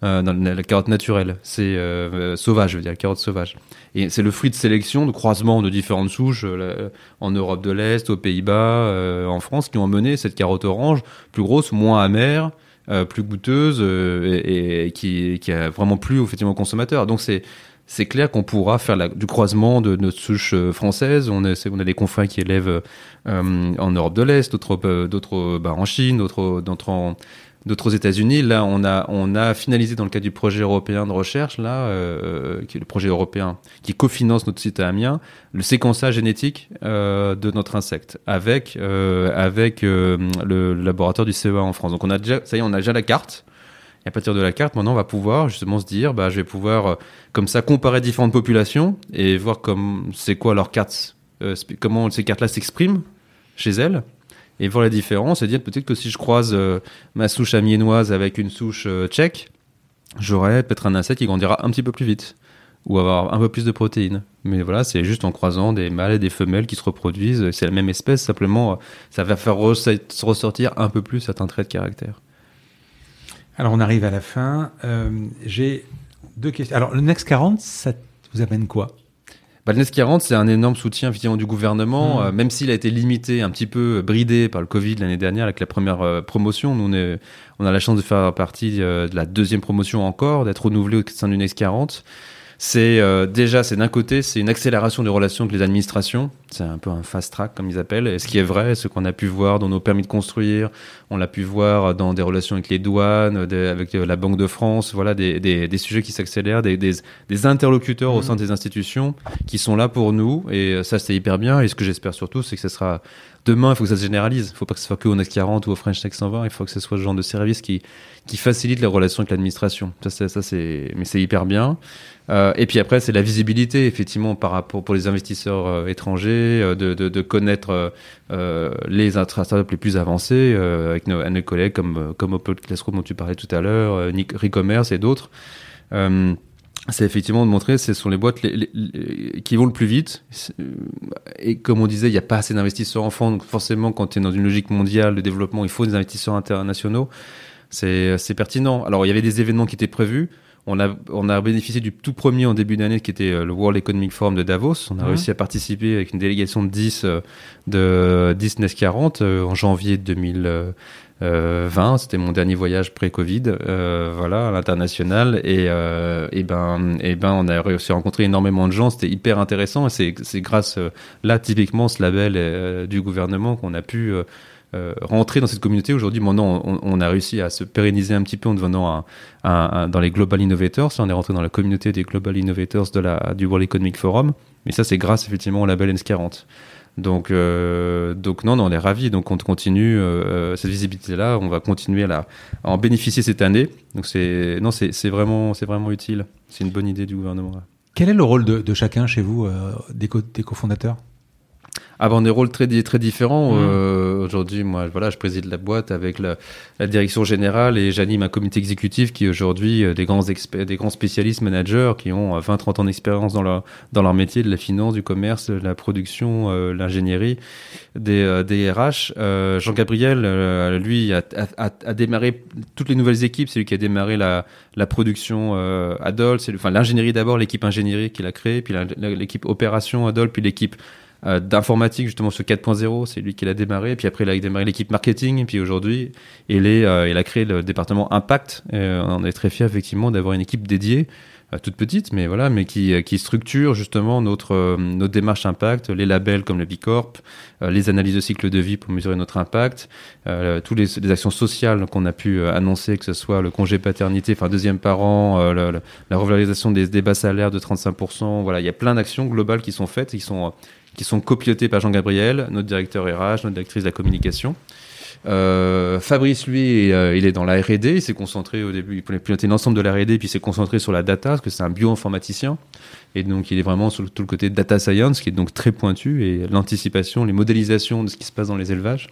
Euh, la carotte naturelle, c'est sauvage, je veux dire, la carotte sauvage. Et c'est le fruit de sélection, de croisement de différentes souches en Europe de l'Est, aux Pays-Bas, en France, qui ont amené cette carotte orange plus grosse, moins amère, plus goûteuse et, qui, a vraiment plu effectivement aux consommateurs. Donc c'est clair qu'on pourra faire du croisement de notre souche euh, française. On a, des confrères qui élèvent euh, en Europe de l'Est, d'autres, euh, bah, en Chine, d'autres en, d'autres aux États-Unis. Là, on a, on a finalisé dans le cadre du projet européen de recherche, là, euh, qui est le projet européen qui cofinance notre site à Amiens, le séquençage génétique euh, de notre insecte avec euh, avec le laboratoire du CEA en France. Donc on a déjà, ça y est, on a déjà la carte. Et à partir de la carte, maintenant, on va pouvoir justement se dire, bah, je vais pouvoir, euh, comme ça, comparer différentes populations et voir comme c'est quoi leur carte, euh, comment ces cartes-là s'expriment chez elles et voir la différence et dire peut-être que si je croise euh, ma souche amiénoise avec une souche tchèque, j'aurai peut-être un insecte qui grandira un petit peu plus vite ou avoir un peu plus de protéines. Mais voilà, c'est juste en croisant des mâles et des femelles qui se reproduisent. C'est la même espèce, simplement, ça va faire ressortir un peu plus certains traits de caractère. Alors, on arrive à la fin. Euh, j'ai deux questions. Alors, le Next 40, ça vous amène quoi? Le NES 40, c'est un énorme soutien effectivement du gouvernement, mmh. euh, même s'il a été limité, un petit peu bridé par le Covid l'année dernière avec la première euh, promotion. Nous, on, est, on, a la chance de faire partie de la deuxième promotion encore, d'être renouvelé au sein du NES 40 c'est euh, déjà, c'est d'un côté, c'est une accélération des relations avec les administrations. C'est un peu un fast track, comme ils appellent. Et ce qui est vrai, ce qu'on a pu voir dans nos permis de construire, on l'a pu voir dans des relations avec les douanes, avec euh, la Banque de France, voilà, des, des, des sujets qui s'accélèrent, des, des, des, interlocuteurs au mmh. sein des institutions qui sont là pour nous. Et euh, ça, c'est hyper bien. Et ce que j'espère surtout, c'est que ce sera demain, il faut que ça se généralise. Il ne faut pas que ce soit que au Next 40 ou au French Tech 120. Il faut que ce soit ce genre de service qui, qui facilite les relations avec l'administration. Ça, ça, c'est, mais c'est hyper bien. Euh, et puis après, c'est la visibilité, effectivement, par rapport pour les investisseurs euh, étrangers, euh, de, de, connaître les startups les plus avancés avec nos, collègues comme comme Classroom dont tu parlais tout à l'heure, Recommerce et d'autres c'est effectivement de montrer, ce sont les boîtes qui vont le plus vite. Euh, et comme on disait, il n'y a pas assez d'investisseurs en fonds. Donc forcément, quand tu es dans une logique mondiale de développement, il faut des investisseurs internationaux. Euh, c'est pertinent. Alors, il y avait des événements qui étaient prévus. On a, on a bénéficié du tout premier en début d'année qui était euh, le World Economic Forum de Davos. On a réussi à participer avec une délégation de 10 de 10 NES 40 en janvier 2000. Euh, 20, c'était mon dernier voyage pré-Covid, euh, voilà, à l'international. Et, euh, et, ben, et ben, on a réussi à rencontrer énormément de gens. C'était hyper intéressant. Et c'est grâce, là, typiquement, ce label du gouvernement qu'on a pu. Rentrer dans cette communauté. Aujourd'hui, maintenant, on, on, a réussi à se pérenniser un petit peu en devenant un, dans les Global Innovators. On est rentré dans la communauté des Global Innovators du World Economic Forum. Mais ça, c'est grâce effectivement au label N40. Donc, euh, donc non, non, on est ravis. Donc, on continue euh, cette visibilité-là. On va continuer à, en bénéficier cette année. Donc, c'est non, c'est vraiment, c'est vraiment utile. C'est une bonne idée du gouvernement. Quel est le rôle de, de chacun chez vous, des, co des cofondateurs? Avoir des rôles très très différents. Mmh. Euh, Aujourd'hui, moi, voilà, je préside la boîte avec la, direction générale et j'anime un comité exécutif qui aujourd'hui euh, des grands des grands spécialistes managers qui ont 20-30 euh, ans d'expérience dans leur dans leur métier de la finance, du commerce, de la production, euh, l'ingénierie, des, euh, des RH. Jean-Gabriel, lui, a, démarré toutes les nouvelles équipes. C'est lui qui a démarré la, la production Adol, enfin l'ingénierie d'abord, l'équipe ingénierie qu'il a créée, puis l'équipe opération Adol, puis l'équipe euh, d'informatique justement ce 4.0 c'est lui qui l'a démarré. Puis après il a démarré l'équipe marketing. Et puis aujourd'hui il est euh, il a créé le département impact. Et on est très fier effectivement d'avoir une équipe dédiée toute petite mais voilà mais qui qui structure justement notre notre démarche impact les labels comme le B Corp les analyses de cycle de vie pour mesurer notre impact toutes les, les, actions sociales qu'on a pu annoncer que ce soit le congé paternité enfin deuxième parent la, la, revalorisation des, des bas salaires de 35% voilà il y a plein d'actions globales qui sont faites qui sont qui sont copilotés par Jean-Gabriel, notre directeur RH, notre directrice de la communication. Euh, Fabrice, lui, euh, il est dans la R&D. Il s'est concentré au début, il piloter l'ensemble de la R&D, puis il s'est concentré sur la data, parce que c'est un bioinformaticien. Et donc, il est vraiment sur tout le côté data science, qui est donc très pointu, et l'anticipation, les modélisations de ce qui se passe dans les élevages.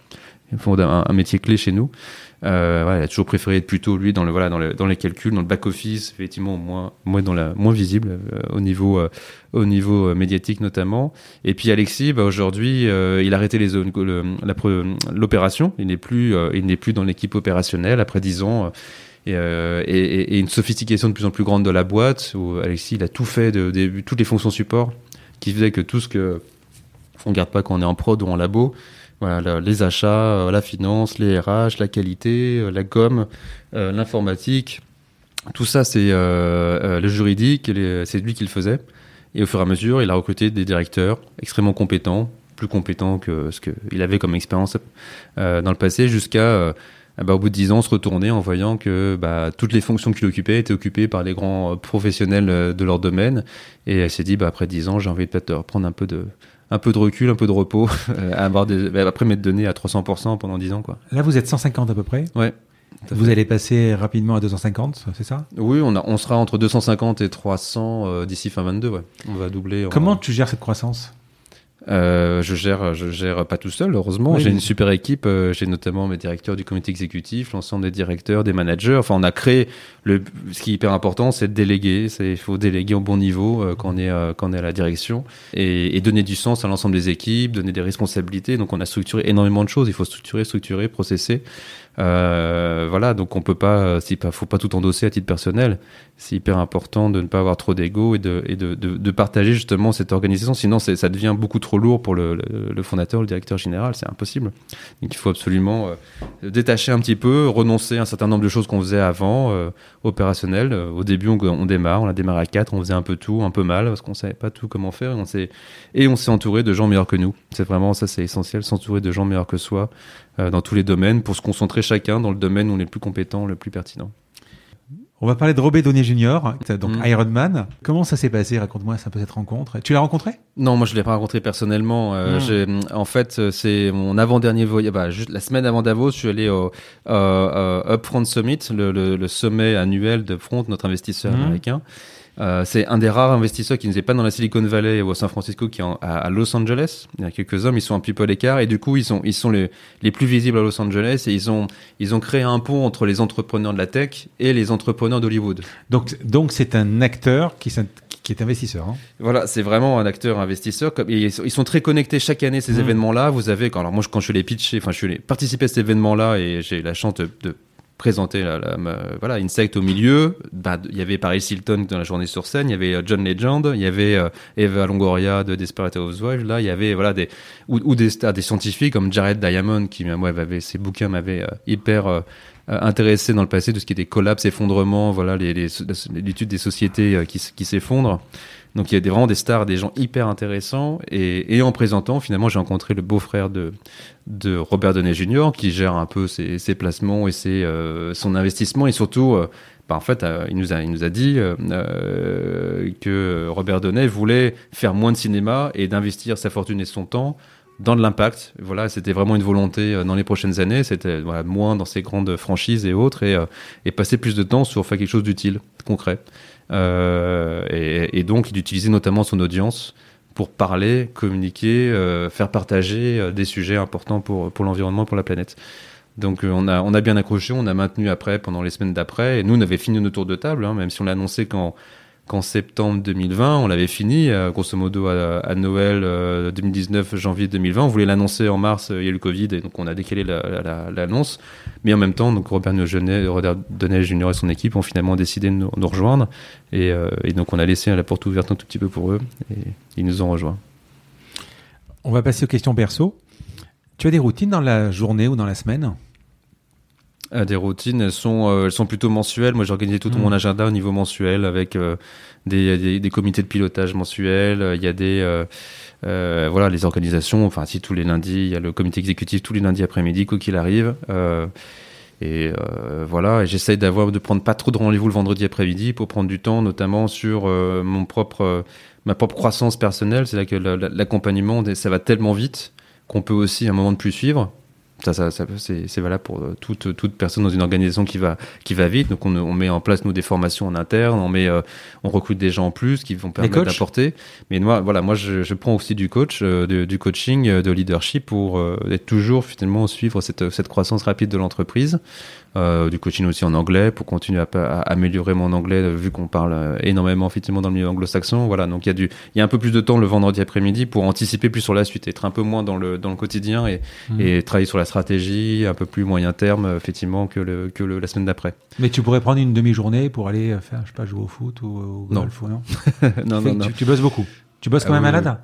Un, un métier clé chez nous. Euh, voilà, il a toujours préféré être plutôt lui dans le voilà dans, le, dans les calculs, dans le back office, effectivement moins moins visible euh, au niveau euh, au niveau euh, médiatique notamment. Et puis Alexis, bah, aujourd'hui, il a arrêté l'opération. Il n'est plus il n'est plus dans l'équipe opérationnelle après dix ans. Et, et, et, une sophistication de plus en plus grande de la boîte où Alexis il a tout fait de, de, toutes les fonctions support qui faisait que tout ce que on garde pas quand on est en prod ou en labo les achats, euh, la finance, les RH, la qualité, euh, la com, euh, l'informatique. Tout ça, c'est le juridique, c'est lui qui le faisait. Et au fur et à mesure, il a recruté des directeurs extrêmement compétents, plus compétents que ce qu'il avait comme expérience dans le passé, jusqu'à bah, au bout de dix ans se retourner en voyant que bah, toutes les fonctions qu'il occupait étaient occupées par les grands professionnels de leur domaine. Et elle s'est dit, bah, après dix ans, j'ai envie peut-être de reprendre un peu de, un peu de recul, un peu de repos, euh, avoir des, bah, après m'être donné à 300% pendant 10 ans. Quoi. Là, vous êtes 150 à peu près Ouais. Vous allez passer rapidement à 250, c'est ça? Oui, on, a, on sera entre 250 et 300 euh, d'ici fin 22, ouais. On va doubler. Comment tu gères cette croissance? Euh, je gère, je gère pas tout seul, heureusement. Oui, j'ai une super équipe. euh, j'ai notamment mes directeurs du comité exécutif, l'ensemble des directeurs, des managers. Enfin, on a créé le. Ce qui est hyper important, c'est de déléguer. C'est il faut déléguer au bon niveau euh, quand on est euh, quand on est à la direction et, et donner du sens à l'ensemble des équipes, donner des responsabilités. Donc, on a structuré énormément de choses. Il faut structurer, structurer, processer. Euh, voilà, donc on peut pas, euh, c'est pas, faut pas tout endosser à titre personnel. C'est hyper important de ne pas avoir trop d'ego et de, et de, de, de partager justement cette organisation. Sinon, ça devient beaucoup trop lourd pour le, le, le fondateur, le directeur général. C'est impossible. Donc il faut absolument euh, détacher un petit peu, renoncer à un certain nombre de choses qu'on faisait avant, euh, opérationnelles. Au début, on, on démarre, on a démarré à quatre, on faisait un peu tout, un peu mal parce qu'on savait pas tout comment faire. Et on s'est entouré de gens meilleurs que nous. C'est vraiment ça, c'est essentiel, s'entourer de gens meilleurs que soi dans tous les domaines pour se concentrer chacun dans le domaine où on est le plus compétent, le plus pertinent. On va parler de Robert Donnet Jr., donc Mm. Iron Man. Comment ça s'est passé? Raconte-moi un peu cette rencontre. Tu l'as rencontré? Non, moi je l'ai pas rencontré personnellement. Euh, Mm. j'ai- En fait, euh, c'est mon avant-dernier voyage. Bah, juste la semaine avant Davos, je suis allé au euh, euh, Upfront Summit, le, le- le sommet annuel de Front, notre investisseur Mm. américain. Euh, c'est un des rares investisseurs qui n'est pas dans la Silicon Valley ou à San Francisco, qui est en- à, à Los Angeles. Il y a quelques hommes, ils sont un petit peu à l'écart et du coup, ils sont, ils sont les, les plus visibles à Los Angeles et ils ont, ils ont créé un pont entre les entrepreneurs de la tech et les entrepreneurs d'Hollywood. Donc, donc c'est un acteur qui, est investisseur. hein. Voilà, c'est vraiment un acteur investisseur. Comme, ils, sont, très connectés chaque année ces Mm. événements-là. Vous avez, quand, alors moi quand je suis allé pitcher, enfin je suis allé participer à cet événement-là et j'ai la chance de, de présenter la, voilà Insect au milieu. Bah, il y avait Paris Hilton dans la journée sur scène, il y avait euh, John Legend, il y avait euh, Eva Longoria de Desperate Housewives. Là, il y avait voilà des ou, des des scientifiques comme Jared Diamond qui moi avait ses bouquins m'avaient euh, hyper intéressé dans le passé de ce qui était collapse, effondrement, voilà l'étude des sociétés euh, qui, qui s'effondrent. Donc il y a des, vraiment des stars, des gens hyper intéressants. Et, et en présentant, finalement, j'ai rencontré le beau-frère de, de Robert Downey Jr. qui gère un peu ses, ses placements et ses, euh, son investissement. Et surtout, euh, bah, en fait, euh, il, nous a, il nous a dit euh, euh, que Robert Downey voulait faire moins de cinéma et d'investir sa fortune et son temps dans de l'impact. Voilà, c'était vraiment une volonté euh, dans les prochaines années. C'était moins dans ces grandes franchises et autres et, euh, et passer plus de temps sur faire quelque chose d'utile, concret. Euh, et, donc d'utiliser notamment son audience pour parler, communiquer, faire partager des sujets importants pour, pour l'environnement, pour la planète. Donc on a, on a bien accroché, on a maintenu après, pendant les semaines d'après, et nous on avait fini notre tour de table, hein, même si on l'a annoncé qu'en qu'en septembre 2020, on l'avait fini, euh, grosso modo à, Noël euh, 2019, janvier 2020. On voulait l'annoncer en mars, euh, il y a eu le Covid, et donc on a décalé la- la- la- l'annonce. Mais en même temps, donc Robert Neugenet, Robert Junior et son équipe ont finalement décidé de nous, rejoindre. Et, euh, et donc on a laissé la porte ouverte un tout petit peu pour eux, et ils nous ont rejoints. On va passer aux questions perso. Tu as des routines dans la journée ou dans la semaine? Euh, des routines, elles sont, euh, elles sont plutôt mensuelles. Moi, j'ai organisé tout Mm. mon agenda au niveau mensuel avec euh, des, des, des comités de pilotage mensuels. Il y a des, euh, voilà, les organisations. Enfin, si tous les lundis, il y a le comité exécutif tous les lundis après-midi, quoi qu'il arrive. Et voilà, et j'essaye d'avoir de prendre pas trop de rendez-vous le vendredi après-midi pour prendre du temps, notamment sur mon propre, ma propre croissance personnelle. C'est là que la- la- l'accompagnement, ça va tellement vite qu'on peut aussi à un moment de plus suivre. Ça, ça, ça c'est valable pour euh, toute, toute personne dans une organisation qui va, qui va vite. Donc, on, on met en place, nous, des formations en interne, on, met, euh, on recrute des gens en plus qui vont permettre d'apporter. Mais moi, voilà, moi, je, je prends aussi du coach, euh, de- du coaching, euh, de leadership pour euh, être toujours, finalement, suivre cette, cette croissance rapide de l'entreprise. Euh, du coaching aussi en anglais pour continuer à, à améliorer mon anglais euh, vu qu'on parle euh, énormément effectivement dans le milieu anglo-saxon. Voilà donc il y a du il y a un peu plus de temps le vendredi après-midi pour anticiper plus sur la suite être un peu moins dans le dans le quotidien et, et travailler sur la stratégie un peu plus moyen terme euh, effectivement que le que le, la semaine d'après. Mais tu pourrais prendre une demi-journée pour aller euh, faire, je sais pas, jouer au foot ou au Non. golf ou non? Non non non Tu, tu bosses beaucoup. Tu bosses Ah un oui, malade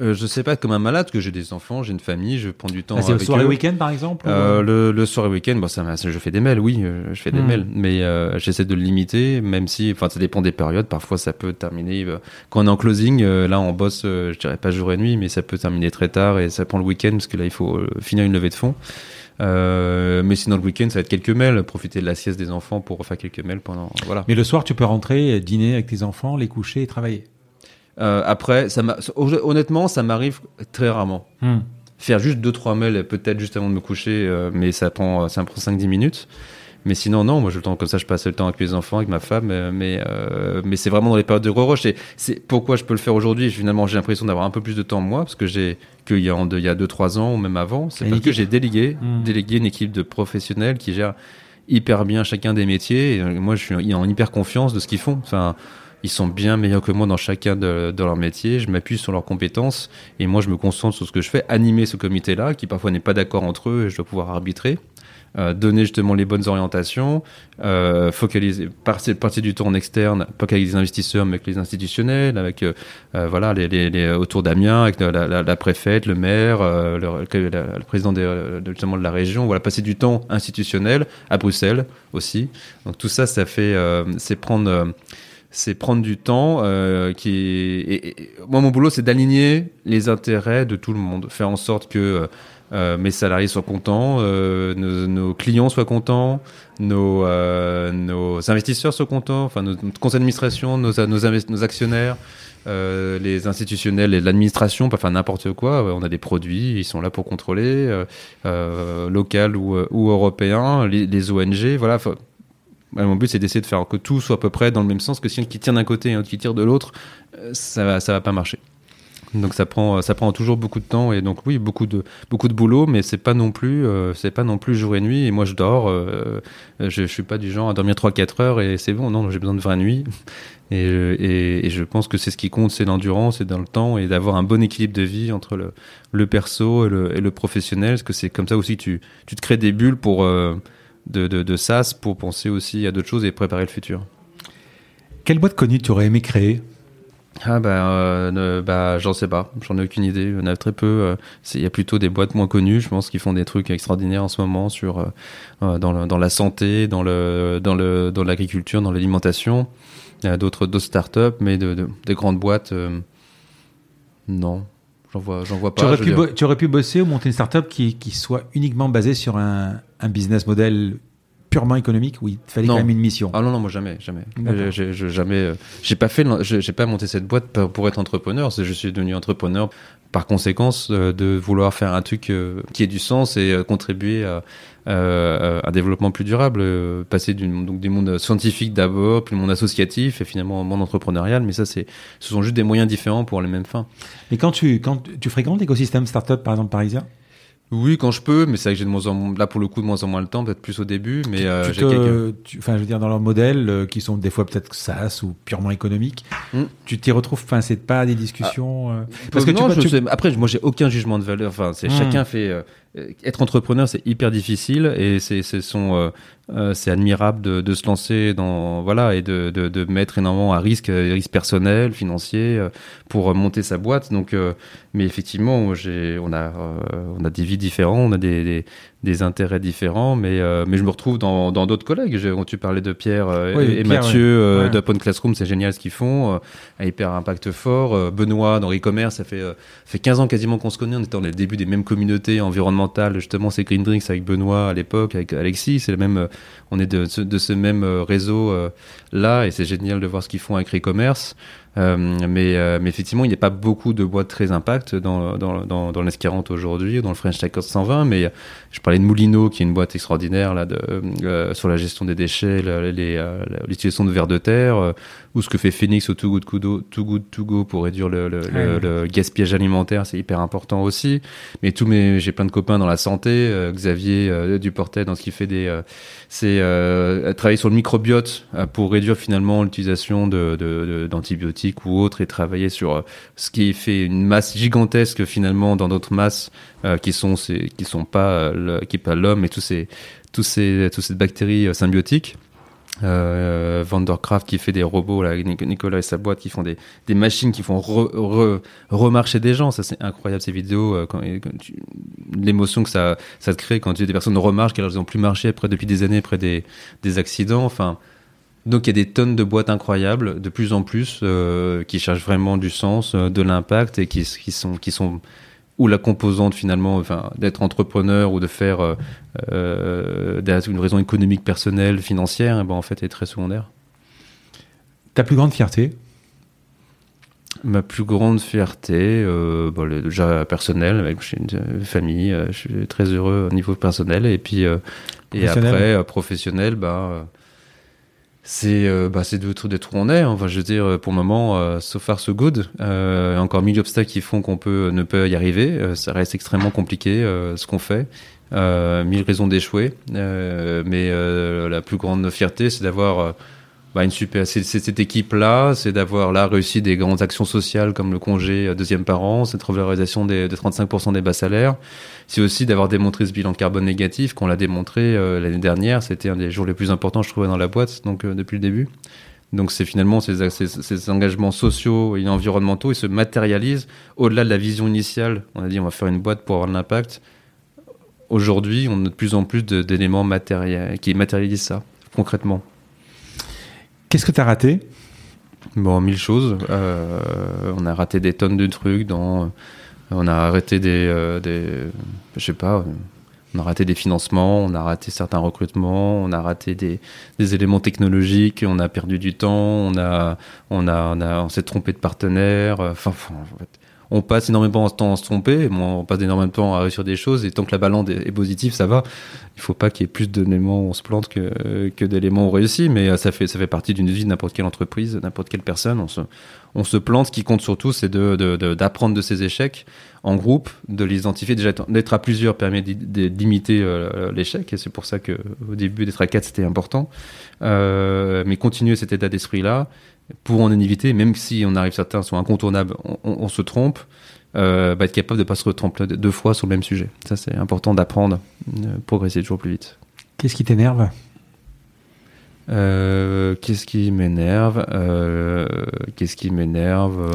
Euh, je sais pas comme un malade que j'ai des enfants j'ai une famille je prends du temps Ah, C'est le avec soir et eux. week-end par exemple ou- Euh, le, le soir et week-end, bon, ça, je fais des mails, oui, euh, je fais des Hmm. mails, mais euh, j'essaie de le limiter, même si, enfin, ça dépend des périodes. Parfois, ça peut terminer euh, quand on est en closing. euh, là, on bosse, je dirais pas jour et nuit, mais ça peut terminer très tard et ça prend le week-end parce que là, il faut finir une levée de fonds. Euh, mais sinon, le week-end, ça va être quelques mails, profiter de la sieste des enfants pour refaire quelques mails pendant, voilà. Mais le soir, tu peux rentrer, dîner avec tes enfants, les coucher et travailler. Euh, après, ça honnêtement, ça m'arrive très rarement. faire juste deux trois mails peut-être juste avant de me coucher euh, mais ça prend ça me prend 5 10 minutes Mais sinon, non, moi, je le temps comme ça, je passe le temps avec mes enfants, avec ma femme, mais, mais c'est vraiment dans les périodes de gros rush. Et c'est pourquoi je peux le faire aujourd'hui. Finalement, j'ai l'impression d'avoir un peu plus de temps moi, parce que j'ai, qu'il y a, il y a 2-3 ans, ou même avant, c'est parce que j'ai délégué, hmm. délégué une équipe de professionnels qui gère hyper bien chacun des métiers. Et moi, je suis en hyper confiance de ce qu'ils font. Enfin, ils sont bien meilleurs que moi dans chacun de, leur métier. Je m'appuie sur leurs compétences et moi, je me concentre sur ce que je fais, animer ce comité-là, qui parfois n'est pas d'accord entre eux et je dois pouvoir arbitrer. Euh, donner justement les bonnes orientations, euh, focaliser partie, partie du temps en externe, pas qu'avec les investisseurs, mais avec les institutionnels, avec euh, euh voilà les, autour d'Amiens, avec la, préfète, le maire, le, président de, de, justement de la région. Voilà, passer du temps institutionnel à Bruxelles aussi. Donc tout ça, ça fait c'est prendre c'est prendre du temps euh, qui est... moi mon boulot c'est d'aligner les intérêts de tout le monde faire en sorte que euh, mes salariés soient contents, euh, nos, nos, clients soient contents, nos, euh, nos investisseurs soient contents, enfin notre conseil d'administration, nos, nos, actionnaires, euh, les institutionnels et l'administration, faire n'importe quoi. On a des produits, ils sont là pour contrôler, euh, local ou, ou européen, les, les ONG, voilà. Mon but, c'est d'essayer de faire que tout soit à peu près dans le même sens que si un qui tire d'un côté et un qui tire de l'autre, ça va, ça va pas marcher. Donc ça prend, ça prend toujours beaucoup de temps et donc oui, beaucoup de, beaucoup de boulot, mais c'est pas euh, pas non plus jour et nuit. Et moi, je dors. Euh, je, je suis pas du genre à dormir 3-4 heures et c'est bon. Non, j'ai besoin de vraies nuits. Et, je pense que c'est ce qui compte, c'est l'endurance et dans le temps et d'avoir un bon équilibre de vie entre le, perso et le, et le professionnel. Parce que c'est comme ça aussi tu, tu te crées des bulles pour euh, de, de, de sas pour penser aussi à d'autres choses et préparer le futur. Quelle boîte connue tu aurais aimé créer? Ah bah, euh, bah j'en sais pas, j'en ai aucune idée. Il y en a très peu. Euh, il y a plutôt des boîtes moins connues, je pense, qui font des trucs extraordinaires en ce moment sur euh, euh dans, le, dans la santé, dans le dans le dans l'agriculture, dans l'alimentation. Il y a d'autres d'autres startups, mais de, de, des grandes boîtes, non. J'en vois, j'en vois pas. Tu aurais, pu tu aurais pu bosser ou monter une startup qui, qui soit uniquement basée sur un, un business model purement économique oui il fallait quand même une mission. Ah non non moi jamais jamais. J'ai jamais euh, j'ai pas fait j'ai pas monté cette boîte pour être entrepreneur. Je suis devenu entrepreneur par conséquence euh, de vouloir faire un truc euh, qui ait du sens et contribuer à, un développement plus durable passer du donc du monde scientifique d'abord puis le monde associatif et finalement au monde entrepreneurial. Mais ça c'est ce sont juste des moyens différents pour les mêmes fins. Mais quand tu quand tu fréquentes l'écosystème startup par exemple parisien? Oui, quand je peux, mais c'est vrai que j'ai de moins en là pour le coup de moins en moins le temps, peut-être plus au début, mais euh, j'ai quelques... enfin, je veux dire dans leurs modèles euh, qui sont des fois peut-être SaaS ou purement économiques, hmm. tu t'y retrouves. Enfin, c'est pas des discussions. Ah. Euh, parce que non, tu, je, après, moi, j'ai aucun jugement de valeur. Enfin, c'est hmm. chacun fait. Être entrepreneur, c'est hyper difficile et c'est son euh, c'est admirable de, de, se lancer dans voilà et de, de, de mettre énormément à risque, euh, risque personnel, financier, euh, pour monter sa boîte. Donc, mais effectivement, on a, on a des vies différentes, on a des, des, des intérêts différents, mais mais je me retrouve dans dans d'autres collègues. Quand tu parlais de Pierre et, Mathieu d'Open Classroom, c'est génial ce qu'ils font, un hyper impact fort. Benoît dans e-commerce, ça fait fait 15 ans quasiment qu'on se connaît. On était dans le début des mêmes communautés environnementales. Justement, c'est Green Drinks avec Benoît à l'époque, avec Alexis, c'est le même on est de, de ce même euh, réseau euh, là et c'est génial de voir ce qu'ils font avec e-commerce. Euh, mais, euh, mais, effectivement, il n'y a pas beaucoup de boîtes très impact dans, dans, dans, dans l'S40 aujourd'hui, dans le French Tech 120. Mais je parlais de Moulino, qui est une boîte extraordinaire là, de, euh, sur la gestion des déchets, l'utilisation de verre de terre, ou ce que fait Phoenix au Too Good, Kudo, Too Good To Go pour réduire le, le, le, gaspillage alimentaire, c'est hyper important aussi. Mais tous mes, j'ai plein de copains dans la santé, Xavier Duportet dans ce qu'il fait des, c'est travailler sur le microbiote pour réduire finalement l'utilisation de, ou autre et travailler sur euh, ce qui fait une masse gigantesque finalement dans d'autres masses euh, qui sont qui sont pas euh, qui pas l'homme et tous ces tous ces toutes ces bactéries symbiotiques. Euh, Vandercraft qui fait des robots, là, Nicolas et sa boîte qui font des, des machines qui font remarcher des gens. Ça, c'est incroyable ces vidéos. quand, l'émotion que ça, ça te crée quand tu des personnes remarchent qu'elles n'ont plus marché après depuis des années après des, des accidents. Enfin, donc il y a des tonnes de boîtes incroyables, de plus en plus, euh, qui cherchent vraiment du sens, euh, de l'impact et qui, qui, sont qui sont où la composante finalement, enfin d'être entrepreneur ou de faire euh, euh une raison économique personnelle, financière, eh ben, en fait est très secondaire. Ta plus grande fierté? Ma plus grande fierté, bon, déjà personnelle, avec j'ai une famille, je suis très heureux au niveau personnel et puis Et après, professionnel, bah c'est euh, bah, c'est d'être d'être où on est. Enfin, je veux dire, pour le moment, euh, so far so good. Euh, encore mille obstacles qui font qu'on peut ne peut y arriver. Euh, ça reste extrêmement compliqué ce qu'on fait. mille raisons d'échouer. mais la plus grande fierté, c'est d'avoir bah, une super, c'est cette équipe-là, c'est d'avoir là réussi des grandes actions sociales comme le congé euh, deuxième parent, cette revalorisation des, de 35% des bas salaires. C'est aussi d'avoir démontré ce bilan carbone négatif qu'on l'a démontré euh, l'année dernière. C'était un des jours les plus importants, je trouvais, dans la boîte, donc euh, depuis le début. Donc c'est finalement ces, ces, ces, engagements sociaux et environnementaux, ils se matérialisent au-delà de la vision initiale. On a dit on va faire une boîte pour avoir de l'impact. Aujourd'hui, on a de plus en plus d'éléments matériels qui matérialisent ça concrètement. Qu'est-ce que tu as raté? Bon, mille choses. Euh, on a raté des tonnes de trucs. Dans, on a arrêté des, euh, des, je sais pas. On a raté des financements, on a raté certains recrutements, on a raté des, des éléments technologiques, on a perdu du temps, on a, on a, on s'est trompé de partenaire. Enfin, en fait, on passe énormément de temps à se tromper, on passe énormément de temps à réussir des choses, et tant que la balance est, positive, ça va. Il faut pas qu'il y ait plus d'éléments où on se plante que, que d'éléments où on réussit, mais euh, ça fait, ça fait partie d'une vie de n'importe quelle entreprise, n'importe quelle personne. On se, plante. Ce qui compte surtout, c'est de, d'apprendre de, ces échecs en groupe, de les identifier. Déjà, d'être à plusieurs permet d'imiter euh, l'échec, et c'est pour ça que au début d'être à quatre, c'était important. Euh, mais continuer cet état d'esprit-là, pour en éviter, même si on arrive certains sont incontournables, on, se trompe, euh, bah, être capable de ne pas se retromper deux fois sur le même sujet. Ça, c'est important d'apprendre, de progresser toujours plus vite. Qu'est-ce qui t'énerve? Euh, Qu'est-ce qui m'énerve? Euh, Qu'est-ce qui m'énerve?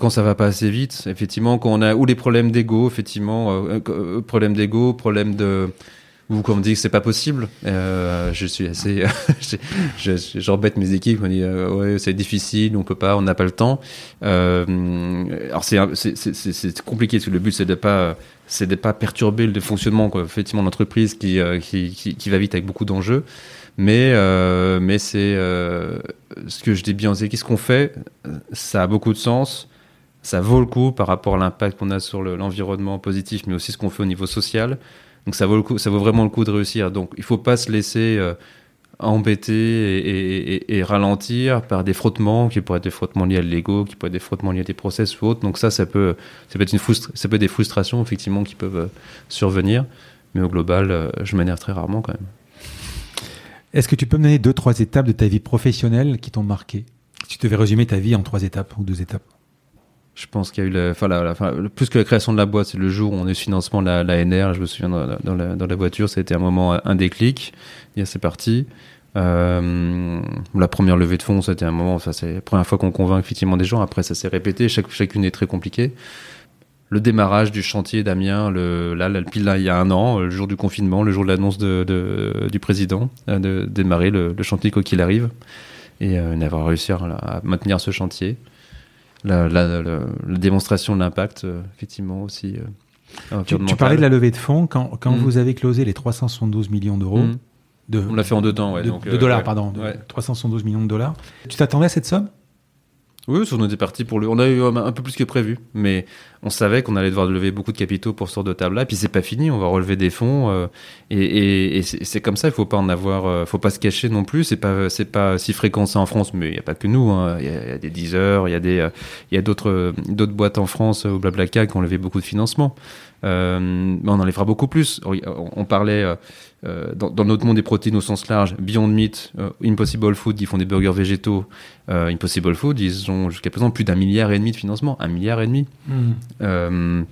Quand ça va pas assez vite, effectivement, quand on a ou les problèmes d'ego, effectivement, problème d'ego, problème de ou quand on me dit que c'est pas possible, euh, je suis assez, j'embête mes équipes, on me dit euh, ouais c'est difficile, on peut pas, on n'a pas le temps. Euh, alors c'est compliqué parce que le but c'est de pas c'est de pas perturber le fonctionnement quoi, effectivement l'entreprise qui, euh, qui, qui, va vite avec beaucoup d'enjeux, mais mais c'est ce que je dis bien, c'est qu'est-ce qu'on fait, ça a beaucoup de sens ça vaut le coup par rapport à l'impact qu'on a sur l'environnement positif, mais aussi ce qu'on fait au niveau social. Donc ça vaut, le coup, ça vaut vraiment le coup de réussir. Donc il ne faut pas se laisser euh, embêter et, ralentir par des frottements qui pourraient être des frottements liés à l'ego, qui pourraient être des frottements liés à des process ou autres. Donc ça, ça peut, ça peut être une ça des frustrations effectivement qui peuvent euh, survenir. Mais au global, euh, je m'énerve très rarement quand même. Est-ce que tu peux me donner deux, trois étapes de ta vie professionnelle qui t'ont marqué? Si tu devais résumer ta vie en trois étapes ou deux étapes je pense qu'il y a eu enfin, la, plus que la création de la boîte, c'est le jour où on est financement de la, NR. Je me souviens dans la, voiture, ça a été un moment, un déclic. C'est parti. Euh, la première levée de fonds, c'était un moment, ça c'est la première fois qu'on convainc effectivement des gens. Après, ça s'est répété. Chaque, chacune est très compliquée. Le démarrage du chantier d'Amiens, là, là, pile là, il y a un an, le jour du confinement, le jour de l'annonce du président, euh, de démarrer le, le chantier quoi qu'il arrive, et euh, d'avoir réussi à, à maintenir ce chantier la, la, démonstration de l'impact, euh, effectivement, aussi. Euh, tu, parlais de la levée de fonds. Quand, quand mm. vous avez closé les 372 millions d'euros, mm. de, on l'a fait en deux temps, ouais, de, donc, de dollars, euh, pardon, 372 millions de dollars. Tu t'attendais à cette somme? Oui, on était parti pour le. On a eu un peu plus que prévu, mais on savait qu'on allait devoir lever beaucoup de capitaux pour genre de table-là. Et puis c'est pas fini, on va relever des fonds. Euh, et, et, c'est comme ça, il faut pas en avoir, euh, faut pas se cacher non plus. C'est pas, c'est pas si fréquent ça en France, mais il y a pas que nous. Hein. Il y, a, des Deezer, il y a des, il y a d'autres, d'autres boîtes en France au Blablacar qui ont levé beaucoup de financements. Euh, mais on en les fera beaucoup plus. On, parlait euh, euh, dans, dans, notre monde des protéines au sens large, Beyond Meat, Impossible Food, ils font des burgers végétaux. Impossible Food, ils ont jusqu'à présent plus d'un milliard et demi de financement, un milliard et demi. Mmh.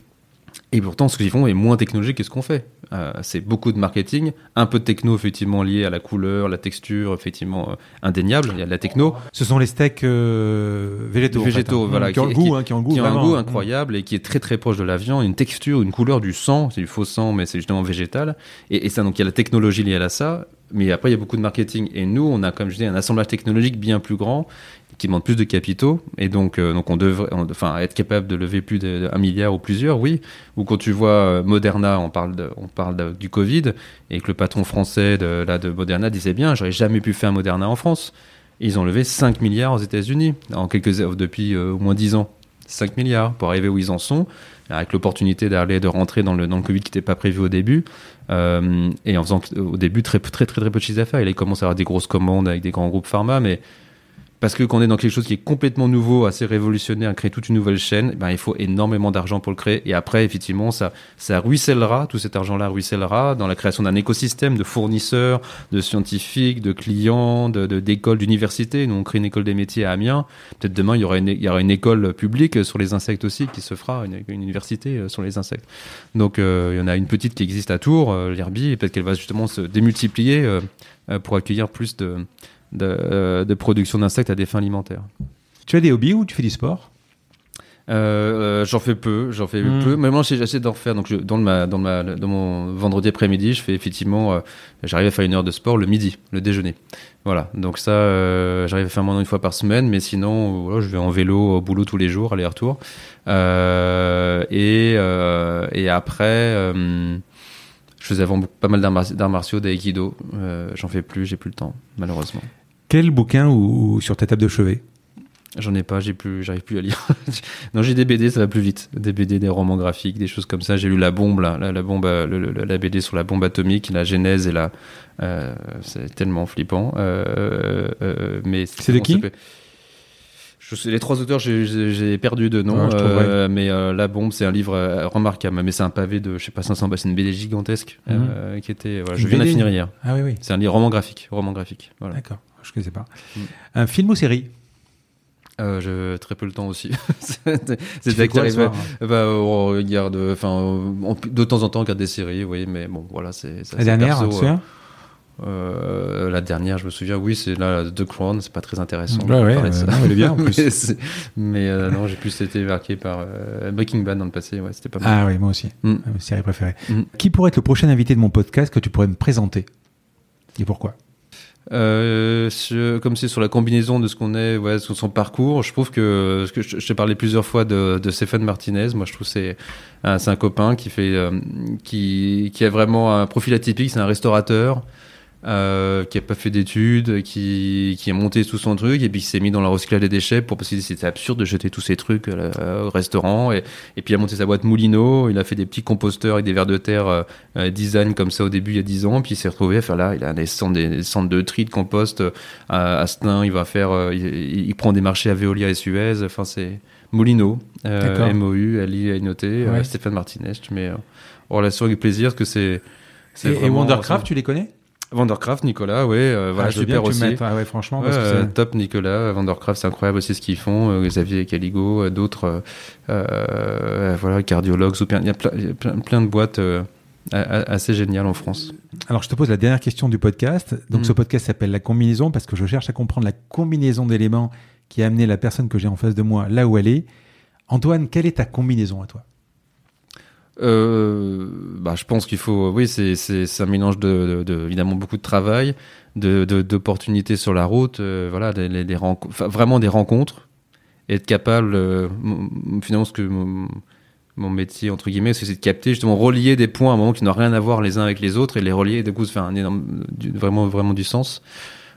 Et pourtant, ce qu'ils font est moins technologique que ce qu'on fait. Euh, c'est beaucoup de marketing, un peu de techno effectivement lié à la couleur, la texture, effectivement euh, indéniable. Il y a de la techno. Ce sont les steaks euh, végétaux. Végétaux, hein. voilà, qui, ont goût, hein, qui ont qui un goût incroyable et qui est très très proche de la viande, une texture, une couleur du sang. C'est du faux sang, mais c'est justement végétal. Et, et, ça, donc il y a la technologie liée à ça. Mais après, il y a beaucoup de marketing. Et nous, on a, comme je dis, un assemblage technologique bien plus grand qui demande plus de capitaux. Et donc euh, donc on devrait enfin être capable de lever plus d'un milliard ou plusieurs oui. Ou quand tu vois euh, Moderna on parle de, on parle du Covid et que le patron français de là de Moderna disait bien j'aurais jamais pu faire Moderna en France. Ils ont levé 5 milliards aux États-Unis en quelques depuis euh, au moins 10 ans. 5 milliards pour arriver où ils en sont avec l'opportunité d'aller de rentrer dans le dans le Covid qui n'était pas prévu au début euh, et en faisant au début très très très très peu de chiffre d'affaires. Il commence à avoir des grosses commandes avec des grands groupes pharma, mais parce que quand on est dans quelque chose qui est complètement nouveau, assez révolutionnaire, créer toute une nouvelle chaîne, ben, il faut énormément d'argent pour le créer. Et après, effectivement, ça, ça ruissellera, tout cet argent-là ruissellera dans la création d'un écosystème de fournisseurs, de scientifiques, de clients, de, d'écoles, d'universités. Nous, on crée une école des métiers à Amiens. Peut-être demain, il y aura une, il y aura une école publique sur les insectes aussi qui se fera, une, université euh, sur les insectes. Donc, euh, il y en a une petite qui existe à Tours, euh, l'Herbie, et peut-être qu'elle va justement se démultiplier pour accueillir plus de, euh, de, production d'insectes à des fins alimentaires. Tu as des hobbies ou tu fais du sport? Euh, euh, j'en fais peu, j'en fais hmm. peu. Mais moi, j'essaie d'en faire. Donc, je, dans, ma, dans, ma, dans mon vendredi après-midi, je fais effectivement, j'arrive à faire une heure de sport le midi, le déjeuner. Voilà. Donc ça, j'arrive à faire moins une fois par semaine. Mais sinon, voilà, je vais en vélo au boulot tous les jours, aller-retour. et, et après, je faisais avant pas mal d'arts martiaux, d'aïkido. j'en fais plus, j'ai plus le temps, malheureusement. Quel bouquin ou, sur ta table de chevet? J'en ai pas, j'ai plus, j'arrive plus à lire. non, j'ai des BD, ça va plus vite. Des BD, des romans graphiques, des choses comme ça. J'ai lu la bombe, là, la, bombe, la BD sur la bombe atomique, la genèse et la. Euh, c'est tellement flippant. Euh, euh, mais c'est de qui? je sais, les trois auteurs, j'ai perdu de nom, euh, mais euh, La Bombe, c'est un livre euh, remarquable. Mais c'est un pavé de, je sais pas, 500 bah, C'est une BD gigantesque qui était. Voilà, je viens de la finir hier. Ah oui, oui. C'est un livre roman graphique, roman graphique. Voilà. D'accord, je ne sais pas. Mm. Un film ou série? Euh, je très peu le temps aussi. c'est que j'arrive. Bah, on regarde, enfin, de temps en temps, on regarde des séries, oui, mais bon, voilà, c'est. La dernière, perso, euh, la dernière, je me souviens, oui, c'est là, The Crown, c'est pas très intéressant. Ouais, ouais, euh, elle est bien en plus. mais, euh, non, j'ai plus été marqué par Breaking Bad dans le passé, ouais, c'était pas mal. Ah oui, moi aussi, mm. série préférée. Mm. Qui pourrait être le prochain invité de mon podcast que tu pourrais me présenter? Et pourquoi? Comme c'est sur la combinaison de ce qu'on est, ouais, sur son parcours, je trouve que, je, t'ai parlé plusieurs fois de, de Stéphane Martinez. Moi, je trouve c'est c'est un copain qui fait, qui, qui a vraiment un profil atypique. C'est un restaurateur euh, qui a pas fait d'études, qui, qui a monté tout son truc et puis qui s'est mis dans la recyclage des déchets pour parce que c'était absurde de jeter tous ces trucs euh, au restaurant. Et, et puis il a monté sa boîte Moulino, il a fait des petits composteurs avec des vers de terre euh, euh design comme ça au début il y a 10 ans. Puis il s'est retrouvé à faire là, il a des centres, des centres de tri de compost à, à Stein, il va faire il, il, prend des marchés à Veolia et Suez, enfin c'est Moulino, M-O-U, Ali a noté, Stéphane Martinez, tu mets en relation avec plaisir parce que c'est et, et Wondercraft, tu les connais? Vandercraft, Nicolas, ouais, euh, voilà, ah, super aussi. ouais, franchement, parce que top Nicolas, Vandercraft, c'est incroyable aussi ce qu'ils font. Euh, Xavier Caligo, euh, d'autres, voilà, cardiologues, il y a plein, plein, de boîtes assez géniales en France. Alors, je te pose la dernière question du podcast. Donc, ce podcast s'appelle La combinaison parce que je cherche à comprendre la combinaison d'éléments qui a amené la personne que j'ai en face de moi là où elle est. Antoine, quelle est ta combinaison à toi? Euh, bah, je pense qu'il faut, oui, c'est c'est un mélange de, de, évidemment beaucoup de travail, de d'opportunités sur la route, euh, voilà, des, des, vraiment des rencontres, être capable, euh, finalement, ce que mon, mon, métier entre guillemets, c'est de capter justement relier des points à un moment qui n'ont rien à voir les uns avec les autres et les relier, et du coup, ça fait un énorme, vraiment vraiment du sens.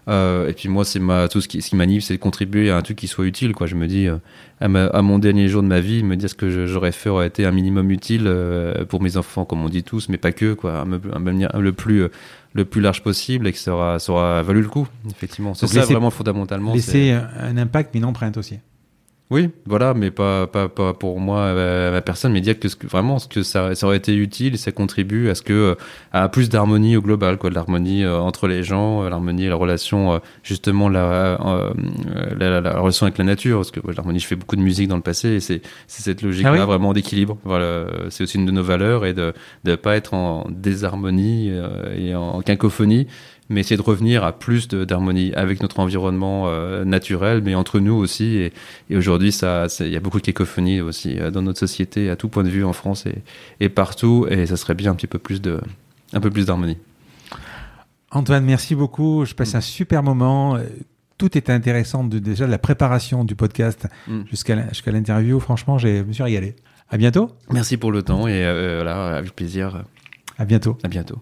Euh, et puis moi, c'est ma tout ce qui, ce qui m'anime, c'est de contribuer à un truc qui soit utile. Quoi. Je me dis, euh, à, à, mon dernier jour de ma vie, me dire ce que j'aurais fait aurait été un minimum utile euh, pour mes enfants, comme on dit tous, mais pas que, quoi, le plus le plus large possible et que ça aura, ça aura valu le coup. Effectivement, c'est ça vraiment fondamentalement. Laisser un impact, mais une empreinte aussi. Oui, voilà, mais pas, pas, pas pour moi, à ma personne, mais dire que, ce que vraiment, ce que ça, ça aurait été utile ça contribue à ce que, à plus d'harmonie au global, quoi, de l'harmonie euh, entre les gens, euh, l'harmonie la relation, euh, justement, la, la, la, relation avec la nature, parce que l'harmonie, je fais beaucoup de musique dans le passé et c'est, c'est cette logique-là, ah vraiment d'équilibre. Voilà, c'est aussi une de nos valeurs et de, de pas être en désharmonie et en cacophonie mais essayer de revenir à plus d'harmonie avec notre environnement euh, naturel, mais entre nous aussi. Et, et aujourd'hui, il y a beaucoup de cacophonie aussi euh, dans notre société, à tout point de vue en France et, et, partout. Et ça serait bien un petit peu plus de, un peu plus d'harmonie. Antoine, merci beaucoup. Je passe un super moment. Tout était intéressant de, déjà de la préparation du podcast mm. jusqu'à jusqu'à l'interview. Franchement, je me suis régalé. À bientôt. Merci pour le temps et euh, voilà, avec plaisir. À bientôt. À bientôt.